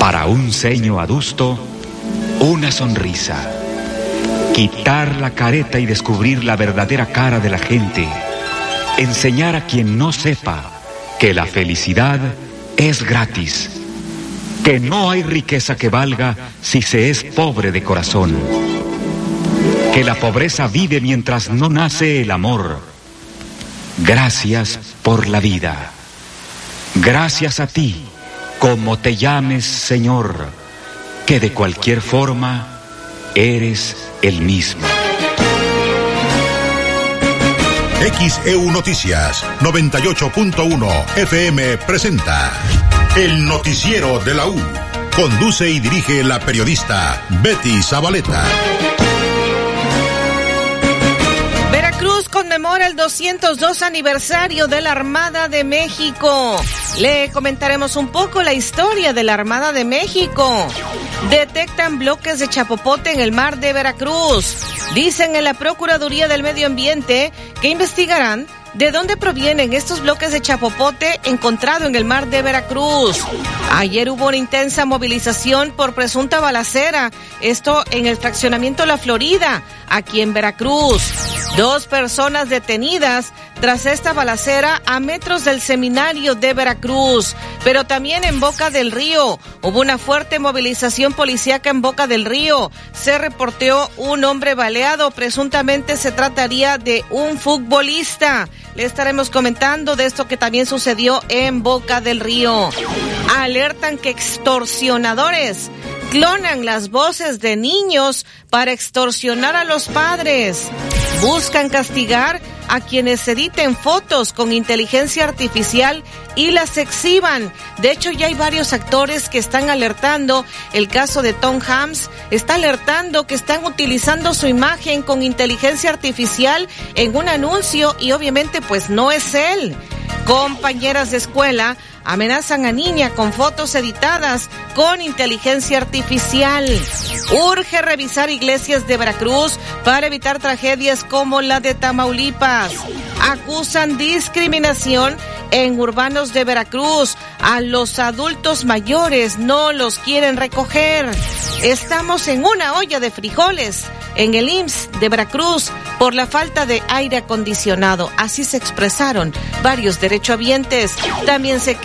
Para un ceño adusto, una sonrisa. Quitar la careta y descubrir la verdadera cara de la gente. Enseñar a quien no sepa que la felicidad es gratis. Que no hay riqueza que valga si se es pobre de corazón. Que la pobreza vive mientras no nace el amor. Gracias por la vida. Gracias a ti, como te llames Señor, que de cualquier forma eres el mismo. XEU Noticias 98.1 FM presenta El Noticiero de la U. Conduce y dirige la periodista Betty Zabaleta. Veracruz conmemora el 202 aniversario de la Armada de México. Le comentaremos un poco la historia de la Armada de México. Detectan bloques de chapopote en el mar de Veracruz. Dicen en la Procuraduría del Medio Ambiente que investigarán ¿De dónde provienen estos bloques de chapopote encontrado en el mar de Veracruz? Ayer hubo una intensa movilización por presunta balacera, esto en el fraccionamiento La Florida, aquí en Veracruz. Dos personas detenidas tras esta balacera a metros del seminario de Veracruz, pero también en Boca del Río. Hubo una fuerte movilización policíaca en Boca del Río. Se reportó un hombre baleado, presuntamente se trataría de un futbolista. Le estaremos comentando de esto que también sucedió en Boca del Río. Alertan que extorsionadores clonan las voces de niños para extorsionar a los padres. Buscan castigar a quienes editen fotos con inteligencia artificial y las exhiban. De hecho, ya hay varios actores que están alertando. El caso de Tom Hanks está alertando que están utilizando su imagen con inteligencia artificial en un anuncio y obviamente pues no es él. Compañeras de escuela amenazan a niña con fotos editadas con inteligencia artificial. Urge revisar iglesias de Veracruz para evitar tragedias como la de Tamaulipas. Acusan discriminación en urbanos de Veracruz. A los adultos mayores no los quieren recoger. Estamos en una olla de frijoles en el IMSS de Veracruz por la falta de aire acondicionado. Así se expresaron varios derechohabientes. También se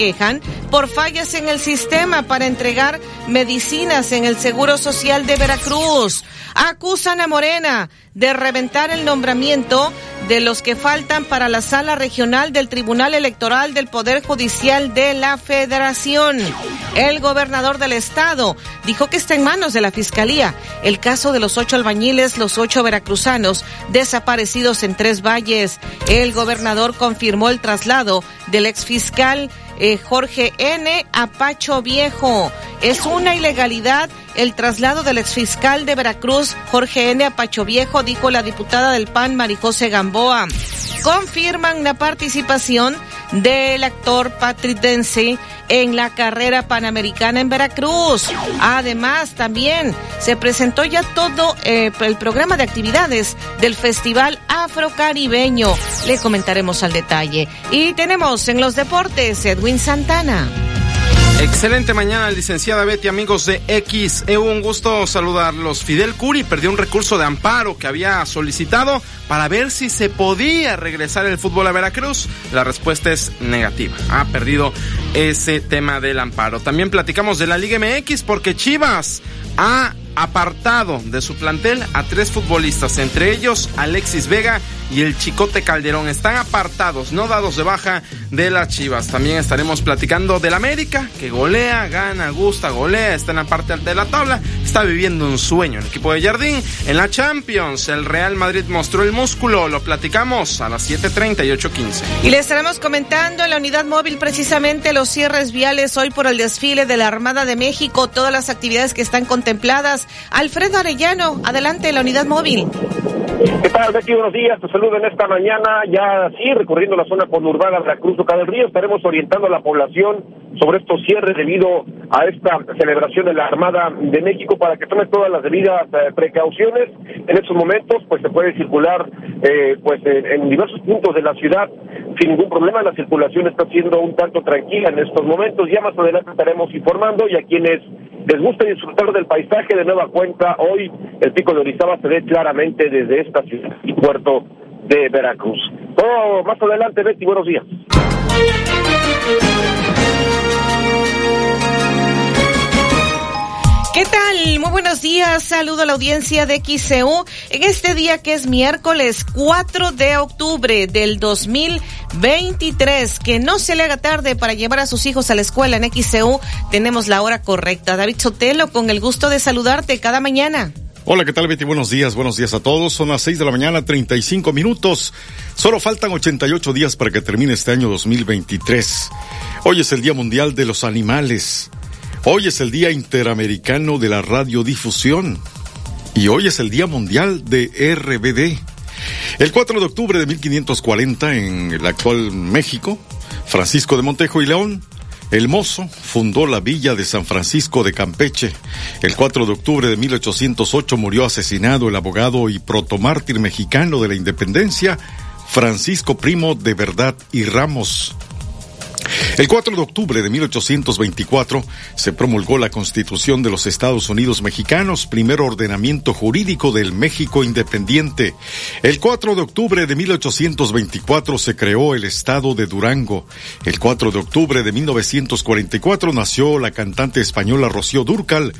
por fallas en el sistema para entregar medicinas en el Seguro Social de Veracruz. Acusan a Morena de reventar el nombramiento de los que faltan para la sala regional del Tribunal Electoral del Poder Judicial de la Federación. El gobernador del estado dijo que está en manos de la Fiscalía el caso de los ocho albañiles, los ocho veracruzanos desaparecidos en Tres Valles. El gobernador confirmó el traslado del exfiscal eh, Jorge N. a Pacho Viejo. Es una ilegalidad el traslado del exfiscal de Veracruz, Jorge N. a Pacho Viejo, dijo la diputada del PAN, Marijose Gamboa. Confirman la participación del actor Patrick Dempsey en la carrera panamericana en Veracruz. Además, también se presentó ya todo eh, el programa de actividades del Festival Afrocaribeño. Le comentaremos al detalle. Y tenemos en los deportes Edwin Santana. Excelente mañana, licenciada Betty, amigos de X. Eh, un gusto saludarlos. Fidel Curi perdió un recurso de amparo que había solicitado para ver si se podía regresar el fútbol a Veracruz. La respuesta es negativa. Ha perdido ese tema del amparo. También platicamos de la Liga MX porque Chivas ha apartado de su plantel a tres futbolistas, entre ellos Alexis Vega y el Chicote Calderón. Están apartados, no dados de baja de las Chivas. También estaremos platicando del América, que golea, gana, gusta, golea, está en la parte de la tabla, está viviendo un sueño. El equipo de Jardín en la Champions, el Real Madrid mostró el músculo, lo platicamos a las 7.30 y 8.15. Y le estaremos comentando en la unidad móvil precisamente los cierres viales hoy por el desfile de la Armada de México, todas las actividades que están contempladas. Alfredo Arellano, adelante la unidad móvil. ¿Qué tal, Betty? Buenos días. Te saludo en esta mañana, ya sí, recorriendo la zona conurbada de la Cruz Oca del Río. Estaremos orientando a la población sobre estos cierres debido a esta celebración de la Armada de México para que tome todas las debidas eh, precauciones. En estos momentos, pues se puede circular eh, pues en, diversos puntos de la ciudad sin ningún problema. La circulación está siendo un tanto tranquila en estos momentos. Ya más adelante estaremos informando y a quienes les gusta disfrutar del paisaje de nueva cuenta, hoy el pico de Orizaba se ve claramente desde esta ciudad y puerto de Veracruz. Todo más adelante, Betty, buenos días. ¿Qué tal? Muy buenos días. Saludo a la audiencia de XCU en este día que es miércoles 4 de octubre del 2023. Que no se le haga tarde para llevar a sus hijos a la escuela en XCU. Tenemos la hora correcta. David Sotelo, con el gusto de saludarte cada mañana. Hola, ¿qué tal Betty? Buenos días, buenos días a todos. Son las 6 de la mañana, 35 minutos. Solo faltan 88 días para que termine este año 2023. Hoy es el Día Mundial de los Animales. Hoy es el Día Interamericano de la Radiodifusión. Y hoy es el Día Mundial de RBD. El 4 de octubre de 1540, en el actual México, Francisco de Montejo y León el mozo fundó la villa de San Francisco de Campeche. El 4 de octubre de 1808 murió asesinado el abogado y protomártir mexicano de la independencia, Francisco Primo de Verdad y Ramos. El 4 de octubre de 1824 se promulgó la Constitución de los Estados Unidos Mexicanos, primer ordenamiento jurídico del México independiente. El 4 de octubre de 1824 se creó el Estado de Durango. El 4 de octubre de 1944 nació la cantante española Rocío Durcal,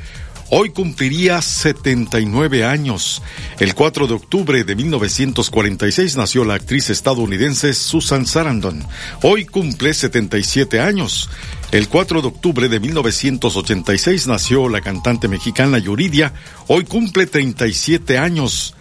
Hoy cumpliría 79 años. El 4 de octubre de 1946 nació la actriz estadounidense Susan Sarandon. Hoy cumple 77 años. El 4 de octubre de 1986 nació la cantante mexicana Yuridia. Hoy cumple 37 años.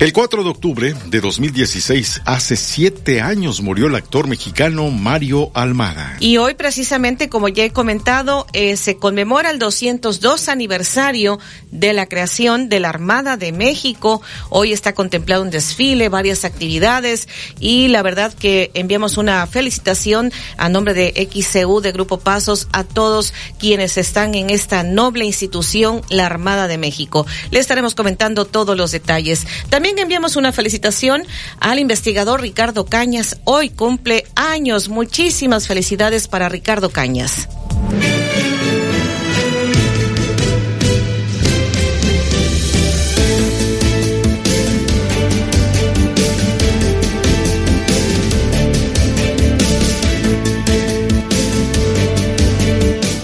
El 4 de octubre de 2016, hace siete años, murió el actor mexicano Mario Almada. Y hoy, precisamente, como ya he comentado, eh, se conmemora el 202 aniversario de la creación de la Armada de México. Hoy está contemplado un desfile, varias actividades y la verdad que enviamos una felicitación a nombre de XCU, de Grupo Pasos, a todos quienes están en esta noble institución, la Armada de México. Le estaremos comentando todos los detalles. También enviamos una felicitación al investigador Ricardo Cañas. Hoy cumple años. Muchísimas felicidades para Ricardo Cañas.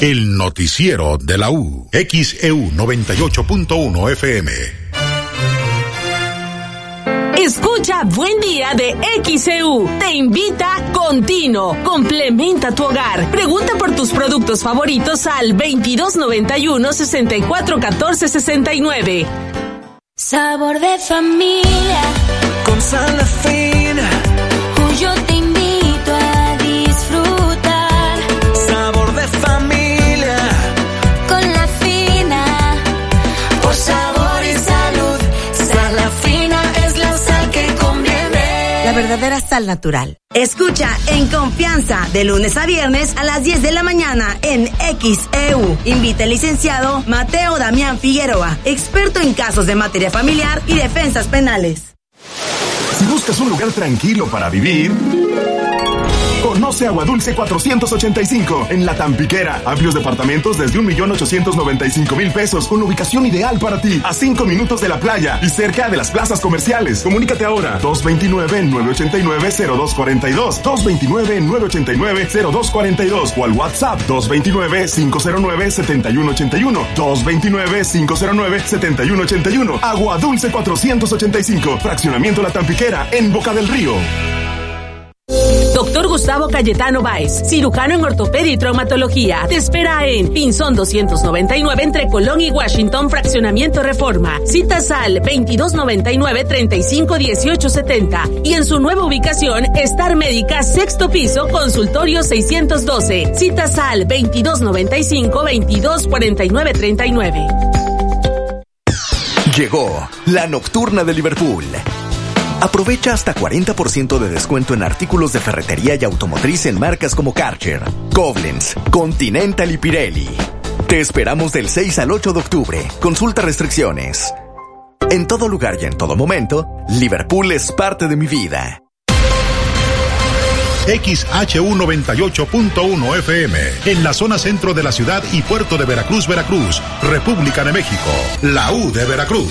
El noticiero de la U, XEU 98.1 FM. Escucha Buen Día de XEU. Te invita Continuo. Complementa tu hogar. Pregunta por tus productos favoritos al 2291 6414 69. Sabor de familia. Con sal fina. Verdadera sal natural. Escucha en confianza de lunes a viernes a las 10 de la mañana en XEU. Invita el licenciado Mateo Damián Figueroa, experto en casos de materia familiar y defensas penales. Si buscas un lugar tranquilo para vivir, 12 Agua Dulce 485. En La Tampiquera, amplios departamentos desde 1.895.000 pesos con ubicación ideal para ti, a 5 minutos de la playa y cerca de las plazas comerciales. Comunícate ahora, 229-989-0242, 229-989-0242 o al WhatsApp 229-509-7181, 229-509-7181. Agua Dulce 485, fraccionamiento La Tampiquera, en Boca del Río. Gustavo Cayetano Báez, cirujano en ortopedia y traumatología. Te espera en Pinzón 299 entre Colón y Washington, Fraccionamiento Reforma. Citas al 2299-351870 y en su nueva ubicación, Star Médica, sexto piso, consultorio 612. Citas al 2295-224939. Llegó la nocturna de Liverpool Aprovecha hasta 40% de descuento en artículos de ferretería y automotriz en marcas como Karcher, Koblenz, Continental y Pirelli. Te esperamos del 6 al 8 de octubre. Consulta restricciones. En todo lugar y en todo momento, Liverpool es parte de mi vida. XHU98.1 FM, en la zona centro de la ciudad y puerto de Veracruz, Veracruz, República de México, la U de Veracruz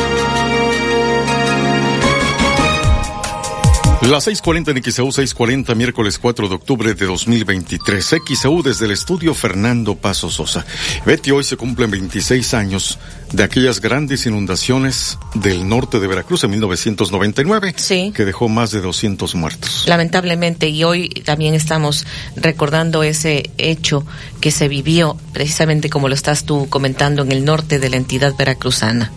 Las 6:40 en XEU 6:40, miércoles 4 de octubre de 2023. XEU desde el estudio Fernando Paso Sosa. Betty, hoy se cumplen 26 años de aquellas grandes inundaciones del norte de Veracruz en 1999. Sí. Que dejó más de 200 muertos. Lamentablemente, y hoy también estamos recordando ese hecho que se vivió precisamente como lo estás tú comentando en el norte de la entidad veracruzana.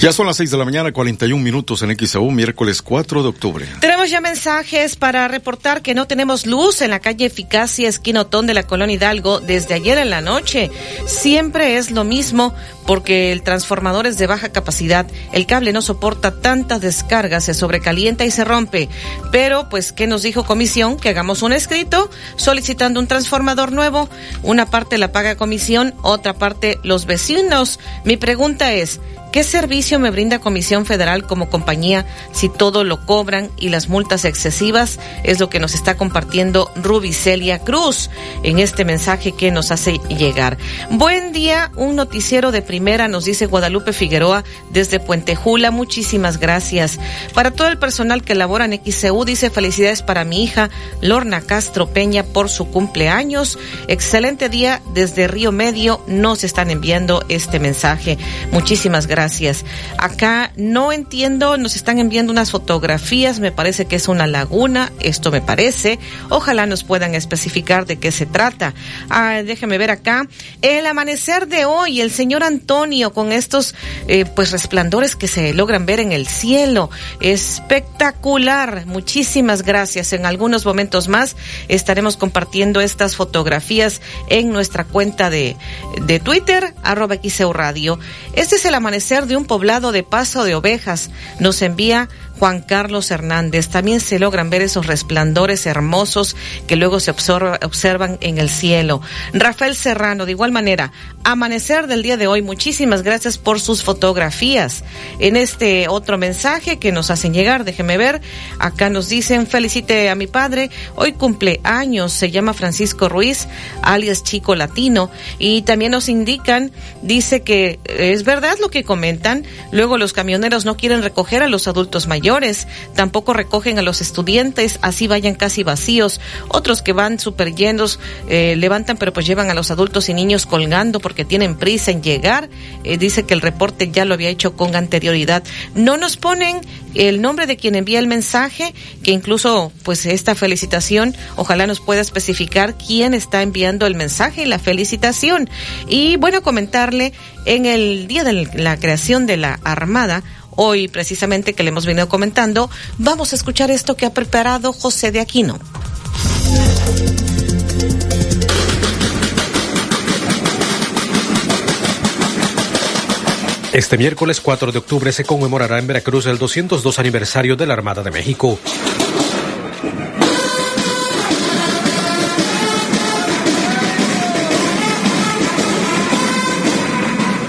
Ya son las 6 de la mañana, 41 minutos en XAU, miércoles 4 de octubre. Tenemos ya mensajes para reportar que no tenemos luz en la calle Eficacia, esquinotón de la colonia Hidalgo, desde ayer en la noche. Siempre es lo mismo porque el transformador es de baja capacidad, el cable no soporta tantas descargas, se sobrecalienta y se rompe. Pero, pues, ¿qué nos dijo comisión? Que hagamos un escrito solicitando un transformador nuevo. Una parte la paga comisión, otra parte los vecinos. Mi pregunta es, ¿Qué servicio me brinda Comisión Federal como compañía si todo lo cobran y las multas excesivas? Es lo que nos está compartiendo Rubicelia Cruz en este mensaje que nos hace llegar. Buen día, un noticiero de primera, nos dice Guadalupe Figueroa desde Puente Jula. Muchísimas gracias. Para todo el personal que labora en XCU, dice felicidades para mi hija Lorna Castro Peña por su cumpleaños. Excelente día desde Río Medio. Nos están enviando este mensaje. Muchísimas gracias gracias. Acá no entiendo, nos están enviando unas fotografías, me parece que es una laguna, esto me parece. Ojalá nos puedan especificar de qué se trata. Ah, déjeme ver acá. El amanecer de hoy, el señor Antonio con estos eh, pues resplandores que se logran ver en el cielo. Espectacular. Muchísimas gracias. En algunos momentos más estaremos compartiendo estas fotografías en nuestra cuenta de, de Twitter, arroba Radio. Este es el amanecer de un poblado de paso de ovejas. Nos envía Juan Carlos Hernández. También se logran ver esos resplandores hermosos que luego se observan en el cielo. Rafael Serrano, de igual manera, amanecer del día de hoy. Muchísimas gracias por sus fotografías. En este otro mensaje que nos hacen llegar, déjeme ver, acá nos dicen, felicite a mi padre, hoy cumple años, se llama Francisco Ruiz, alias Chico Latino, y también nos indican, dice que es verdad lo que comentan, luego los camioneros no quieren recoger a los adultos mayores, tampoco recogen a los estudiantes, así vayan casi vacíos, otros que van súper llenos, eh, levantan pero pues llevan a los adultos y niños colgando porque tienen prisa en llegar. Eh, dice que el reporte ya lo había hecho con anterioridad. No nos ponen el nombre de quien envía el mensaje, que incluso pues esta felicitación, ojalá nos pueda especificar quién está enviando el mensaje y la felicitación. Y bueno, comentarle en el día de la creación de la Armada, hoy precisamente que le hemos venido comentando, vamos a escuchar esto que ha preparado José de Aquino. Este miércoles 4 de octubre se conmemorará en Veracruz el 202 aniversario de la Armada de México.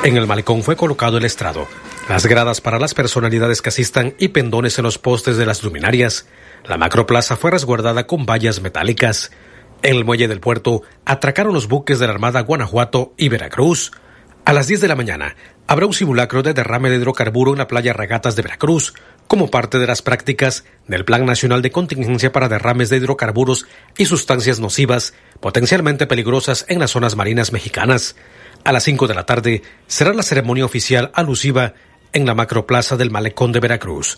En el malecón fue colocado el estrado, las gradas para las personalidades que asistan y pendones en los postes de las luminarias. La macroplaza fue resguardada con vallas metálicas. En el muelle del puerto atracaron los buques de la Armada Guanajuato y Veracruz. A las 10 de la mañana habrá un simulacro de derrame de hidrocarburo en la playa Ragatas de Veracruz, como parte de las prácticas del Plan Nacional de Contingencia para Derrames de Hidrocarburos y Sustancias Nocivas potencialmente peligrosas en las zonas marinas mexicanas. A las 5 de la tarde será la ceremonia oficial alusiva en la macroplaza del Malecón de Veracruz.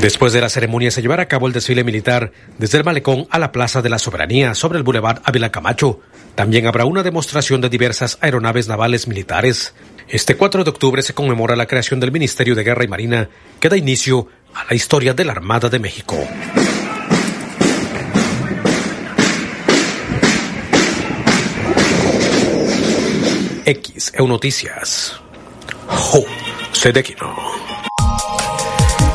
Después de la ceremonia se llevará a cabo el desfile militar desde el malecón a la Plaza de la Soberanía sobre el Boulevard Ávila Camacho. También habrá una demostración de diversas aeronaves navales militares. Este 4 de octubre se conmemora la creación del Ministerio de Guerra y Marina, que da inicio a la historia de la Armada de México. X EU Noticias. Jo, Sedequino.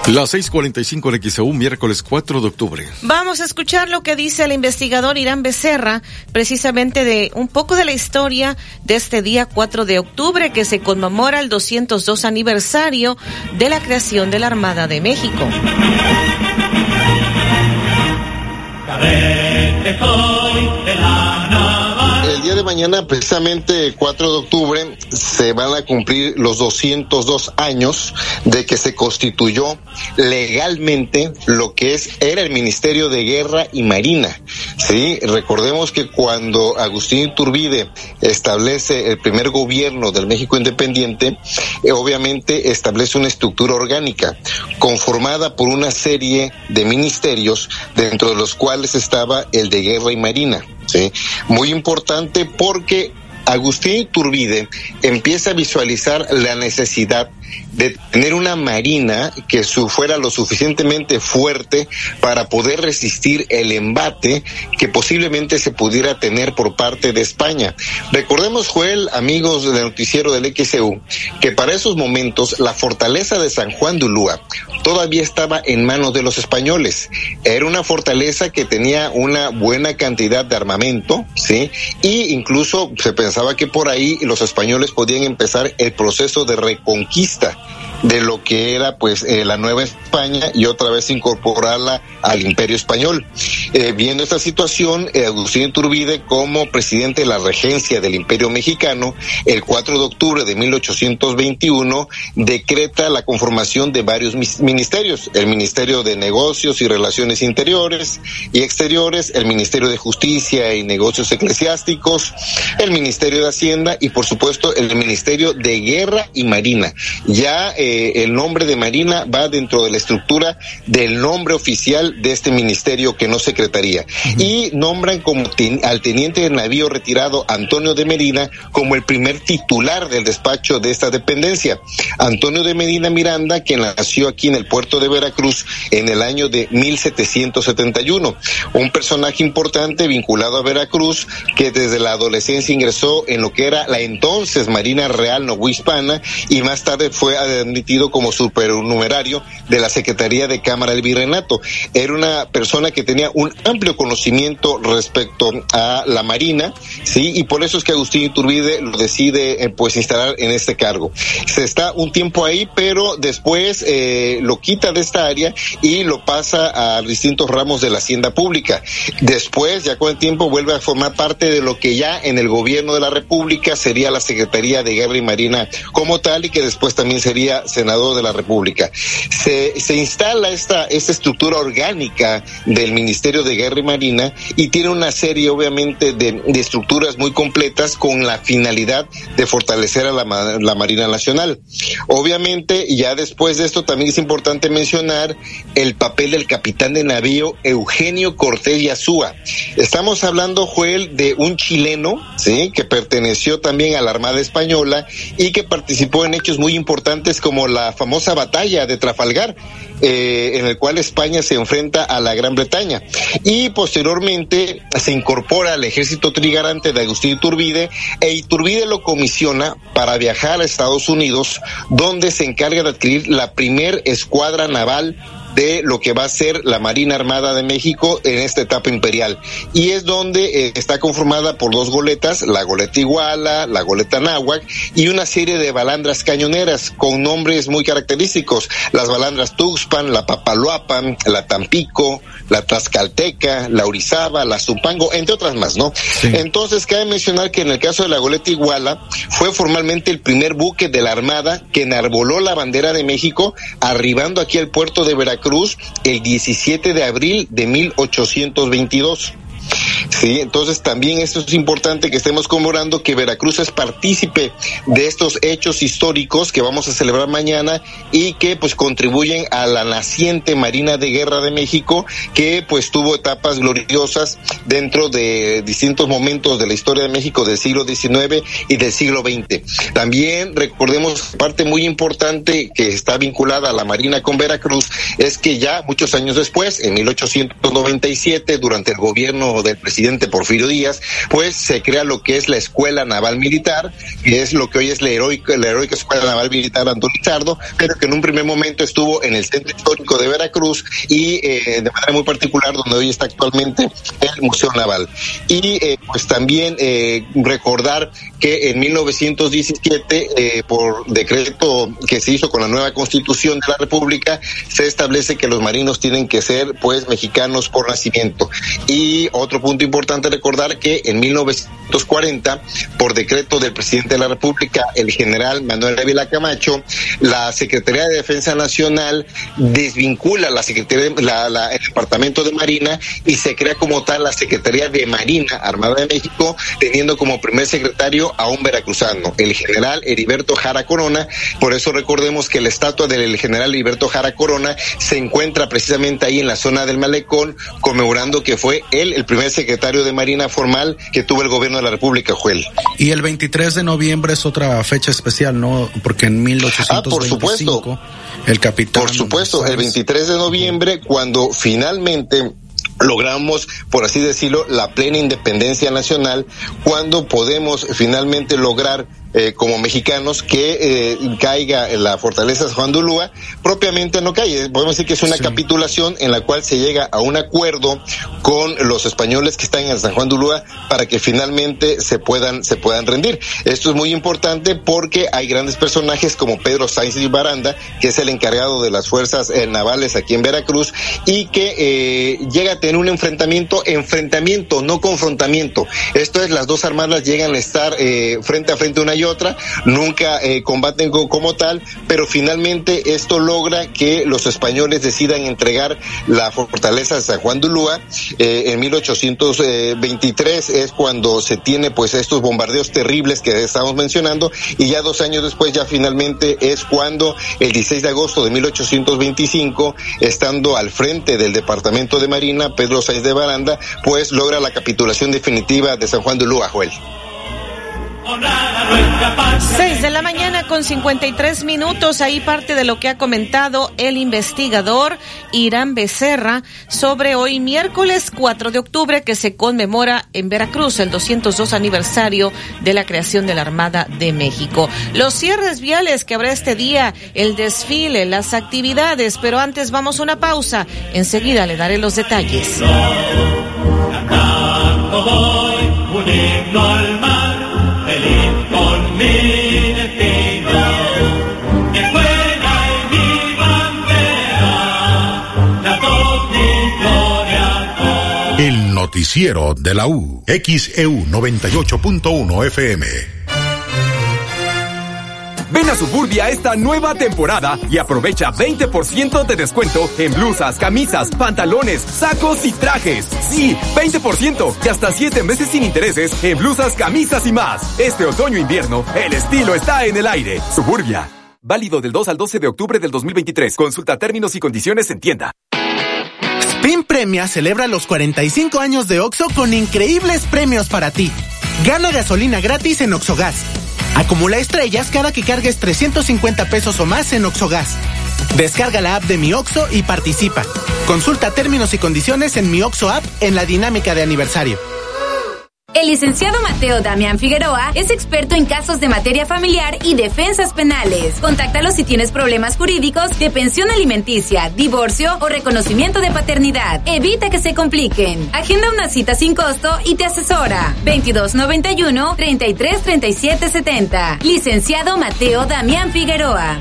Las 6:45 en XEU, miércoles 4 de octubre. Vamos a escuchar lo que dice el investigador Irán Becerra, precisamente de un poco de la historia de este día 4 de octubre que se conmemora el 202 aniversario de la creación de la Armada de México. El de mañana, precisamente 4 de octubre, se van a cumplir los 202 años de que se constituyó legalmente lo que es era el Ministerio de Guerra y Marina. Sí, recordemos que cuando Agustín Iturbide establece el primer gobierno del México independiente, eh, obviamente establece una estructura orgánica conformada por una serie de ministerios dentro de los cuales estaba el de Guerra y Marina. ¿Sí? Muy importante porque Agustín Iturbide empieza a visualizar la necesidad de tener una marina que su, fuera lo suficientemente fuerte para poder resistir el embate que posiblemente se pudiera tener por parte de España. Recordemos, Joel, amigos del noticiero del XEU, que para esos momentos la fortaleza de San Juan de Ulúa todavía estaba en manos de los españoles. Era una fortaleza que tenía una buena cantidad de armamento, ¿sí? Y incluso se pensaba que por ahí los españoles podían empezar el proceso de reconquista Eita! De lo que era pues eh, la Nueva España y otra vez incorporarla al Imperio Español. Eh, viendo esta situación, eh, Agustín Iturbide como presidente de la regencia del Imperio Mexicano, el 4 de octubre de 1821 decreta la conformación de varios ministerios, el Ministerio de Negocios y Relaciones Interiores y Exteriores, el Ministerio de Justicia y Negocios Eclesiásticos, el Ministerio de Hacienda y por supuesto el Ministerio de Guerra y Marina. Ya el nombre de Marina va dentro de la estructura del nombre oficial de este ministerio que no secretaría. Y nombran como al teniente de navío retirado Antonio de Medina como el primer titular del despacho de esta dependencia. Antonio de Medina Miranda, quien nació aquí en el puerto de Veracruz en el año de 1771. Un personaje importante vinculado a Veracruz que desde la adolescencia ingresó en lo que era la entonces Marina Real Novohispana y más tarde fue como supernumerario de la Secretaría de Cámara del Virreinato. Era una persona que tenía un amplio conocimiento respecto a la Marina, sí, y por eso es que Agustín Iturbide lo decide eh, pues instalar en este cargo. Se está un tiempo ahí, pero después eh, lo quita de esta área y lo pasa a distintos ramos de la hacienda pública. Después, ya con el tiempo, vuelve a formar parte de lo que ya en el gobierno de la República sería la Secretaría de Guerra y Marina como tal y que después también sería senador de la República. Se, se instala esta, esta estructura orgánica del Ministerio de Guerra y Marina y tiene una serie obviamente de, de estructuras muy completas con la finalidad de fortalecer a la, la Marina Nacional. Obviamente, ya después de esto también es importante mencionar el papel del capitán de navío Eugenio Cortés y Azúa. Estamos hablando, Joel, de un chileno, ¿sí? Que perteneció también a la Armada Española y que participó en hechos muy importantes como la famosa batalla de Trafalgar, eh, en el cual España se enfrenta a la Gran Bretaña. Y posteriormente se incorpora al ejército trigarante de Agustín Iturbide e Iturbide lo comisiona para viajar a Estados Unidos, donde se encarga de adquirir la primer escuadra naval de lo que va a ser la Marina Armada de México en esta etapa imperial. Y es donde eh, está conformada por dos goletas, la goleta Iguala, la goleta Náhuac y una serie de balandras cañoneras con nombres muy característicos. Las balandras Tuxpan, la Papaloapan, la Tampico, la Tlaxcalteca, la Orizaba, la Zumpango, entre otras más, ¿no? Entonces, cabe mencionar que en el caso de la goleta Iguala fue formalmente el primer buque de la Armada que enarboló la bandera de México, arribando aquí al puerto de Veracruz el 17 de abril de 1822. Sí, entonces también esto es importante que estemos conmemorando que Veracruz es partícipe de estos hechos históricos que vamos a celebrar mañana y que pues contribuyen a la naciente Marina de Guerra de México que pues tuvo etapas gloriosas dentro de distintos momentos de la historia de México del siglo XIX y del siglo XX. También recordemos parte muy importante que está vinculada a la Marina con Veracruz es que ya muchos años después, en 1897, durante el gobierno del presidente Porfirio Díaz, pues se crea lo que es la Escuela Naval Militar, que es lo que hoy es la heroica, la heroica Escuela Naval Militar Antonio Lizardo, pero que en un primer momento estuvo en el Centro Histórico de Veracruz y eh, de manera muy particular donde hoy está actualmente el Museo Naval. Y eh, pues también eh, recordar que en 1917, por decreto que se hizo con la nueva Constitución de la República, se establece que los marinos tienen que ser pues mexicanos por nacimiento. Y otro punto importante recordar que en 1940, por decreto del presidente de la República, el general Manuel Ávila Camacho, la Secretaría de Defensa Nacional desvincula la Secretaría, la, el Departamento de Marina y se crea como tal la Secretaría de Marina Armada de México, teniendo como primer secretario a un veracruzano, el general Heriberto Jara Corona. Por eso recordemos que la estatua del general Heriberto Jara Corona se encuentra precisamente ahí en la zona del Malecón, conmemorando que fue él el primer secretario secretario de Marina formal que tuvo el gobierno de la República, Juel. Y el 23 de noviembre es otra fecha especial, ¿no? Porque en 1825 ah, por supuesto. el capitán. Por supuesto, el 23 de noviembre, cuando finalmente logramos, por así decirlo, la plena independencia nacional, cuando podemos finalmente lograr eh, como mexicanos que eh, caiga en la fortaleza de Juan de Ulúa, propiamente no cae. Podemos decir que es una capitulación en la cual se llega a un acuerdo con los españoles que están en San Juan de Ulúa para que finalmente se puedan, se puedan rendir. Esto es muy importante porque hay grandes personajes como Pedro Sáenz y Baranda, que es el encargado de las fuerzas eh, navales aquí en Veracruz, y que llega a tener un enfrentamiento, enfrentamiento, no confrontamiento. Esto es, las dos armadas llegan a estar frente a frente una y otra, nunca eh, combaten como tal, pero finalmente esto logra que los españoles decidan entregar la fortaleza de San Juan de Ulúa. Eh, en 1823 es cuando se tiene pues estos bombardeos terribles que estamos mencionando y ya dos años después ya finalmente es cuando el 16 de agosto de 1825, estando al frente del Departamento de Marina, Pedro Sáenz de Baranda, pues logra la capitulación definitiva de San Juan de Ulúa, Joel. 6 de la mañana con 53 minutos. Ahí parte de lo que ha comentado el investigador Irán Becerra sobre hoy miércoles 4 de octubre que se conmemora en Veracruz el 202 aniversario de la creación de la Armada de México. Los cierres viales que habrá este día, el desfile, las actividades, pero antes vamos a una pausa. Enseguida le daré los detalles. Noticiero de la U, XEU 98.1 FM. Ven a Suburbia esta nueva temporada y aprovecha 20% de descuento en blusas, camisas, pantalones, sacos y trajes. Sí, 20% y hasta 7 meses sin intereses en blusas, camisas y más. Este otoño-invierno, el estilo está en el aire. Suburbia. Válido del 2 al 12 de octubre del 2023. Consulta términos y condiciones en tienda. Spin Premia celebra los 45 años de OXO con increíbles premios para ti. Gana gasolina gratis en OXOGAS. Acumula estrellas cada que cargues 350 pesos o más en OXOGAS. Descarga la app de Mi Oxo y participa. Consulta términos y condiciones en Mi Oxo app en la dinámica de aniversario. El licenciado Mateo Damián Figueroa es experto en casos de materia familiar y defensas penales. Contáctalo si tienes problemas jurídicos de pensión alimenticia, divorcio o reconocimiento de paternidad. Evita que se compliquen. Agenda una cita sin costo y te asesora. 2291 333770. Licenciado Mateo Damián Figueroa.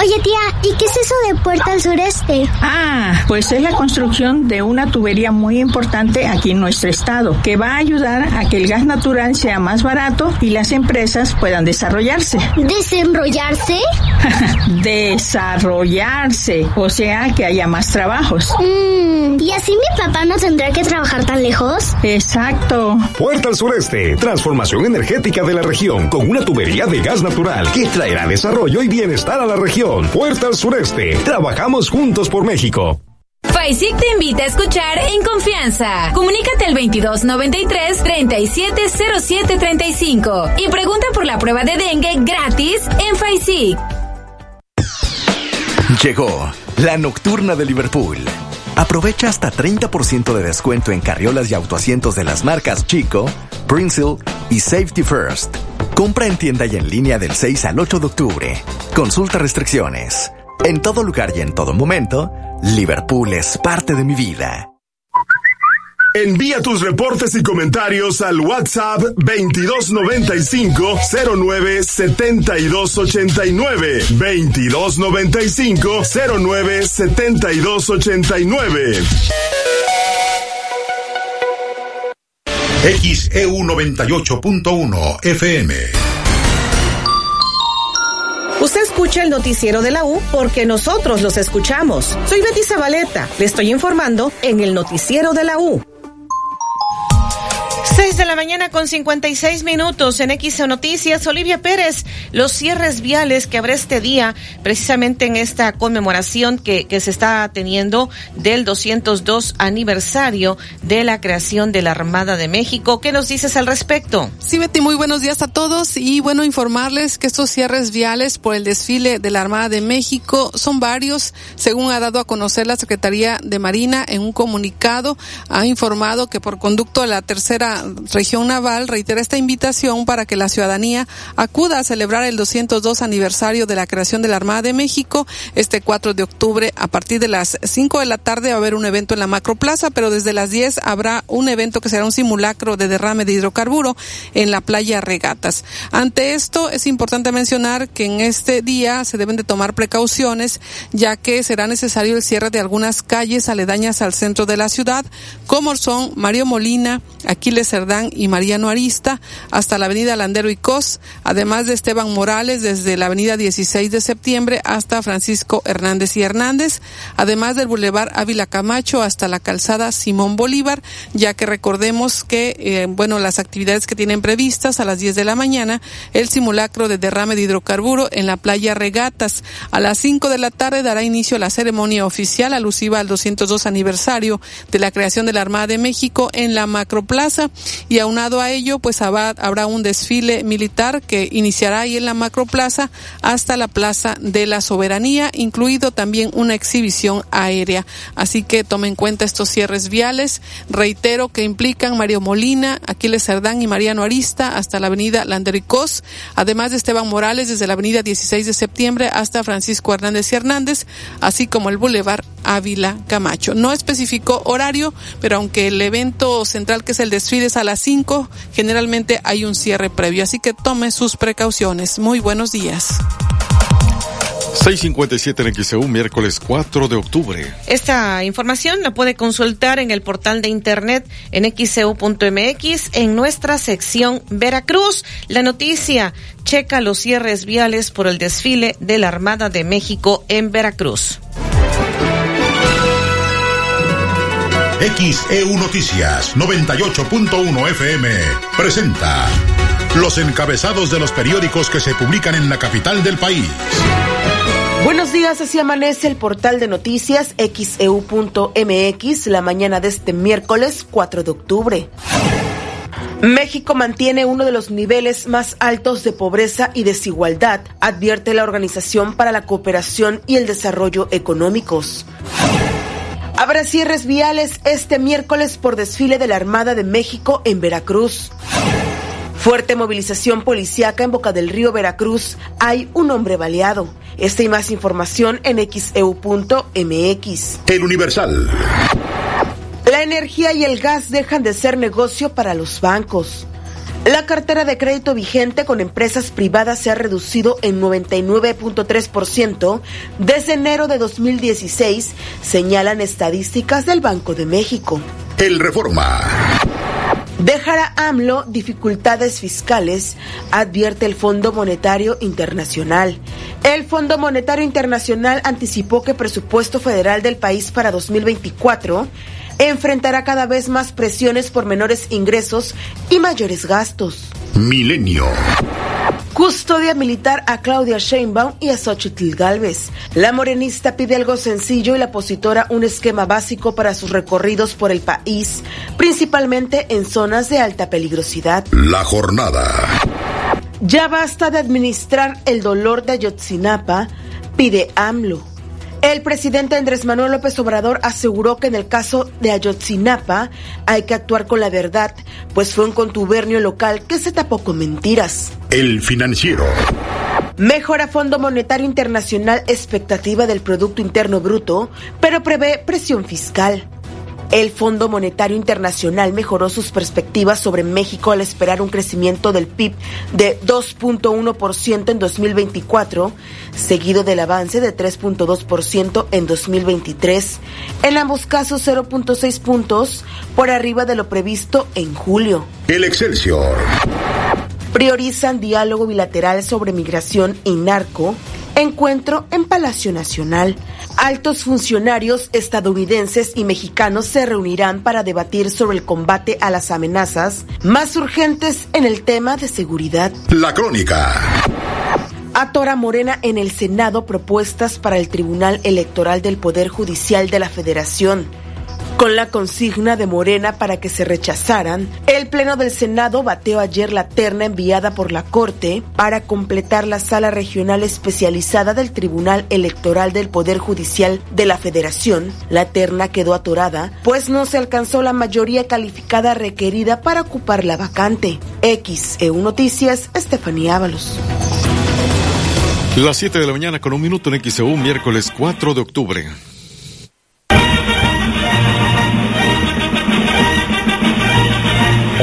Oye tía, ¿y qué es eso de Puerta al Sureste? Ah, pues es la construcción de una tubería muy importante aquí en nuestro estado, que va a ayudar a que el gas natural sea más barato y las empresas puedan desarrollarse. ¿Desenrollarse? desarrollarse, o sea que haya más trabajos. Mm, ¿Y así mi papá no tendrá que trabajar tan lejos? Exacto. Puerta al Sureste, transformación energética de la región con una tubería de gas natural que traerá desarrollo y bienestar a la región. Puerta al Sureste. Trabajamos juntos por México. FAISIC te invita a escuchar en confianza. Comunícate al 2293 370735 y pregunta por la prueba de dengue gratis en FAISIC. Llegó la nocturna de Liverpool. Aprovecha hasta 30% de descuento en carriolas y autoasientos de las marcas Chico, Princeton y Safety First. Compra en tienda y en línea del 6 al 8 de octubre. Consulta restricciones. En todo lugar y en todo momento, Liverpool es parte de mi vida. Envía tus reportes y comentarios al WhatsApp 2295 09 7289 2295 09 7289 XEU 98.1 FM. Usted escucha el noticiero de la U porque nosotros los escuchamos. Soy Betty Zabaleta. Le estoy informando en el noticiero de la U. 6 de la mañana con 56 minutos en XO Noticias. Olivia Pérez, los cierres viales que habrá este día, precisamente en esta conmemoración que, que se está teniendo del 202 aniversario de la creación de la Armada de México. ¿Qué nos dices al respecto? Sí, Betty, muy buenos días a todos y bueno, informarles que estos cierres viales por el desfile de la Armada de México son varios, según ha dado a conocer la Secretaría de Marina en un comunicado, ha informado que por conducto de la tercera región naval reitera esta invitación para que la ciudadanía acuda a celebrar el 202 aniversario de la creación de la Armada de México este 4 de octubre a partir de las 5 de la tarde va a haber un evento en la Macroplaza, pero desde las 10 habrá un evento que será un simulacro de derrame de hidrocarburo en la playa Regatas. Ante esto es importante mencionar que en este día se deben de tomar precauciones ya que será necesario el cierre de algunas calles aledañas al centro de la ciudad como son Mario Molina, Aquiles Cerdán y Mariano Arista hasta la avenida Landero y Cos, además de Esteban Morales desde la avenida 16 de septiembre hasta Francisco Hernández y Hernández, además del Boulevard Ávila Camacho hasta la calzada Simón Bolívar, ya que recordemos que, eh, bueno, las actividades que tienen previstas a las 10 de la mañana, el simulacro de derrame de hidrocarburo en la playa Regatas. A las 5 de la tarde dará inicio la ceremonia oficial alusiva al 202 aniversario de la creación de la Armada de México en la Macroplaza y aunado a ello pues habrá un desfile militar que iniciará ahí en la macroplaza hasta la Plaza de la Soberanía, incluido también una exhibición aérea. Así que tome en cuenta estos cierres viales. Reitero que implican Mario Molina, Aquiles Cerdán y Mariano Arista hasta la avenida Landericos, además de Esteban Morales desde la avenida 16 de septiembre hasta Francisco Hernández y Hernández, así como el Boulevard Ávila Camacho. No especificó horario, pero aunque el evento central que es el desfile a las 5, generalmente hay un cierre previo, así que tome sus precauciones. Muy buenos días. 657 en XEU, miércoles 4 de octubre. Esta información la puede consultar en el portal de internet en xeu.mx en nuestra sección Veracruz. La noticia, checa los cierres viales por el desfile de la Armada de México en Veracruz. XEU Noticias 98.1 FM presenta los encabezados de los periódicos que se publican en la capital del país. Buenos días, así amanece el portal de noticias xeu.mx la mañana de este miércoles 4 de octubre. México mantiene uno de los niveles más altos de pobreza y desigualdad, advierte la Organización para la Cooperación y el Desarrollo Económicos. Habrá cierres viales este miércoles por desfile de la Armada de México en Veracruz. Fuerte movilización policíaca en Boca del Río Veracruz. Hay un hombre baleado. Esta y más información en xeu.mx. El Universal. La energía y el gas dejan de ser negocio para los bancos. La cartera de crédito vigente con empresas privadas se ha reducido en 99.3% desde enero de 2016, señalan estadísticas del Banco de México. El Reforma. Dejará AMLO dificultades fiscales, advierte el Fondo Monetario Internacional. El Fondo Monetario Internacional anticipó que presupuesto federal del país para 2024 enfrentará cada vez más presiones por menores ingresos y mayores gastos. Milenio. Custodia militar a Claudia Sheinbaum y a Xochitl Galvez. La morenista pide algo sencillo y la opositora un esquema básico para sus recorridos por el país, principalmente en zonas de alta peligrosidad. La jornada. Ya basta de administrar el dolor de Ayotzinapa, pide AMLO. El presidente Andrés Manuel López Obrador aseguró que en el caso de Ayotzinapa hay que actuar con la verdad, pues fue un contubernio local que se tapó con mentiras. El financiero. Mejora Fondo Monetario Internacional expectativa del Producto Interno Bruto, pero prevé presión fiscal. El Fondo Monetario Internacional mejoró sus perspectivas sobre México al esperar un crecimiento del PIB de 2.1% en 2024, seguido del avance de 3.2% en 2023, en ambos casos 0.6 puntos por arriba de lo previsto en julio. El Excelsior. Priorizan diálogo bilateral sobre migración y narco, encuentro en Palacio Nacional. Altos funcionarios estadounidenses y mexicanos se reunirán para debatir sobre el combate a las amenazas más urgentes en el tema de seguridad. La crónica. Atora Morena en el Senado propuestas para el Tribunal Electoral del Poder Judicial de la Federación. Con la consigna de Morena para que se rechazaran, el Pleno del Senado bateó ayer la terna enviada por la Corte para completar la sala regional especializada del Tribunal Electoral del Poder Judicial de la Federación. La terna quedó atorada, pues no se alcanzó la mayoría calificada requerida para ocupar la vacante. XEU Noticias, Estefanía Ábalos. Las 7 de la mañana con un minuto en XEU, miércoles 4 de octubre.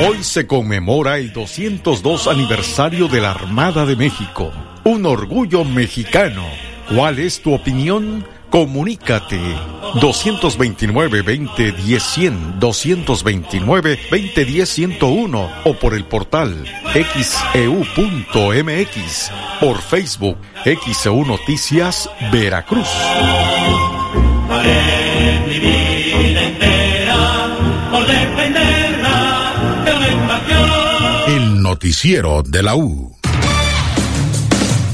Hoy se conmemora el 202 aniversario de la Armada de México, un orgullo mexicano. ¿Cuál es tu opinión? Comunícate 229-2010-100, 229-2010-101 o por el portal xeu.mx, por Facebook XEU Noticias Veracruz. Noticiero de la U.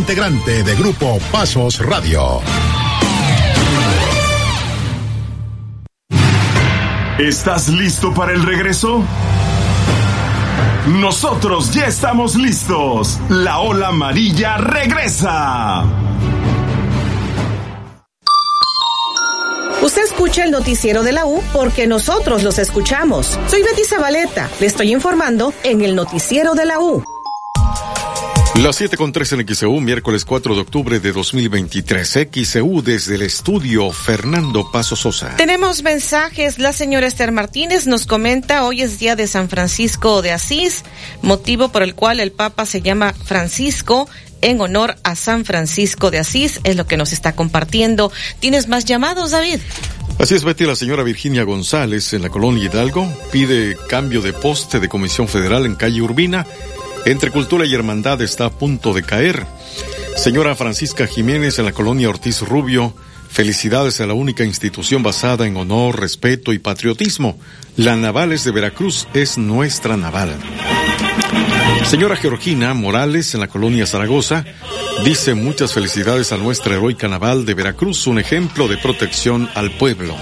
integrante de Grupo Pasos Radio. ¿Estás listo para el regreso? Nosotros ya estamos listos. La ola amarilla regresa. Usted escucha el noticiero de la U porque nosotros los escuchamos. Soy Betty Zabaleta. Le estoy informando en el noticiero de la U. Las 7 con 3 en XEU, miércoles 4 de octubre de 2023. XEU desde el estudio Fernando Paso Sosa. Tenemos mensajes. La señora Esther Martínez nos comenta, hoy es día de San Francisco de Asís, motivo por el cual el Papa se llama Francisco en honor a San Francisco de Asís, es lo que nos está compartiendo. ¿Tienes más llamados, David? Así es, Betty, la señora Virginia González en la colonia Hidalgo pide cambio de poste de Comisión Federal en calle Urbina. Entre cultura y hermandad está a punto de caer. Señora Francisca Jiménez en la colonia Ortiz Rubio Felicidades a la única institución basada en honor, respeto y patriotismo. La Navales de Veracruz es nuestra naval. Señora Georgina Morales, en la colonia Zaragoza, dice muchas felicidades a nuestra heroica naval de Veracruz, un ejemplo de protección al pueblo.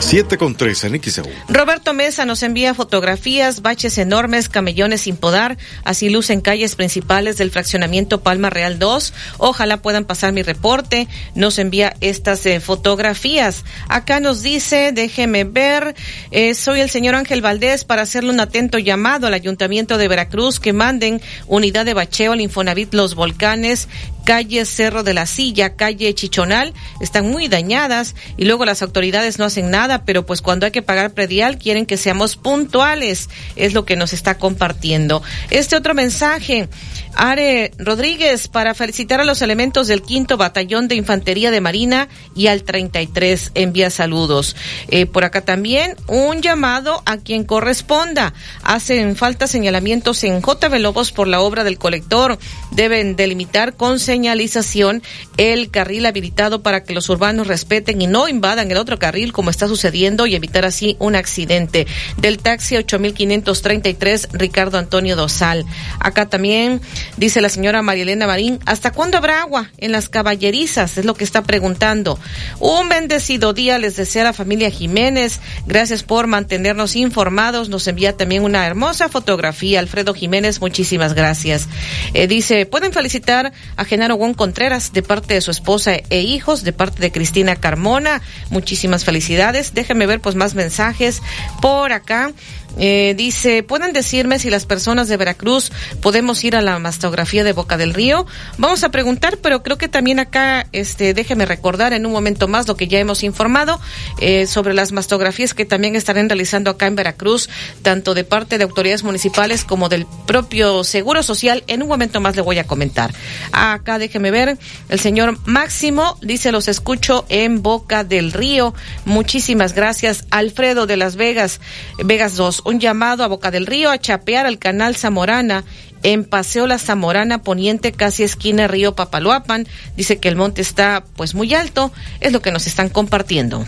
7 con 3 en XEU. Roberto Mesa nos envía fotografías, baches enormes, camellones sin podar, así lucen calles principales del fraccionamiento Palma Real 2. Ojalá puedan pasar mi reporte. Nos envía estas eh, fotografías. Acá nos dice, déjeme ver, eh, soy el señor Ángel Valdés para hacerle un atento llamado al Ayuntamiento de Veracruz que manden unidad de bacheo al Infonavit Los Volcanes calle Cerro de la Silla, calle Chichonal, están muy dañadas y luego las autoridades no hacen nada, pero pues cuando hay que pagar predial quieren que seamos puntuales, es lo que nos está compartiendo. Este otro mensaje, Are Rodríguez, para felicitar a los elementos del quinto batallón de infantería de Marina y al 33 envía saludos. Eh, por acá también un llamado a quien corresponda. Hacen falta señalamientos en JB Lobos por la obra del colector. Deben delimitar con señalización el carril habilitado para que los urbanos respeten y no invadan el otro carril como está sucediendo y evitar así un accidente. Del taxi 8533 Ricardo Antonio Dosal. Acá también dice la señora Marielena Marín, ¿hasta cuándo habrá agua en las caballerizas? Es lo que está preguntando. Un bendecido día les desea la familia Jiménez. Gracias por mantenernos informados. Nos envía también una hermosa fotografía. Alfredo Jiménez, muchísimas gracias. Eh, dice, pueden felicitar a Genaro Juan Contreras de parte de su esposa e hijos, de parte de Cristina Carmona. Muchísimas felicidades. Déjenme ver pues más mensajes por acá. Eh, dice, ¿pueden decirme si las personas de Veracruz podemos ir a la mastografía de Boca del Río? Vamos a preguntar, pero creo que también acá, este, déjeme recordar en un momento más lo que ya hemos informado eh, sobre las mastografías que también estarán realizando acá en Veracruz, tanto de parte de autoridades municipales como del propio Seguro Social. En un momento más le voy a comentar. Acá déjeme ver, el señor Máximo dice, los escucho en Boca del Río. Muchísimas gracias, Alfredo de Las Vegas, Vegas 2 un llamado a Boca del Río a chapear al canal Zamorana en Paseo La Zamorana Poniente, casi esquina Río Papaloapan. Dice que el monte está pues muy alto, es lo que nos están compartiendo.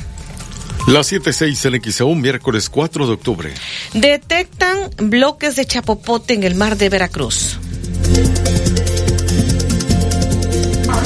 Las 7.6 en XAU, miércoles 4 de octubre. Detectan bloques de chapopote en el mar de Veracruz.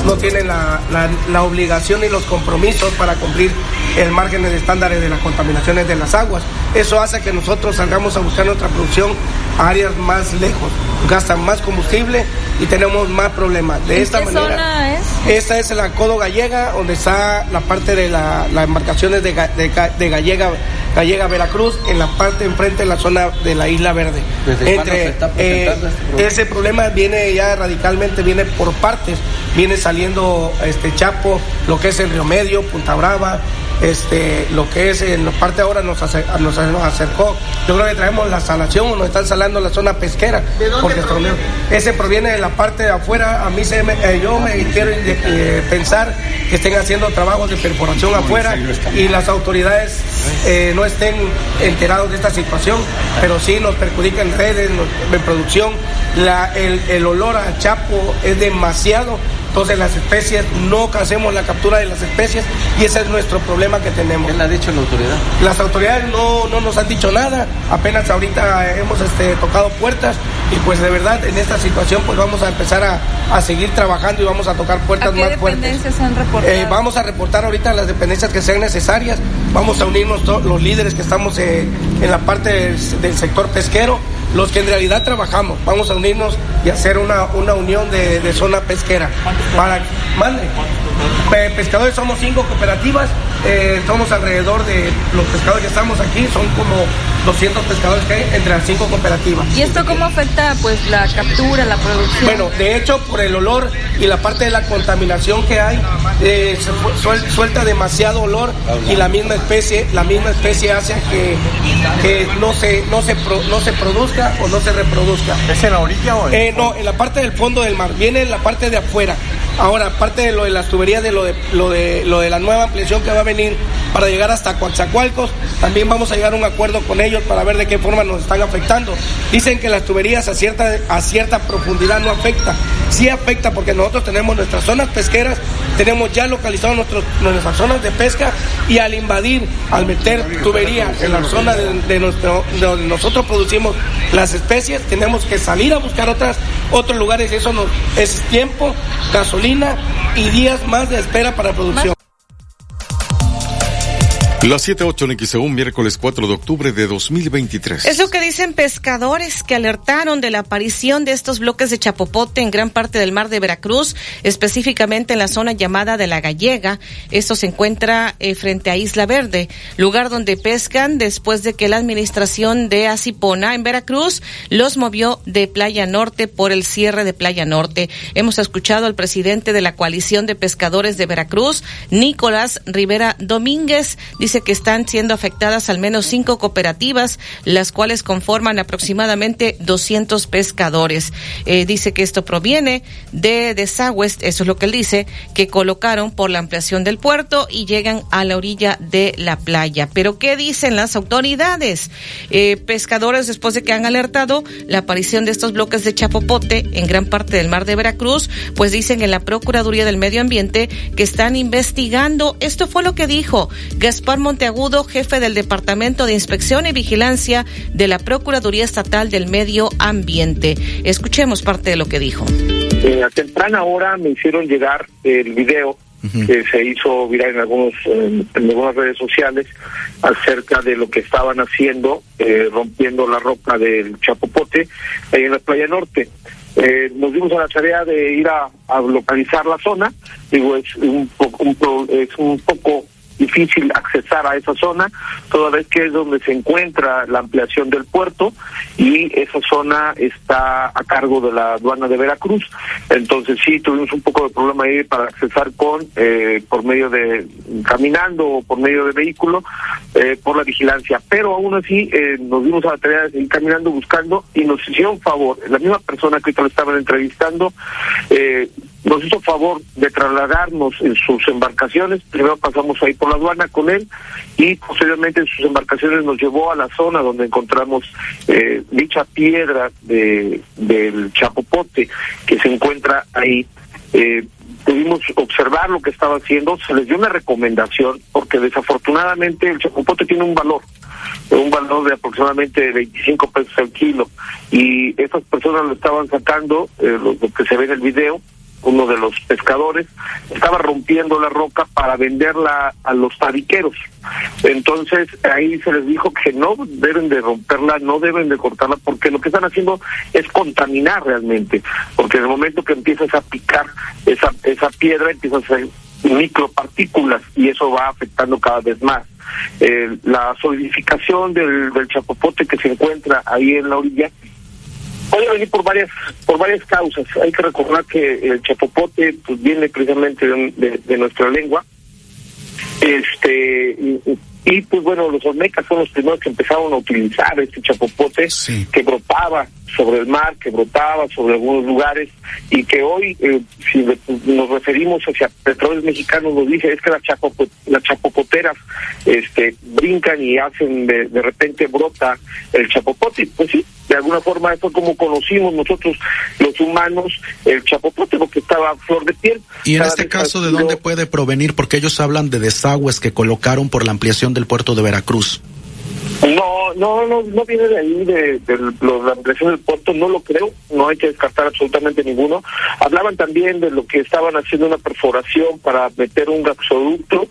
No tienen la, la, la obligación y los compromisos para cumplir el margen de estándares de las contaminaciones de las aguas. Eso hace que nosotros salgamos a buscar nuestra producción a áreas más lejos, gastan más combustible y tenemos más problemas. De esta qué manera, zona es? esta es la Codo Gallega, donde está la parte de la- las embarcaciones de, Ga- de Ga- de Gallega, Gallega Veracruz, en la parte enfrente de la zona de la Isla Verde. ¿Desde cuándo se está presentando este problema? ese problema viene ya radicalmente, viene por partes, viene saliendo este Chapo, lo que es el Río Medio, Punta Brava, este, lo que es en la parte ahora nos, acer- nos, nos acercó. Yo creo que traemos la salación, nos están salando la zona pesquera. porque proviene- ese proviene de la parte de afuera. A mí se me- eh, yo me quiero eh, pensar que estén haciendo trabajos de perforación afuera y las autoridades eh, no estén enterados de esta situación, pero sí nos perjudica en redes, en producción. La- el, el olor a chapo es demasiado. Entonces las especies, no hacemos la captura de las especies y ese es nuestro problema que tenemos. ¿Qué le ha dicho la autoridad? Las autoridades no, no nos han dicho nada, apenas ahorita hemos este, tocado puertas y pues de verdad en esta situación pues vamos a empezar a, a seguir trabajando y vamos a tocar puertas ¿A qué más fuertes. dependencias han reportado? Eh, vamos a reportar ahorita las dependencias que sean necesarias. Vamos a unirnos todos los líderes que estamos eh, en la parte del, del sector pesquero, los que en realidad trabajamos. Vamos a unirnos y hacer una, una unión de, de zona pesquera. Para, mande. Pe- pescadores somos cinco cooperativas, eh, somos alrededor de los pescadores que estamos aquí, son como 200 pescadores que hay entre las cinco cooperativas. ¿Y esto cómo afecta pues la captura, la producción? Bueno, de hecho, por el olor y la parte de la contaminación que hay, eh, suelta demasiado olor y la misma especie, la misma especie hace que, que no se, no se, pro- no se produzca o no se reproduzca. ¿Es en la orilla o en No, en la parte del fondo del mar, viene en la parte de afuera. Ahora, aparte de lo de las tuberías, de lo de, lo de, lo de la nueva ampliación que va a venir para llegar hasta Coatzacoalcos. También vamos a llegar a un acuerdo con ellos para ver de qué forma nos están afectando. Dicen que las tuberías a cierta, a cierta profundidad no afecta. Sí afecta porque nosotros tenemos nuestras zonas pesqueras, tenemos ya localizadas nuestras zonas de pesca y al invadir, al meter tuberías en la zona de, donde nosotros producimos las especies, tenemos que salir a buscar otras, otros lugares. Eso nos, es tiempo, gasolina y días más de espera para producción. Las 7.8 en XEU, miércoles 4 de octubre de 2023. Es lo que dicen pescadores que alertaron de la aparición de estos bloques de chapopote en gran parte del mar de Veracruz, específicamente en la zona llamada de la Gallega. Esto se encuentra eh, frente a Isla Verde, lugar donde pescan después de que la administración de Asipona en Veracruz los movió de Playa Norte por el cierre de Playa Norte. Hemos escuchado al presidente de la coalición de pescadores de Veracruz, Nicolás Rivera Domínguez, dice que están siendo afectadas al menos cinco cooperativas, las cuales conforman aproximadamente 200 pescadores. Eh, dice que esto proviene de desagües, eso es lo que él dice, que colocaron por la ampliación del puerto y llegan a la orilla de la playa. Pero ¿qué dicen las autoridades? Eh, pescadores, después de que han alertado la aparición de estos bloques de chapopote en gran parte del mar de Veracruz, pues dicen en la Procuraduría del Medio Ambiente que están investigando. Esto fue lo que dijo Gaspar Monteagudo, jefe del Departamento de Inspección y Vigilancia de la Procuraduría Estatal del Medio Ambiente. Escuchemos parte de lo que dijo. Eh, a temprana hora me hicieron llegar el video que se hizo viral en algunos en, algunas redes sociales acerca de lo que estaban haciendo eh, rompiendo la roca del Chapopote ahí en la playa norte eh, nos dimos a la tarea de ir a, a localizar la zona digo es un poco un, es un poco difícil accesar a esa zona, toda vez que es donde se encuentra la ampliación del puerto y esa zona está a cargo de la aduana de Veracruz. Entonces sí, tuvimos un poco de problema ahí para accesar con, eh, por medio de, caminando o por medio de vehículo, eh, por la vigilancia. Pero aún así eh, nos dimos a la tarea de seguir caminando, buscando y nos hicieron favor. La misma persona que ahorita lo estaban entrevistando, eh, nos hizo favor de trasladarnos en sus embarcaciones. Primero pasamos ahí por la aduana con él y posteriormente en sus embarcaciones nos llevó a la zona donde encontramos eh, dicha piedra de, del Chapopote que se encuentra ahí. Eh, pudimos observar lo que estaba haciendo, se les dio una recomendación porque desafortunadamente el chapopote tiene un valor, un valor de aproximadamente 25 pesos al kilo y estas personas lo estaban sacando, eh, lo, lo que se ve en el video, uno de los pescadores, estaba rompiendo la roca para venderla a los tabiqueros. Entonces ahí se les dijo que no deben de romperla, no deben de cortarla, porque lo que están haciendo es contaminar realmente, porque en el momento que empiezas a picar esa, esa piedra, empiezas a hacer micropartículas y eso va afectando cada vez más. Eh, la solidificación del, del chapopote que se encuentra ahí en la orilla puede venir por varias por varias causas. Hay que recordar que el chapopote pues, viene precisamente de, de, de nuestra lengua. Este y, pues bueno, los olmecas son los primeros que empezaron a utilizar este chapopote que brotaba sobre el mar, que brotaba sobre algunos lugares y que hoy, eh, si nos referimos hacia petróleos mexicanos, nos dice es que las, chapopo, las chapopoteras este, brincan y hacen de, de repente brota el chapopote. Pues sí, de alguna forma eso como conocimos nosotros los humanos el chapopote porque estaba a flor de piel. Y en este caso, ¿de dónde puede provenir? Porque ellos hablan de desagües que colocaron por la ampliación del puerto de Veracruz. No, no, no, no viene de ahí, de, la ampliación del puerto, no lo creo, no hay que descartar absolutamente ninguno. Hablaban también de lo que estaban haciendo una perforación para meter un gasoducto.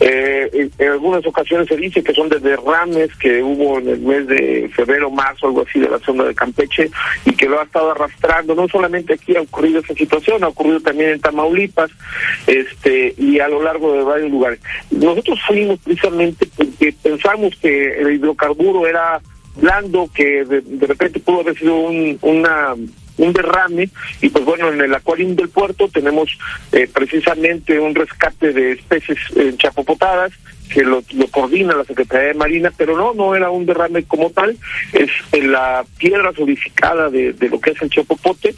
Eh, en, algunas ocasiones se dice que son de derrames que hubo en el mes de febrero, marzo, algo así, de la zona de Campeche, y que lo ha estado arrastrando. No solamente aquí ha ocurrido esa situación, ha ocurrido también en Tamaulipas, este, y a lo largo de varios lugares. Nosotros fuimos precisamente porque pensamos que el hidrocarburo era blando que de, de repente pudo haber sido un, una un derrame y pues bueno en el acuarium del puerto tenemos eh, precisamente un rescate de especies eh, chapopotadas que lo, coordina la Secretaría de Marina, pero no, no era un derrame como tal, es la piedra solidificada de, lo que es el chapopote.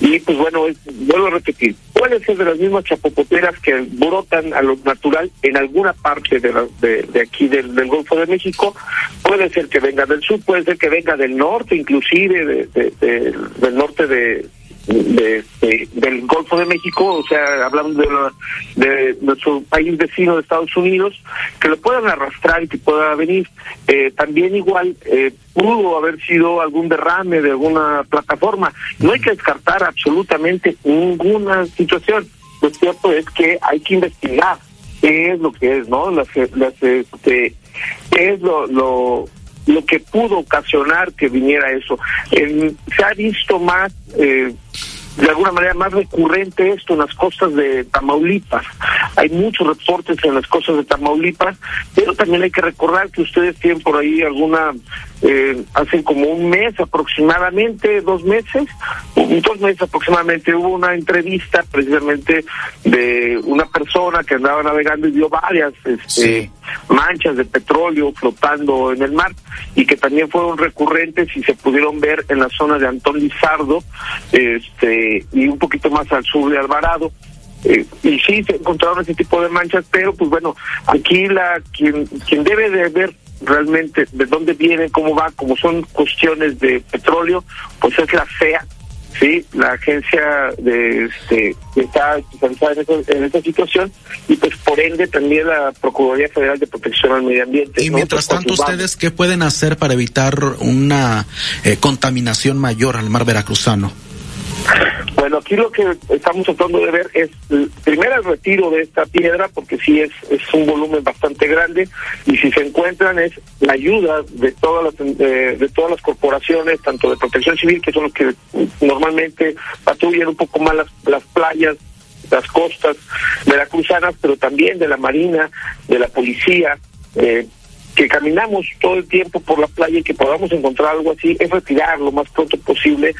Y pues bueno, es, vuelvo a repetir, puede ser de las mismas chapopoteras que brotan a lo natural en alguna parte de, la- de, aquí del, del Golfo de México, puede ser que venga del sur, puede ser que venga del norte, inclusive de- de- de- del norte de, de- de- del Golfo de México, o sea, hablando de, la- de nuestro país vecino de Estados Unidos, que lo puedan arrastrar y que pueda venir. Eh, también igual eh, pudo haber sido algún derrame de alguna plataforma. No hay que descartar absolutamente ninguna situación. Lo cierto es que hay que investigar qué es lo que es, ¿no? Las, las, este, qué es lo, lo, lo que pudo ocasionar que viniera eso. Se ha visto más, eh, de alguna manera más recurrente esto en las costas de Tamaulipas. Hay muchos reportes en las costas de Tamaulipas, pero también hay que recordar que ustedes tienen por ahí alguna, eh, hace como un mes aproximadamente, dos meses, dos meses aproximadamente, hubo una entrevista precisamente de una persona que andaba navegando y vio varias este, manchas de petróleo flotando en el mar y que también fueron recurrentes y se pudieron ver en la zona de Antón Lizardo este, y un poquito más al sur de Alvarado. Eh, y sí se encontraron ese tipo de manchas, pero pues bueno, aquí la quien quien debe de ver realmente de dónde viene, cómo va, como son cuestiones de petróleo, pues es la FEA, sí, la agencia de este que está especializada en, eso- en esta situación y pues por ende también la Procuraduría Federal de Protección al Medio Ambiente. Y ¿no? mientras Pues, tanto, ¿ustedes qué pueden hacer para evitar una eh, contaminación mayor al mar veracruzano? Bueno, aquí lo que estamos tratando de ver es primero el retiro de esta piedra, porque sí es, es un volumen bastante grande, y si se encuentran es la ayuda de todas las de todas las corporaciones, tanto de protección civil, que son los que normalmente patrullan un poco más las, las playas, las costas veracruzanas, pero también de la marina, de la policía, eh, que caminamos todo el tiempo por la playa y que podamos encontrar algo así, es retirar lo más pronto posible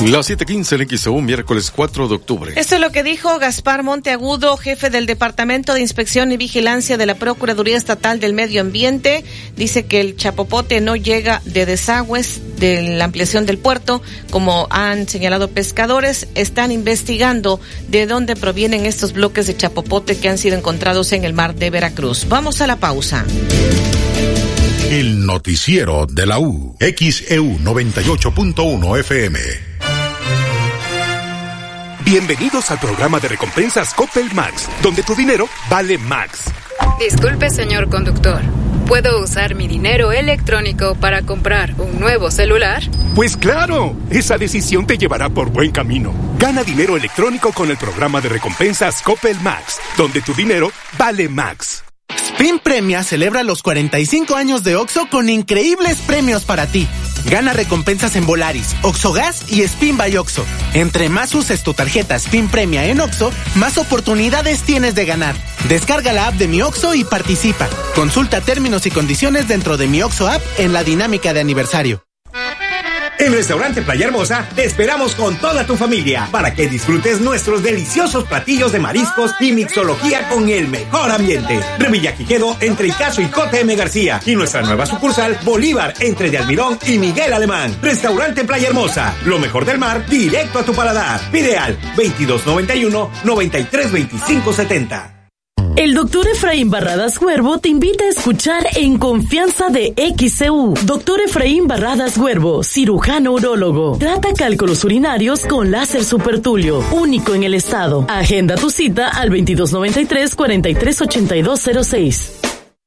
Las 7:15 en XEU, miércoles 4 de octubre. Esto es lo que dijo Gaspar Monteagudo, jefe del Departamento de Inspección y Vigilancia de la Procuraduría Estatal del Medio Ambiente. Dice que el chapopote no llega de desagües de la ampliación del puerto, como han señalado pescadores. Están investigando de dónde provienen estos bloques de chapopote que han sido encontrados en el mar de Veracruz. Vamos a la pausa. El noticiero de la U. XEU 98.1 FM. Bienvenidos al programa de recompensas Coppel Max, donde tu dinero vale Max. Disculpe, señor conductor. ¿Puedo usar mi dinero electrónico para comprar un nuevo celular? Pues claro, esa decisión te llevará por buen camino. Gana dinero electrónico con el programa de recompensas Coppel Max, donde tu dinero vale Max. Spin Premia celebra los 45 años de OXO con increíbles premios para ti. Gana recompensas en Volaris, OXO Gas y Spin by OXO. Entre más uses tu tarjeta Spin Premia en OXO, más oportunidades tienes de ganar. Descarga la app de Mi OXO y participa. Consulta términos y condiciones dentro de Mi OXO app en la dinámica de aniversario. En Restaurante Playa Hermosa te esperamos con toda tu familia para que disfrutes nuestros deliciosos platillos de mariscos y mixología con el mejor ambiente. Revilla Quijedo entre Icaso y JM García y nuestra nueva sucursal Bolívar entre de Almirón y Miguel Alemán. Restaurante Playa Hermosa, lo mejor del mar directo a tu paladar. Pide al 2291 932570. El doctor Efraín Barradas Huervo te invita a escuchar En Confianza de XCU. Doctor Efraín Barradas Huervo, cirujano urólogo. Trata cálculos urinarios con láser supertulio, único en el estado. Agenda tu cita al 2293-438206.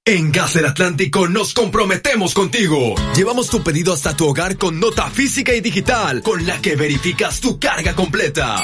En Gas del Atlántico nos comprometemos contigo. Llevamos tu pedido hasta tu hogar con nota física y digital, con la que verificas tu carga completa.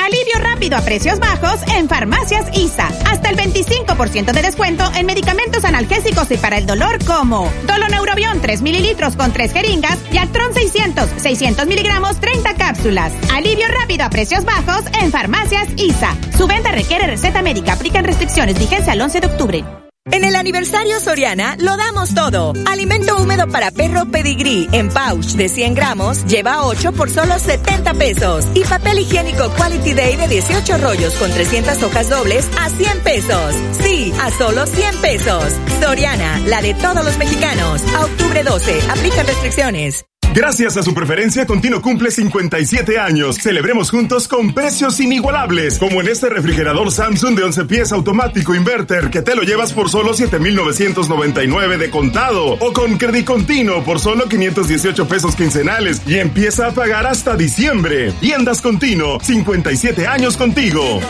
Alivio rápido a precios bajos en Farmacias ISA. Hasta el 25% de descuento en medicamentos analgésicos y para el dolor como Doloneurobión 3 mililitros con 3 jeringas y Actron 600, 600 miligramos, 30 cápsulas. Alivio rápido a precios bajos en Farmacias ISA. Su venta requiere receta médica. Aplican restricciones. Vigencia al 11 de octubre. En el aniversario Soriana lo damos todo. Alimento húmedo para perro pedigrí en pouch de 100 gramos lleva 8 por solo 70 pesos. Y papel higiénico Quality Day de 18 rollos con 300 hojas dobles a 100 pesos. Sí, a solo 100 pesos. Soriana, la de todos los mexicanos. A octubre 12, aplican restricciones. Gracias a su preferencia, Continuo cumple 57 años. Celebremos juntos con precios inigualables, como en este refrigerador Samsung de 11 pies automático inverter que te lo llevas por solo 7,999 de contado o con crédito continuo por solo 518 pesos quincenales y empieza a pagar hasta diciembre. Tiendas Continuo, 57 años contigo.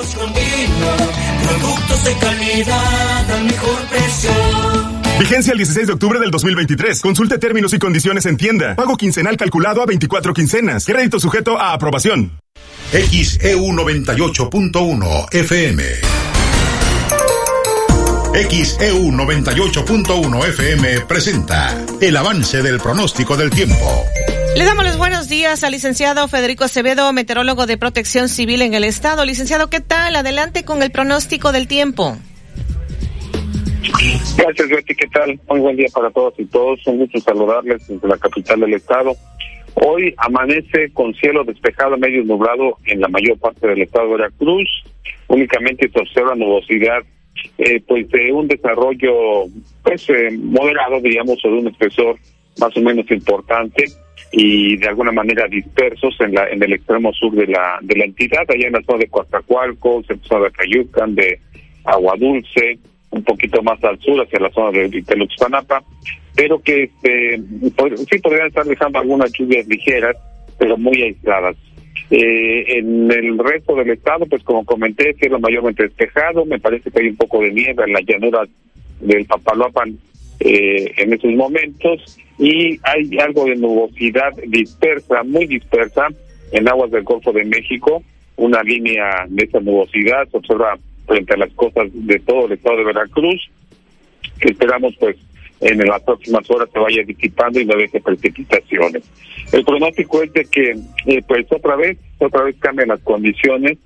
Vigencia el 16 de octubre del 2023. Consulte términos y condiciones en tienda. Pago quincenal calculado a 24 quincenas. Crédito sujeto a aprobación. XEU 98.1 FM. XEU 98.1 FM presenta el avance del pronóstico del tiempo. Le damos los buenos días al licenciado Federico Acevedo, meteorólogo de protección civil en el estado. Licenciado, ¿qué tal? Adelante con el pronóstico del tiempo. Gracias, Betty. ¿Qué tal? Muy buen día para todos y todos. Un gusto saludarles desde la capital del estado. Hoy amanece con cielo despejado, medio nublado en la mayor parte del estado de Veracruz. Únicamente se observa nubosidad, eh, pues de un desarrollo, pues eh, moderado, diríamos, o de un espesor más o menos importante y de alguna manera dispersos en la en el extremo sur de la de la entidad, allá en la zona de Coatzacoalcos, en la zona de Cayucan, de Agua Dulce, un poquito más al sur, hacia la zona de, de Luxpanapa, pero que este, sí podrían estar dejando algunas lluvias ligeras, pero muy aisladas. Eh, en el resto del estado, pues como comenté, cielo mayormente despejado, me parece que hay un poco de nieve en la llanura del Papaloapan eh, en esos momentos y hay algo de nubosidad dispersa, muy dispersa, en aguas del Golfo de México, una línea de esa nubosidad se observa frente a las costas de todo el estado de Veracruz, que esperamos pues en las próximas horas se vaya disipando y no deje precipitaciones. El pronóstico es de que eh, pues otra vez, otra vez cambian las condiciones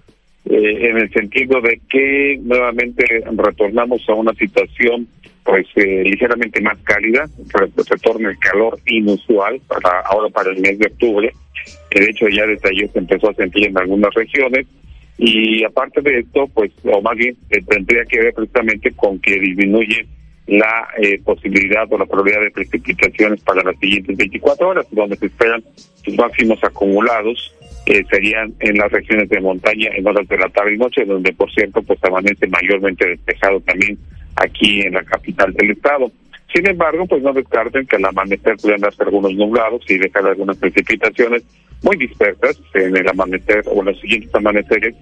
eh, en el sentido de que nuevamente retornamos a una situación pues eh, ligeramente más cálida, re- retorna el calor inusual para ahora para el mes de octubre, que de hecho ya desde ayer se empezó a sentir en algunas regiones, y aparte de esto, pues, o más bien, eh, tendría que ver precisamente con que disminuye la eh, posibilidad o la probabilidad de precipitaciones para las siguientes 24 horas, donde se esperan sus máximos acumulados eh, serían en las regiones de montaña en horas de la tarde y noche, donde por cierto pues amanece mayormente despejado también aquí en la capital del estado. Sin embargo, pues no descarten que al amanecer puedan darse algunos nublados y dejar algunas precipitaciones muy dispersas en el amanecer o en los siguientes amaneceres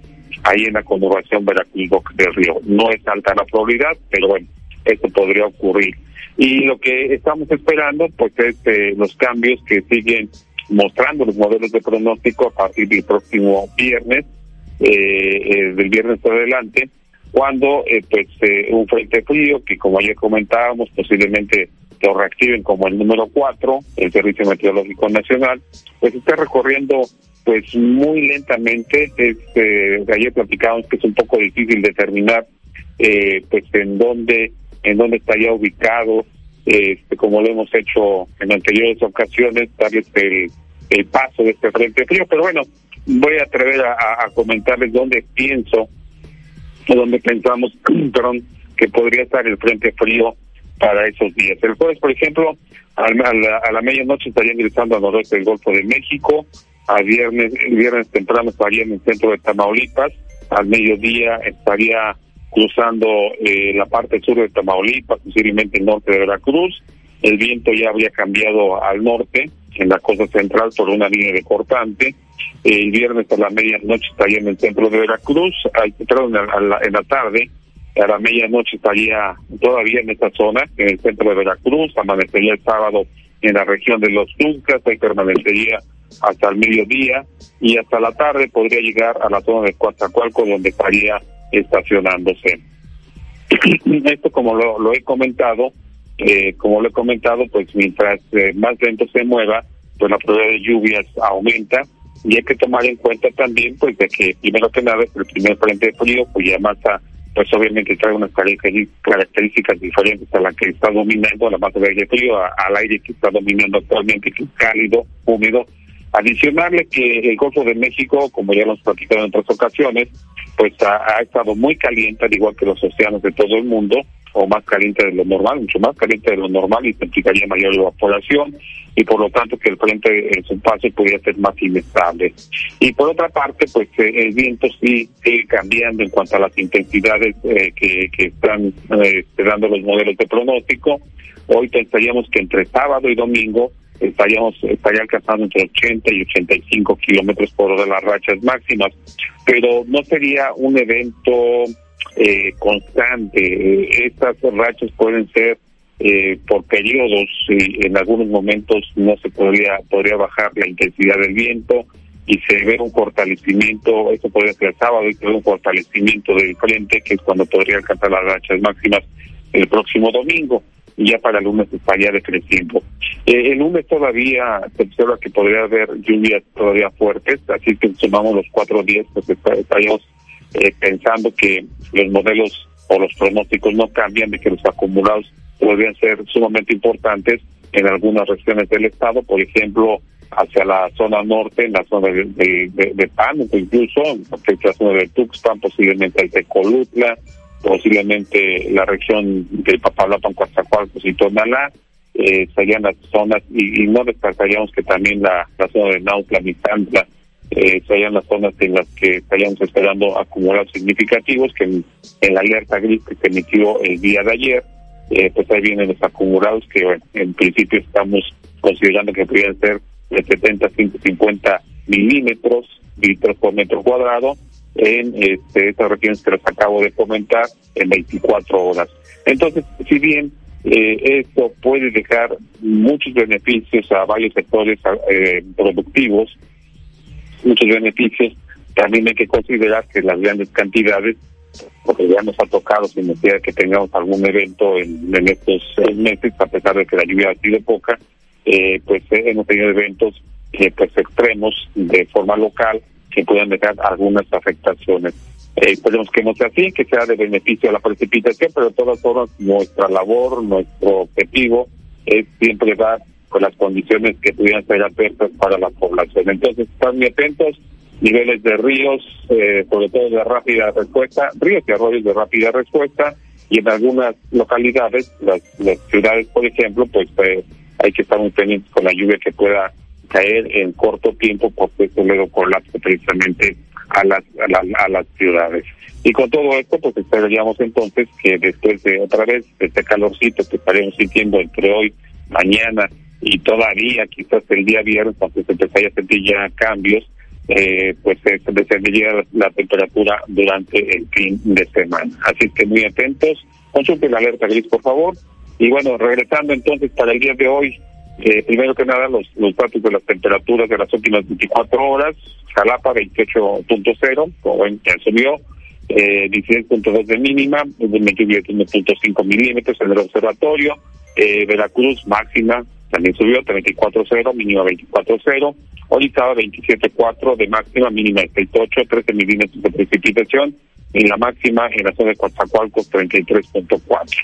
ahí en la conurbación Veracruz del Río. No es alta la probabilidad, pero bueno, esto podría ocurrir. Y lo que estamos esperando, pues, es eh, los cambios que siguen mostrando los modelos de pronóstico a partir del próximo viernes, eh, eh, del viernes adelante, cuando eh, pues un frente frío que como ayer comentábamos posiblemente lo reactiven como el número 4, el Servicio Meteorológico Nacional, pues está recorriendo pues muy lentamente, este, ayer platicábamos que es un poco difícil determinar eh, pues en dónde en dónde estaría ubicado, este, como lo hemos hecho en anteriores ocasiones, darles el, el paso de este frente frío, pero bueno, voy a atrever a, comentarles dónde pienso, dónde pensamos, perdón, que podría estar el frente frío para esos días. El jueves, por ejemplo, al- a la, a la medianoche estaría ingresando al noroeste del Golfo de México, a viernes, el viernes temprano estaría en el centro de Tamaulipas, al mediodía estaría cruzando eh, la parte sur de Tamaulipas, posiblemente el norte de Veracruz. El viento ya habría cambiado al norte, en la costa central, por una línea de cortante. El viernes a la medianoche estaría en el centro de Veracruz, ay, perdón, a la- en la tarde, a la medianoche estaría todavía en esta zona, en el centro de Veracruz, amanecería el sábado en la región de Los Tuncas, ahí permanecería hasta el mediodía y hasta la tarde podría llegar a la zona de Coatzacoalco donde estaría estacionándose. Esto como lo, he comentado, eh, como lo he comentado, pues mientras eh, más lento se mueva, pues la probabilidad de lluvias aumenta y hay que tomar en cuenta también pues de que primero que nada el primer frente frío pues ya masa pues obviamente trae unas características diferentes a la que está dominando la masa de aire frío, al aire que está dominando actualmente, que es cálido, húmedo. Adicionarle que el Golfo de México, como ya lo hemos platicado en otras ocasiones, pues ha, estado muy caliente, al igual que los océanos de todo el mundo, o más caliente de lo normal, mucho más caliente de lo normal y implicaría mayor evaporación y por lo tanto que el frente en su paso podría ser más inestable. Y por otra parte, pues eh, el viento sí sigue cambiando en cuanto a las intensidades eh, que, que, están eh, dando los modelos de pronóstico. Hoy pensaríamos que entre sábado y domingo estaríamos estaría alcanzando entre 80 y 85 kilómetros por hora las rachas máximas, pero no sería un evento eh, constante. Estas rachas pueden ser eh, por periodos y en algunos momentos no se podría podría bajar la intensidad del viento y se ve un fortalecimiento, esto podría ser sábado y se ve un fortalecimiento del frente que es cuando podría alcanzar las rachas máximas el próximo domingo y ya para el lunes estaría decreciendo. Eh, el lunes todavía se observa que podría haber lluvias todavía fuertes, así que sumamos los cuatro días, pues estaríamos eh, pensando que los modelos o los pronósticos no cambian, de que los acumulados podrían ser sumamente importantes en algunas regiones del estado, por ejemplo, hacia la zona norte, en la zona de, de, de, Pánuco incluso, la zona de Tuxpan, posiblemente el de Colutla, posiblemente la región de Papalapan, Coatzacoalcos y Tonalá, eh, serían las zonas, y, no descartaríamos que también la, la zona de Nautla, Mitantla, eh, serían las zonas en las que estaríamos esperando acumulados significativos, que en, la alerta gris que se emitió el día de ayer, eh, pues ahí vienen los acumulados que en principio estamos considerando que podrían ser de 70 a 150 milímetros, litros por metro cuadrado, en este, estas regiones que les acabo de comentar en 24 horas. Entonces, si bien eh, esto puede dejar muchos beneficios a varios sectores eh, productivos, muchos beneficios, también hay que considerar que las grandes cantidades, porque ya nos ha tocado sin necesidad que tengamos algún evento en, estos seis meses, a pesar de que la lluvia ha sido poca, eh, pues hemos tenido eventos pues extremos de forma local que puedan dejar algunas afectaciones. Eh, esperemos que no sea así, que sea de beneficio a la precipitación, pero todas formas nuestra labor, nuestro objetivo es siempre dar las condiciones que pudieran ser adversas para la población. Entonces, están muy atentos, niveles de ríos, eh, sobre todo de rápida respuesta, ríos y arroyos de rápida respuesta, y en algunas localidades, las, ciudades, por ejemplo, pues eh, hay que estar muy pendientes con la lluvia que pueda caer en corto tiempo porque eso luego colapsa precisamente a las, a, las ciudades. Y con todo esto, pues esperaríamos entonces que después de otra vez este calorcito que estaremos sintiendo entre hoy, mañana y todavía quizás el día viernes, aunque se empezaría a sentir ya cambios, eh, pues se descendería la temperatura durante el fin de semana. Así que muy atentos, consulten la alerta gris, por favor. Y bueno, regresando entonces para el día de hoy, eh, primero que nada, los, los datos de las temperaturas de las últimas 24 horas. Jalapa 28.0, como ven, ya subió. Eh, 16.2 de mínima, de 21.5 milímetros en el observatorio. Eh, Veracruz máxima también subió 34.0, mínima 24.0. Orizaba 27.4 de máxima, mínima 68, 13 milímetros de precipitación y la máxima en la zona de Coatzacoalcos 33.4.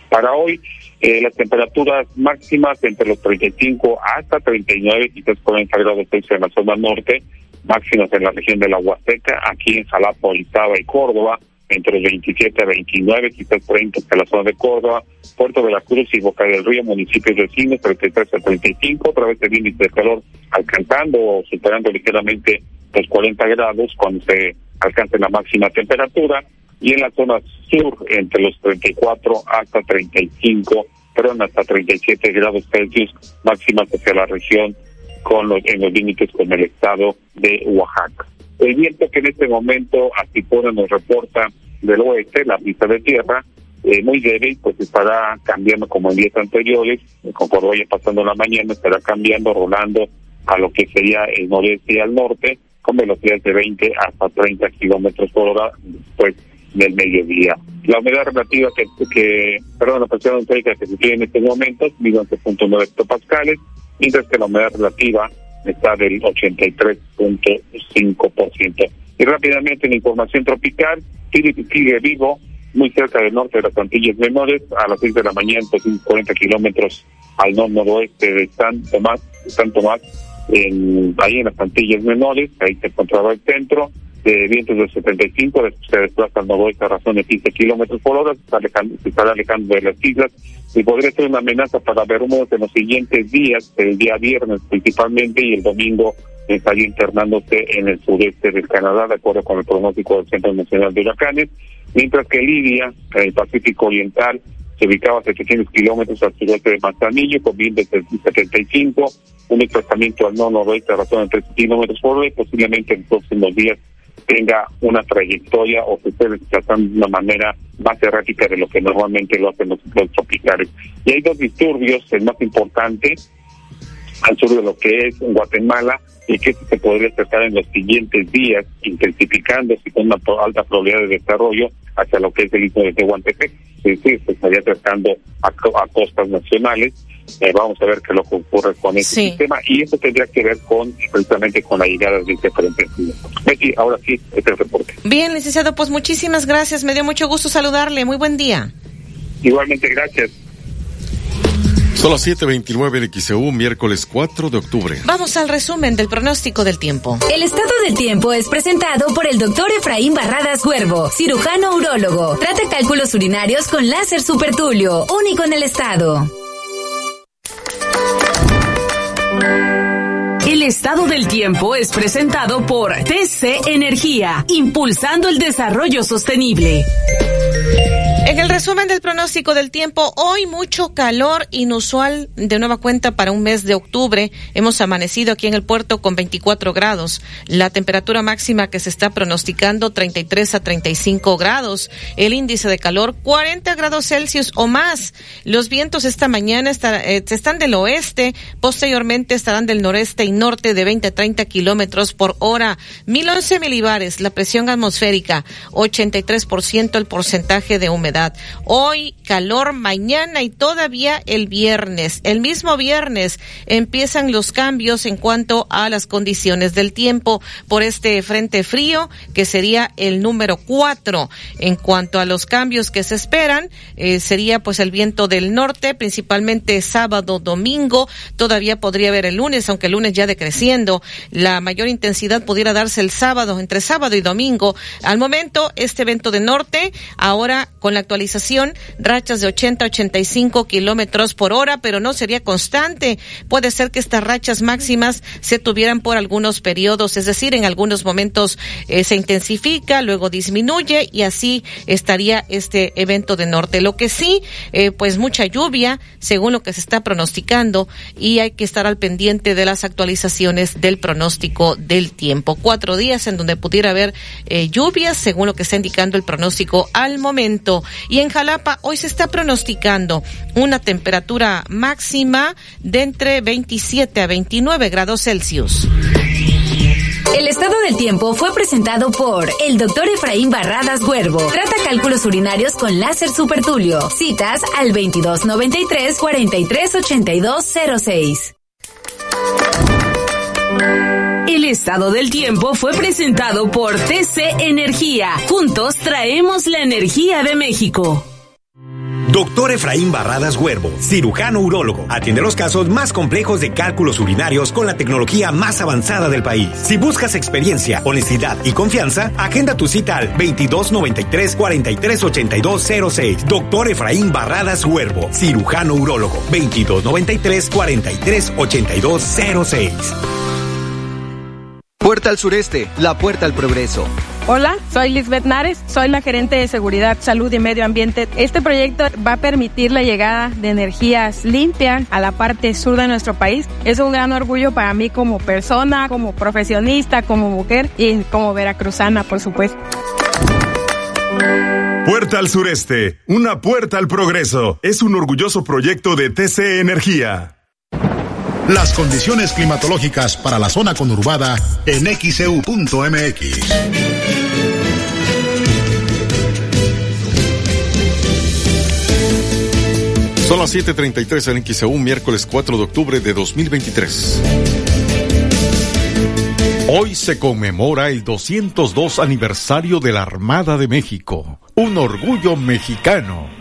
Para hoy, eh, las temperaturas máximas entre los 35 hasta 39, quizás pueden grados Celsius en la zona norte, máximas en la región de la Huasteca, aquí en Jalapa, Orizaba y Córdoba, entre los 27 a 29, quizás 30 hasta la zona de Córdoba, Puerto de la Cruz y Boca del Río, municipios vecinos, 33 a 35, otra vez el índice de calor alcanzando o superando ligeramente los 40 grados cuando se alcance la máxima temperatura y en la zona sur entre los 34 hasta 35, perdón, hasta 37 grados Celsius máximas hacia la región con los, en los límites con el estado de Oaxaca. El viento que en este momento Astipona nos reporta del oeste, la pista de tierra, eh, muy débil, pues estará cambiando como en días anteriores, conforme vaya pasando la mañana, estará cambiando, rolando a lo que sería el noreste y al norte, con velocidades de 20 hasta 30 kilómetros por hora después del mediodía. La humedad relativa que, que perdón, la presión atmosférica que se tiene en estos momentos, 11.9 hectopascales, mientras que la humedad relativa está del 83.5%. Y rápidamente en información tropical, sigue, sigue vivo muy cerca del norte de las Antillas Menores, a las 6 de la mañana, 40 kilómetros al noroeste de San Tomás, San Tomás, en, ahí en las Antillas Menores, ahí se encontraba el centro, de vientos de 75, se desplaza al noroeste a razón de 15 kilómetros por hora, se está, alejando, de las islas y podría ser una amenaza para Bermudas en los siguientes días, el día viernes principalmente y el domingo estaría internándose en el sureste del Canadá, de acuerdo con el pronóstico del Centro Nacional de Huracanes, mientras que Lidia, en el Pacífico Oriental, se ubicaba a 700 kilómetros al sureste de Manzanillo, con vientos de 75, un desplazamiento al noroeste a razón de 3 kilómetros por hora, y posiblemente en los próximos días tenga una trayectoria o se esté desplazando de una manera más errática de lo que normalmente lo hacen los tropicales. Y hay dos disturbios, el más importante, al sur de lo que es Guatemala, y que se podría acercar en los siguientes días, intensificándose con una alta probabilidad de desarrollo hacia lo que es el istmo de Tehuantepec, es decir, se estaría acercando a, costas nacionales. Eh, vamos a ver qué es lo que ocurre con este sistema y eso tendría que ver con precisamente con la llegada de diferentes Betty, ahora sí, este es el reporte. Bien, licenciado, pues muchísimas gracias. Me dio mucho gusto saludarle. Muy buen día. Igualmente, gracias. Son las 7:29 en XEU, miércoles 4 de octubre. Vamos al resumen del pronóstico del tiempo. El estado del tiempo es presentado por el doctor Efraín Barradas Huervo, cirujano urólogo. Trata cálculos urinarios con láser supertulio, único en el estado. El estado del tiempo es presentado por TC Energía, impulsando el desarrollo sostenible. En el resumen del pronóstico del tiempo, hoy mucho calor inusual de nueva cuenta para un mes de octubre. Hemos amanecido aquí en el puerto con 24 grados. La temperatura máxima que se está pronosticando 33 a 35 grados. El índice de calor 40 grados Celsius o más. Los vientos esta mañana eh, están del oeste, posteriormente estarán del noreste y norte de 20 a 30 kilómetros por hora. 1011 milibares, la presión atmosférica, 83% el porcentaje de humedad. Hoy calor, mañana y todavía el viernes. El mismo viernes empiezan los cambios en cuanto a las condiciones del tiempo por este frente frío que sería el número cuatro. En cuanto a los cambios que se esperan, eh, sería pues el viento del norte, principalmente sábado, domingo. Todavía podría haber el lunes, aunque el lunes ya decreciendo. La mayor intensidad pudiera darse el sábado, entre sábado y domingo. Al momento, este evento de norte, ahora con la actualización, rachas de 80 a 85 kilómetros por hora, pero no sería constante. Puede ser que estas rachas máximas se tuvieran por algunos periodos, es decir, en algunos momentos eh, se intensifica, luego disminuye y así estaría este evento de norte. Lo que sí, eh, pues mucha lluvia, según lo que se está pronosticando, y hay que estar al pendiente de las actualizaciones del pronóstico del tiempo. Cuatro días en donde pudiera haber eh, lluvias, según lo que está indicando el pronóstico al momento. Y en Jalapa hoy se está pronosticando una temperatura máxima de entre 27 a 29 grados Celsius. El estado del tiempo fue presentado por el doctor Efraín Barradas Huervo. Trata cálculos urinarios con láser supertulio. Citas al 2293 438206. El estado del tiempo fue presentado por TC Energía. Juntos traemos la energía de México. Doctor Efraín Barradas Huervo, cirujano urólogo, atiende los casos más complejos de cálculos urinarios con la tecnología más avanzada del país. Si buscas experiencia, honestidad y confianza, agenda tu cita al 2293 438206. Doctor Efraín Barradas Huervo, cirujano urólogo, 2293 438206. Puerta al sureste, la puerta al progreso. Hola, soy Lisbeth Nares, soy la gerente de Seguridad, Salud y Medio Ambiente. Este proyecto va a permitir la llegada de energías limpias a la parte sur de nuestro país. Es un gran orgullo para mí como persona, como profesionista, como mujer y como veracruzana, por supuesto. Puerta al sureste, una puerta al progreso. Es un orgulloso proyecto de TC Energía. Las condiciones climatológicas para la zona conurbada en xeu.mx. Son las 7:33 en XEU, miércoles 4 de octubre de 2023. Hoy se conmemora el 202 aniversario de la Armada de México un orgullo mexicano.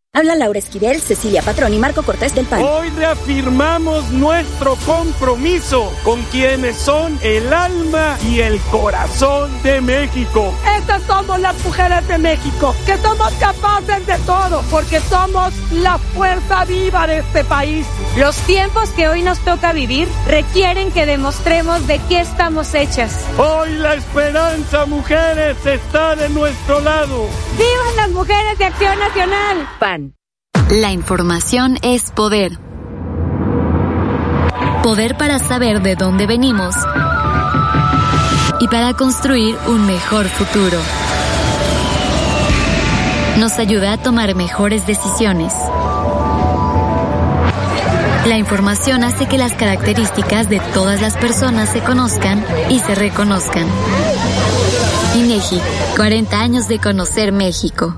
Habla Laura Esquivel, Cecilia Patrón y Marco Cortés del PAN. Hoy reafirmamos nuestro compromiso con quienes son el alma y el corazón de México. Estas somos las mujeres de México, que somos capaces de todo, porque somos la fuerza viva de este país. Los tiempos que hoy nos toca vivir requieren que demostremos de qué estamos hechas. Hoy la esperanza, mujeres, está de nuestro lado. ¡Vivan las mujeres de Acción Nacional! PAN. La información es poder. Poder para saber de dónde venimos y para construir un mejor futuro. Nos ayuda a tomar mejores decisiones. La información hace que las características de todas las personas se conozcan y se reconozcan. INEGI, 40 años de conocer México.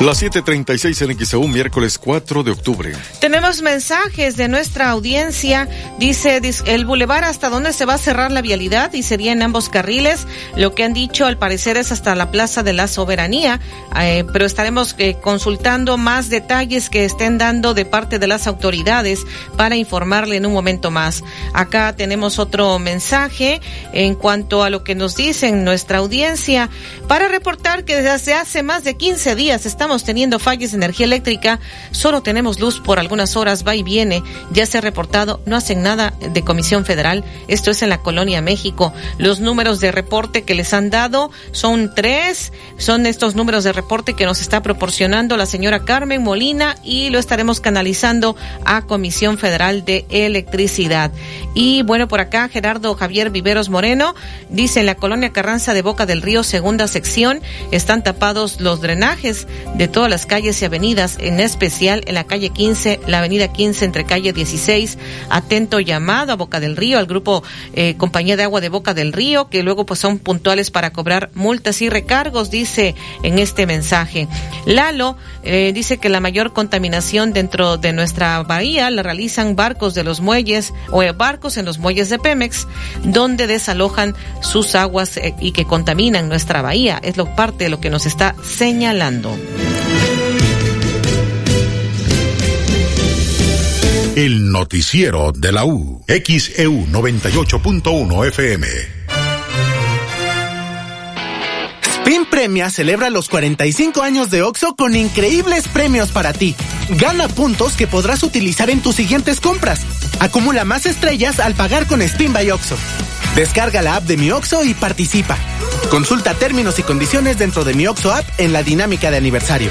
Las 7:36 en XEU, miércoles 4 de octubre. Tenemos mensajes de nuestra audiencia. Dice, el bulevar hasta dónde se va a cerrar la vialidad y sería en ambos carriles. Lo que han dicho al parecer es hasta la Plaza de la Soberanía, eh, pero estaremos eh, consultando más detalles que estén dando de parte de las autoridades para informarle en un momento más. Acá tenemos otro mensaje en cuanto a lo que nos dicen nuestra audiencia para reportar que desde hace más de 15 días estamos teniendo fallas de energía eléctrica, solo tenemos luz por algunas horas, va y viene, ya se ha reportado, no hacen nada de Comisión Federal, esto es en la Colonia México. Los números de reporte que les han dado son tres, son estos números de reporte que nos está proporcionando la señora Carmen Molina y lo estaremos canalizando a Comisión Federal de Electricidad. Y bueno, por acá Gerardo Javier Viveros Moreno dice en la Colonia Carranza de Boca del Río, segunda sección, están tapados los drenajes de todas las calles y avenidas, en especial en la calle 15, la avenida 15 entre calle 16. Atento llamado a Boca del Río, al grupo eh, Compañía de Agua de Boca del Río, que luego pues son puntuales para cobrar multas y recargos, dice en este mensaje. Lalo eh, dice que la mayor contaminación dentro de nuestra bahía la realizan barcos de los muelles o eh, barcos en los muelles de Pemex, donde desalojan sus aguas y que contaminan nuestra bahía. Es lo parte de lo que nos está señalando. El noticiero de la U, XEU 98.1 FM. Spin Premia celebra los 45 años de OXO con increíbles premios para ti. Gana puntos que podrás utilizar en tus siguientes compras. Acumula más estrellas al pagar con Spin by OXO. Descarga la app de mi OXO y participa. Consulta términos y condiciones dentro de mi OXO app en la dinámica de aniversario.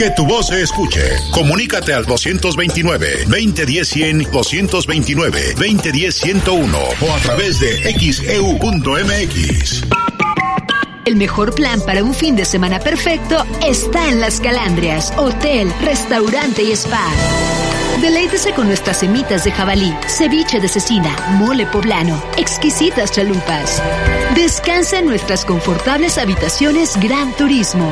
Que tu voz se escuche. Comunícate al 229-2010-100, 229-2010-101 o a través de xeu.mx. El mejor plan para un fin de semana perfecto está en Las Calandrias, hotel, restaurante y spa. Deleítese con nuestras semitas de jabalí, ceviche de cecina, mole poblano, exquisitas chalupas. Descansa en nuestras confortables habitaciones Gran Turismo.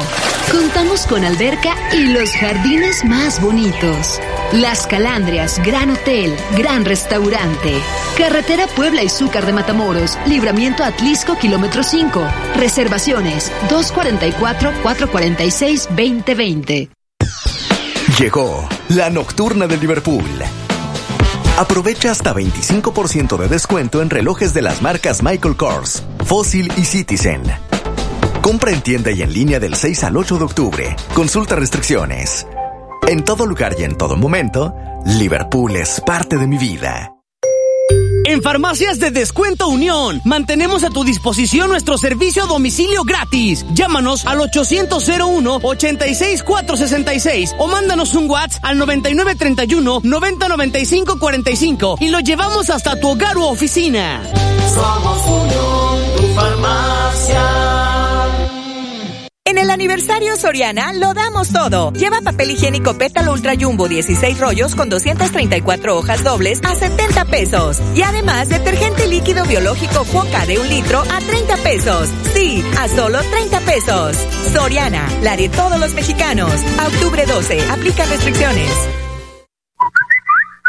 Contamos con alberca y los jardines más bonitos. Las Calandrias, Gran Hotel, Gran Restaurante. Carretera Puebla y Zúcar de Matamoros, Libramiento Atlisco, kilómetro 5. Reservaciones 244-446-2020. Llegó la nocturna de Liverpool. Aprovecha hasta 25% de descuento en relojes de las marcas Michael Kors, Fossil y Citizen. Compra en tienda y en línea del 6 al 8 de octubre. Consulta restricciones. En todo lugar y en todo momento, Liverpool es parte de mi vida. En Farmacias de Descuento Unión, mantenemos a tu disposición nuestro servicio a domicilio gratis. Llámanos al 800-01-86466 o mándanos un WhatsApp al 9931-909545 y lo llevamos hasta tu hogar u oficina. Somos Unión, tu farmacia. El aniversario Soriana lo damos todo. Lleva papel higiénico Pétalo Ultra Jumbo 16 rollos con 234 hojas dobles a 70 pesos. Y además detergente líquido biológico Foca de un litro a 30 pesos. Sí, a solo 30 pesos. Soriana, la de todos los mexicanos. A octubre 12, aplica restricciones.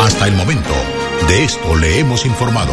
Hasta el momento, de esto le hemos informado.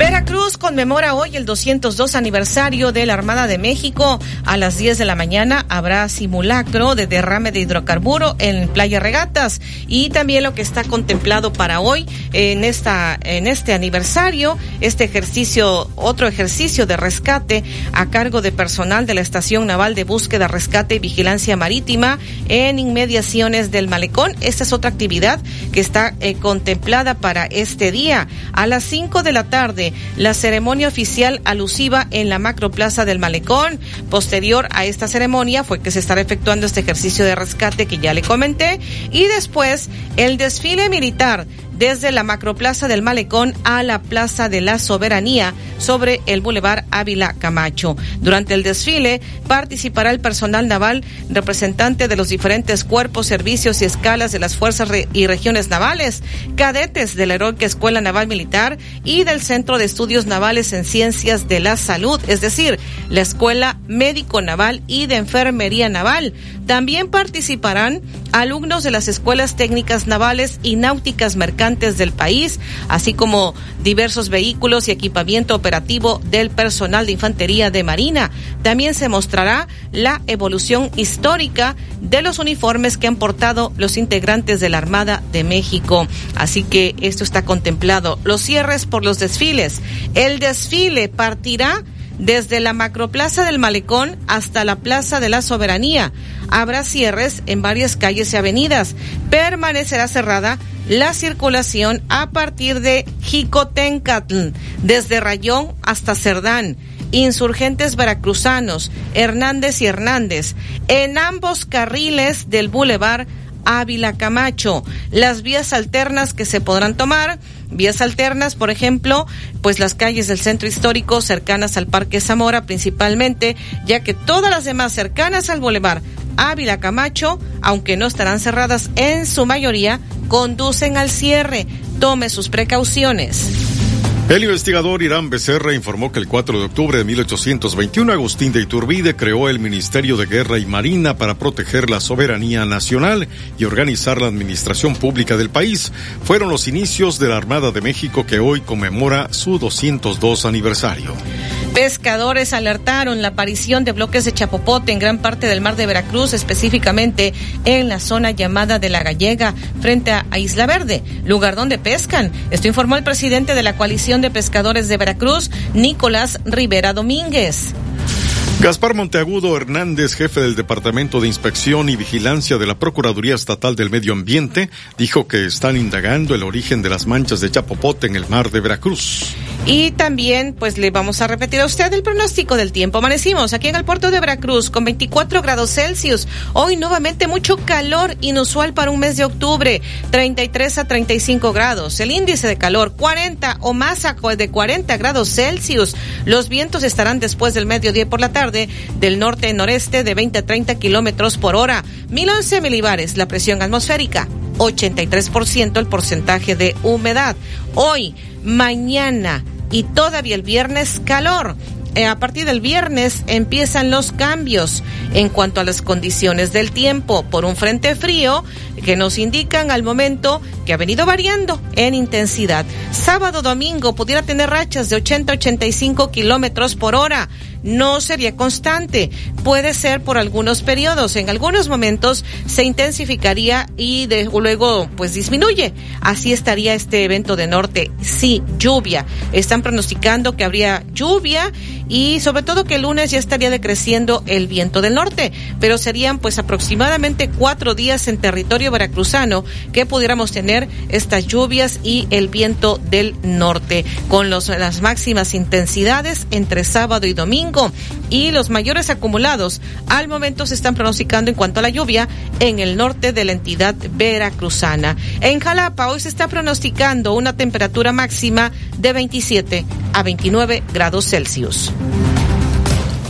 Veracruz conmemora hoy el 202 aniversario de la Armada de México. A las 10 de la mañana habrá simulacro de derrame de hidrocarburo en Playa Regatas y también lo que está contemplado para hoy en esta en este aniversario, este ejercicio, otro ejercicio de rescate a cargo de personal de la Estación Naval de Búsqueda, Rescate y Vigilancia Marítima en inmediaciones del Malecón. Esta es otra actividad que está eh, contemplada para este día. A las 5 de la tarde, la ceremonia oficial alusiva en la macroplaza del Malecón. Posterior a esta ceremonia fue que se estará efectuando este ejercicio de rescate que ya le comenté y después el desfile militar desde la macroplaza del Malecón a la Plaza de la Soberanía sobre el Boulevard Ávila Camacho. Durante el desfile participará el personal naval representante de los diferentes cuerpos, servicios y escalas de las fuerzas y regiones navales, cadetes de la Heroica Escuela Naval Militar y del Centro de Estudios Navales en Ciencias de la Salud, es decir, la Escuela Médico Naval y de Enfermería Naval. También participarán alumnos de las escuelas técnicas navales y náuticas mercantes del país, así como diversos vehículos y equipamiento operativo del personal de infantería de Marina. También se mostrará la evolución histórica de los uniformes que han portado los integrantes de la Armada de México. Así que esto está contemplado. Los cierres por los desfiles. El desfile partirá desde la macroplaza del Malecón hasta la Plaza de la Soberanía. Habrá cierres en varias calles y avenidas. Permanecerá cerrada la circulación a partir de Jicotencatl, desde Rayón hasta Cerdán. Insurgentes veracruzanos, Hernández y Hernández, en ambos carriles del Boulevard Ávila Camacho. Las vías alternas que se podrán tomar, vías alternas, por ejemplo, pues las calles del centro histórico cercanas al Parque Zamora principalmente, ya que todas las demás cercanas al Boulevard Ávila Camacho, aunque no estarán cerradas en su mayoría, conducen al cierre. Tome sus precauciones. El investigador Irán Becerra informó que el 4 de octubre de 1821 Agustín de Iturbide creó el Ministerio de Guerra y Marina para proteger la soberanía nacional y organizar la administración pública del país. Fueron los inicios de la Armada de México que hoy conmemora su 202 aniversario. Pescadores alertaron la aparición de bloques de chapopote en gran parte del mar de Veracruz, específicamente en la zona llamada de La Gallega, frente a Isla Verde, lugar donde pescan. Esto informó el presidente de la coalición de pescadores de Veracruz, Nicolás Rivera Domínguez. Gaspar Monteagudo Hernández, jefe del Departamento de Inspección y Vigilancia de la Procuraduría Estatal del Medio Ambiente, dijo que están indagando el origen de las manchas de chapopote en el mar de Veracruz. Y también, pues le vamos a repetir a usted el pronóstico del tiempo. Amanecimos aquí en el puerto de Veracruz con 24 grados Celsius. Hoy nuevamente mucho calor inusual para un mes de octubre, 33 a 35 grados. El índice de calor 40 o más de 40 grados Celsius. Los vientos estarán después del mediodía por la tarde del norte noreste de 20 a 30 kilómetros por hora. 1011 milibares la presión atmosférica. 83% el porcentaje de humedad. Hoy, mañana y todavía el viernes calor. Eh, a partir del viernes empiezan los cambios en cuanto a las condiciones del tiempo por un frente frío que nos indican al momento que ha venido variando en intensidad. Sábado, domingo pudiera tener rachas de 80 85 kilómetros por hora no sería constante. Puede ser por algunos periodos. En algunos momentos se intensificaría y de, luego pues disminuye. Así estaría este evento de norte. Sí, lluvia. Están pronosticando que habría lluvia y sobre todo que el lunes ya estaría decreciendo el viento del norte. Pero serían pues aproximadamente cuatro días en territorio veracruzano que pudiéramos tener estas lluvias y el viento del norte con los, las máximas intensidades entre sábado y domingo y los mayores acumulados al momento se están pronosticando en cuanto a la lluvia en el norte de la entidad veracruzana. En Jalapa hoy se está pronosticando una temperatura máxima de 27 a 29 grados Celsius. Bye.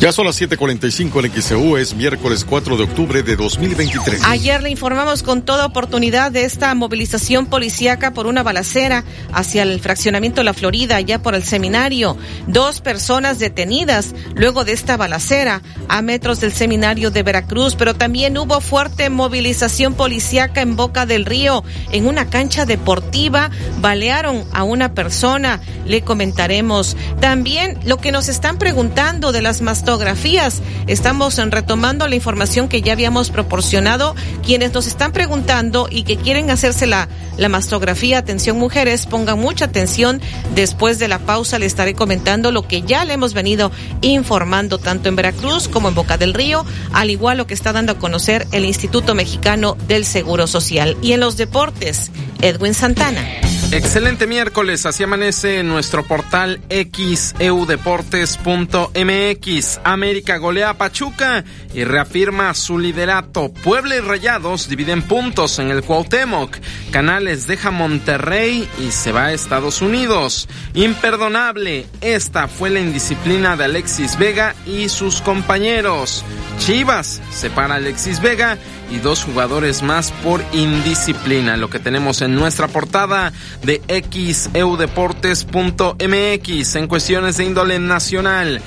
Ya son las 7:45 en XEU, es miércoles 4 de octubre de 2023. Ayer le informamos con toda oportunidad de esta movilización policíaca por una balacera hacia el fraccionamiento la Florida, allá por el seminario. Dos personas detenidas luego de esta balacera a metros del seminario de Veracruz, pero también hubo fuerte movilización policíaca en Boca del Río, en una cancha deportiva. Balearon a una persona, le comentaremos. También lo que nos están preguntando de las mastodontes Estamos retomando la información que ya habíamos proporcionado. Quienes nos están preguntando y que quieren hacerse la, la mastografía, atención mujeres, pongan mucha atención. Después de la pausa le estaré comentando lo que ya le hemos venido informando tanto en Veracruz como en Boca del Río, al igual lo que está dando a conocer el Instituto Mexicano del Seguro Social. Y en los deportes, Edwin Santana. Excelente miércoles, así amanece en nuestro portal xeudeportes.mx. América golea a Pachuca y reafirma su liderato. Puebla y Rayados dividen puntos en el Cuauhtémoc. Canales deja Monterrey y se va a Estados Unidos. Imperdonable, esta fue la indisciplina de Alexis Vega y sus compañeros. Chivas separa a Alexis Vega y dos jugadores más por indisciplina. Lo que tenemos en nuestra portada de xeudeportes.mx en cuestiones de índole nacional.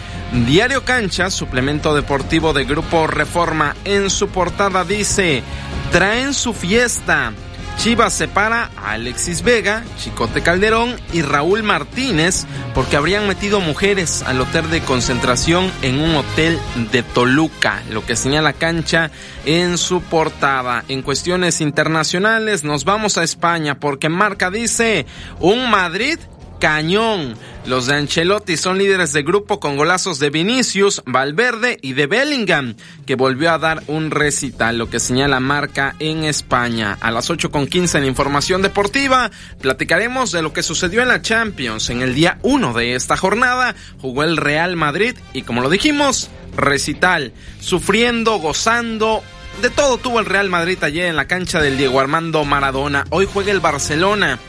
Diario Cancha, suplemento deportivo de Grupo Reforma, en su portada dice, traen su fiesta. Chivas separa a Alexis Vega, Chicote Calderón y Raúl Martínez porque habrían metido mujeres al hotel de concentración en un hotel de Toluca, lo que señala cancha en su portada. En cuestiones internacionales nos vamos a España porque Marca dice un Madrid cañón. Los de Ancelotti son líderes de grupo con golazos de Vinicius, Valverde y de Bellingham, que volvió a dar un recital, lo que señala marca en España. A las 8 con 15 en Información Deportiva, platicaremos de lo que sucedió en la Champions. En el día 1 de esta jornada jugó el Real Madrid y como lo dijimos, recital, sufriendo, gozando, de todo tuvo el Real Madrid ayer en la cancha del Diego Armando Maradona. Hoy juega el Barcelona.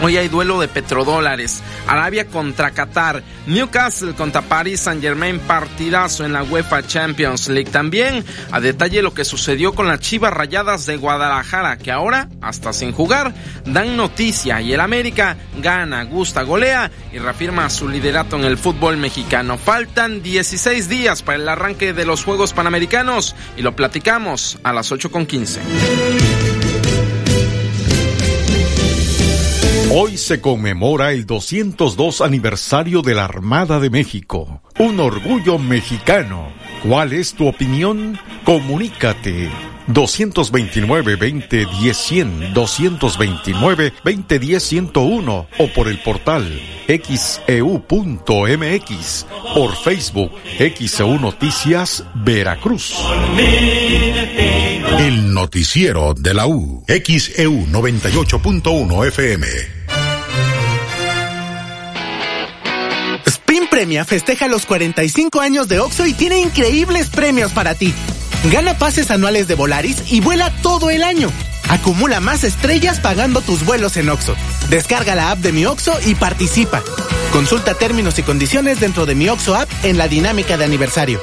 Hoy hay duelo de petrodólares. Arabia contra Qatar. Newcastle contra Paris Saint Germain. Partidazo en la UEFA Champions League. También a detalle lo que sucedió con las Chivas Rayadas de Guadalajara. Que ahora, hasta sin jugar, dan noticia. Y el América gana, gusta, golea y reafirma su liderato en el fútbol mexicano. Faltan 16 días para el arranque de los Juegos Panamericanos. Y lo platicamos a las 8.15. Hoy se conmemora el 202 aniversario de la Armada de México, un orgullo mexicano. ¿Cuál es tu opinión? Comunícate 229-2010-100, 229-2010-101 o por el portal xeu.mx, por Facebook XEU Noticias Veracruz. El noticiero de la U, XEU 98.1 FM. Premia festeja los 45 años de Oxo y tiene increíbles premios para ti. Gana pases anuales de Volaris y vuela todo el año. Acumula más estrellas pagando tus vuelos en Oxo. Descarga la app de Mi Oxo y participa. Consulta términos y condiciones dentro de Mi Oxo app en la dinámica de aniversario.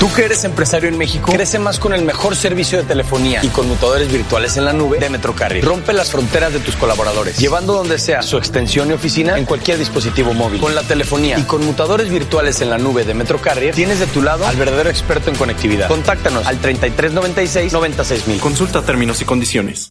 Tú que eres empresario en México, crece más con el mejor servicio de telefonía y conmutadores virtuales en la nube de Metrocarrier. Rompe las fronteras de tus colaboradores, llevando donde sea su extensión y oficina en cualquier dispositivo móvil. Con la telefonía y conmutadores virtuales en la nube de Metrocarrier, tienes de tu lado al verdadero experto en conectividad. Contáctanos al 3396 96000. Consulta términos y condiciones.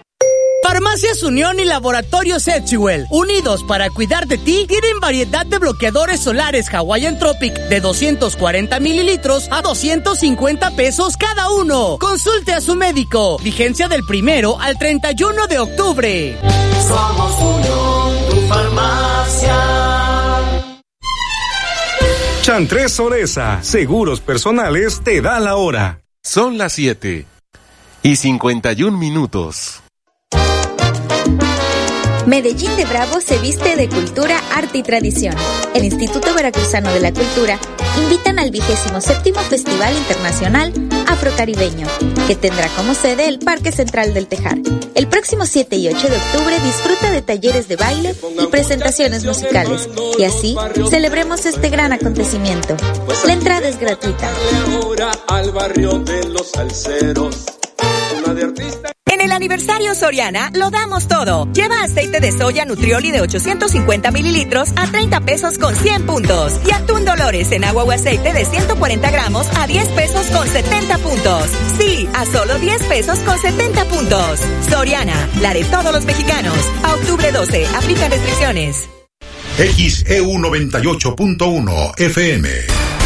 Farmacias Unión y Laboratorios Etchiwell, unidos para cuidar de ti, tienen variedad de bloqueadores solares Hawaiian Tropic de 240 mililitros a 250 pesos cada uno. Consulte a su médico. Vigencia del primero al 31 de octubre. Somos Unión, tu farmacia. Chantres Soresa, seguros personales, te da la hora. Son las 7 y 51 minutos. Medellín de Bravo se viste de cultura, arte y tradición. El Instituto Veracruzano de la Cultura invitan al vigésimo séptimo Festival Internacional Afrocaribeño, que tendrá como sede el Parque Central del Tejar. El próximo 7 y 8 de octubre disfruta de talleres de baile y presentaciones musicales, y así celebremos este gran acontecimiento. La entrada es gratuita. al barrio de los salseros. Una de artista. En el aniversario Soriana lo damos todo. Lleva aceite de soya Nutrioli de 850 mililitros a 30 pesos con 100 puntos. Y atún Dolores en agua o aceite de 140 gramos a 10 pesos con 70 puntos. Sí, a solo 10 pesos con 70 puntos. Soriana, la de todos los mexicanos. A octubre 12, aplica restricciones. XEU 98.1 FM.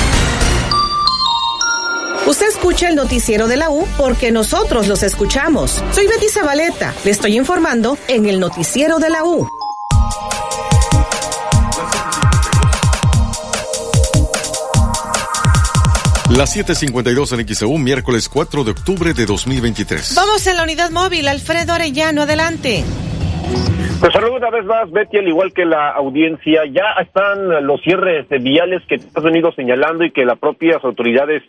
Usted escucha el noticiero de la U porque nosotros los escuchamos. Soy Betty Zabaleta. Le estoy informando en el noticiero de la U. Las 7:52 en XEU, miércoles 4 de octubre de 2023. Vamos en la unidad móvil. Alfredo Arellano, adelante. Pues saludo una vez más, Betty, al igual que la audiencia, ya están los cierres viales que te has venido señalando y que las propias autoridades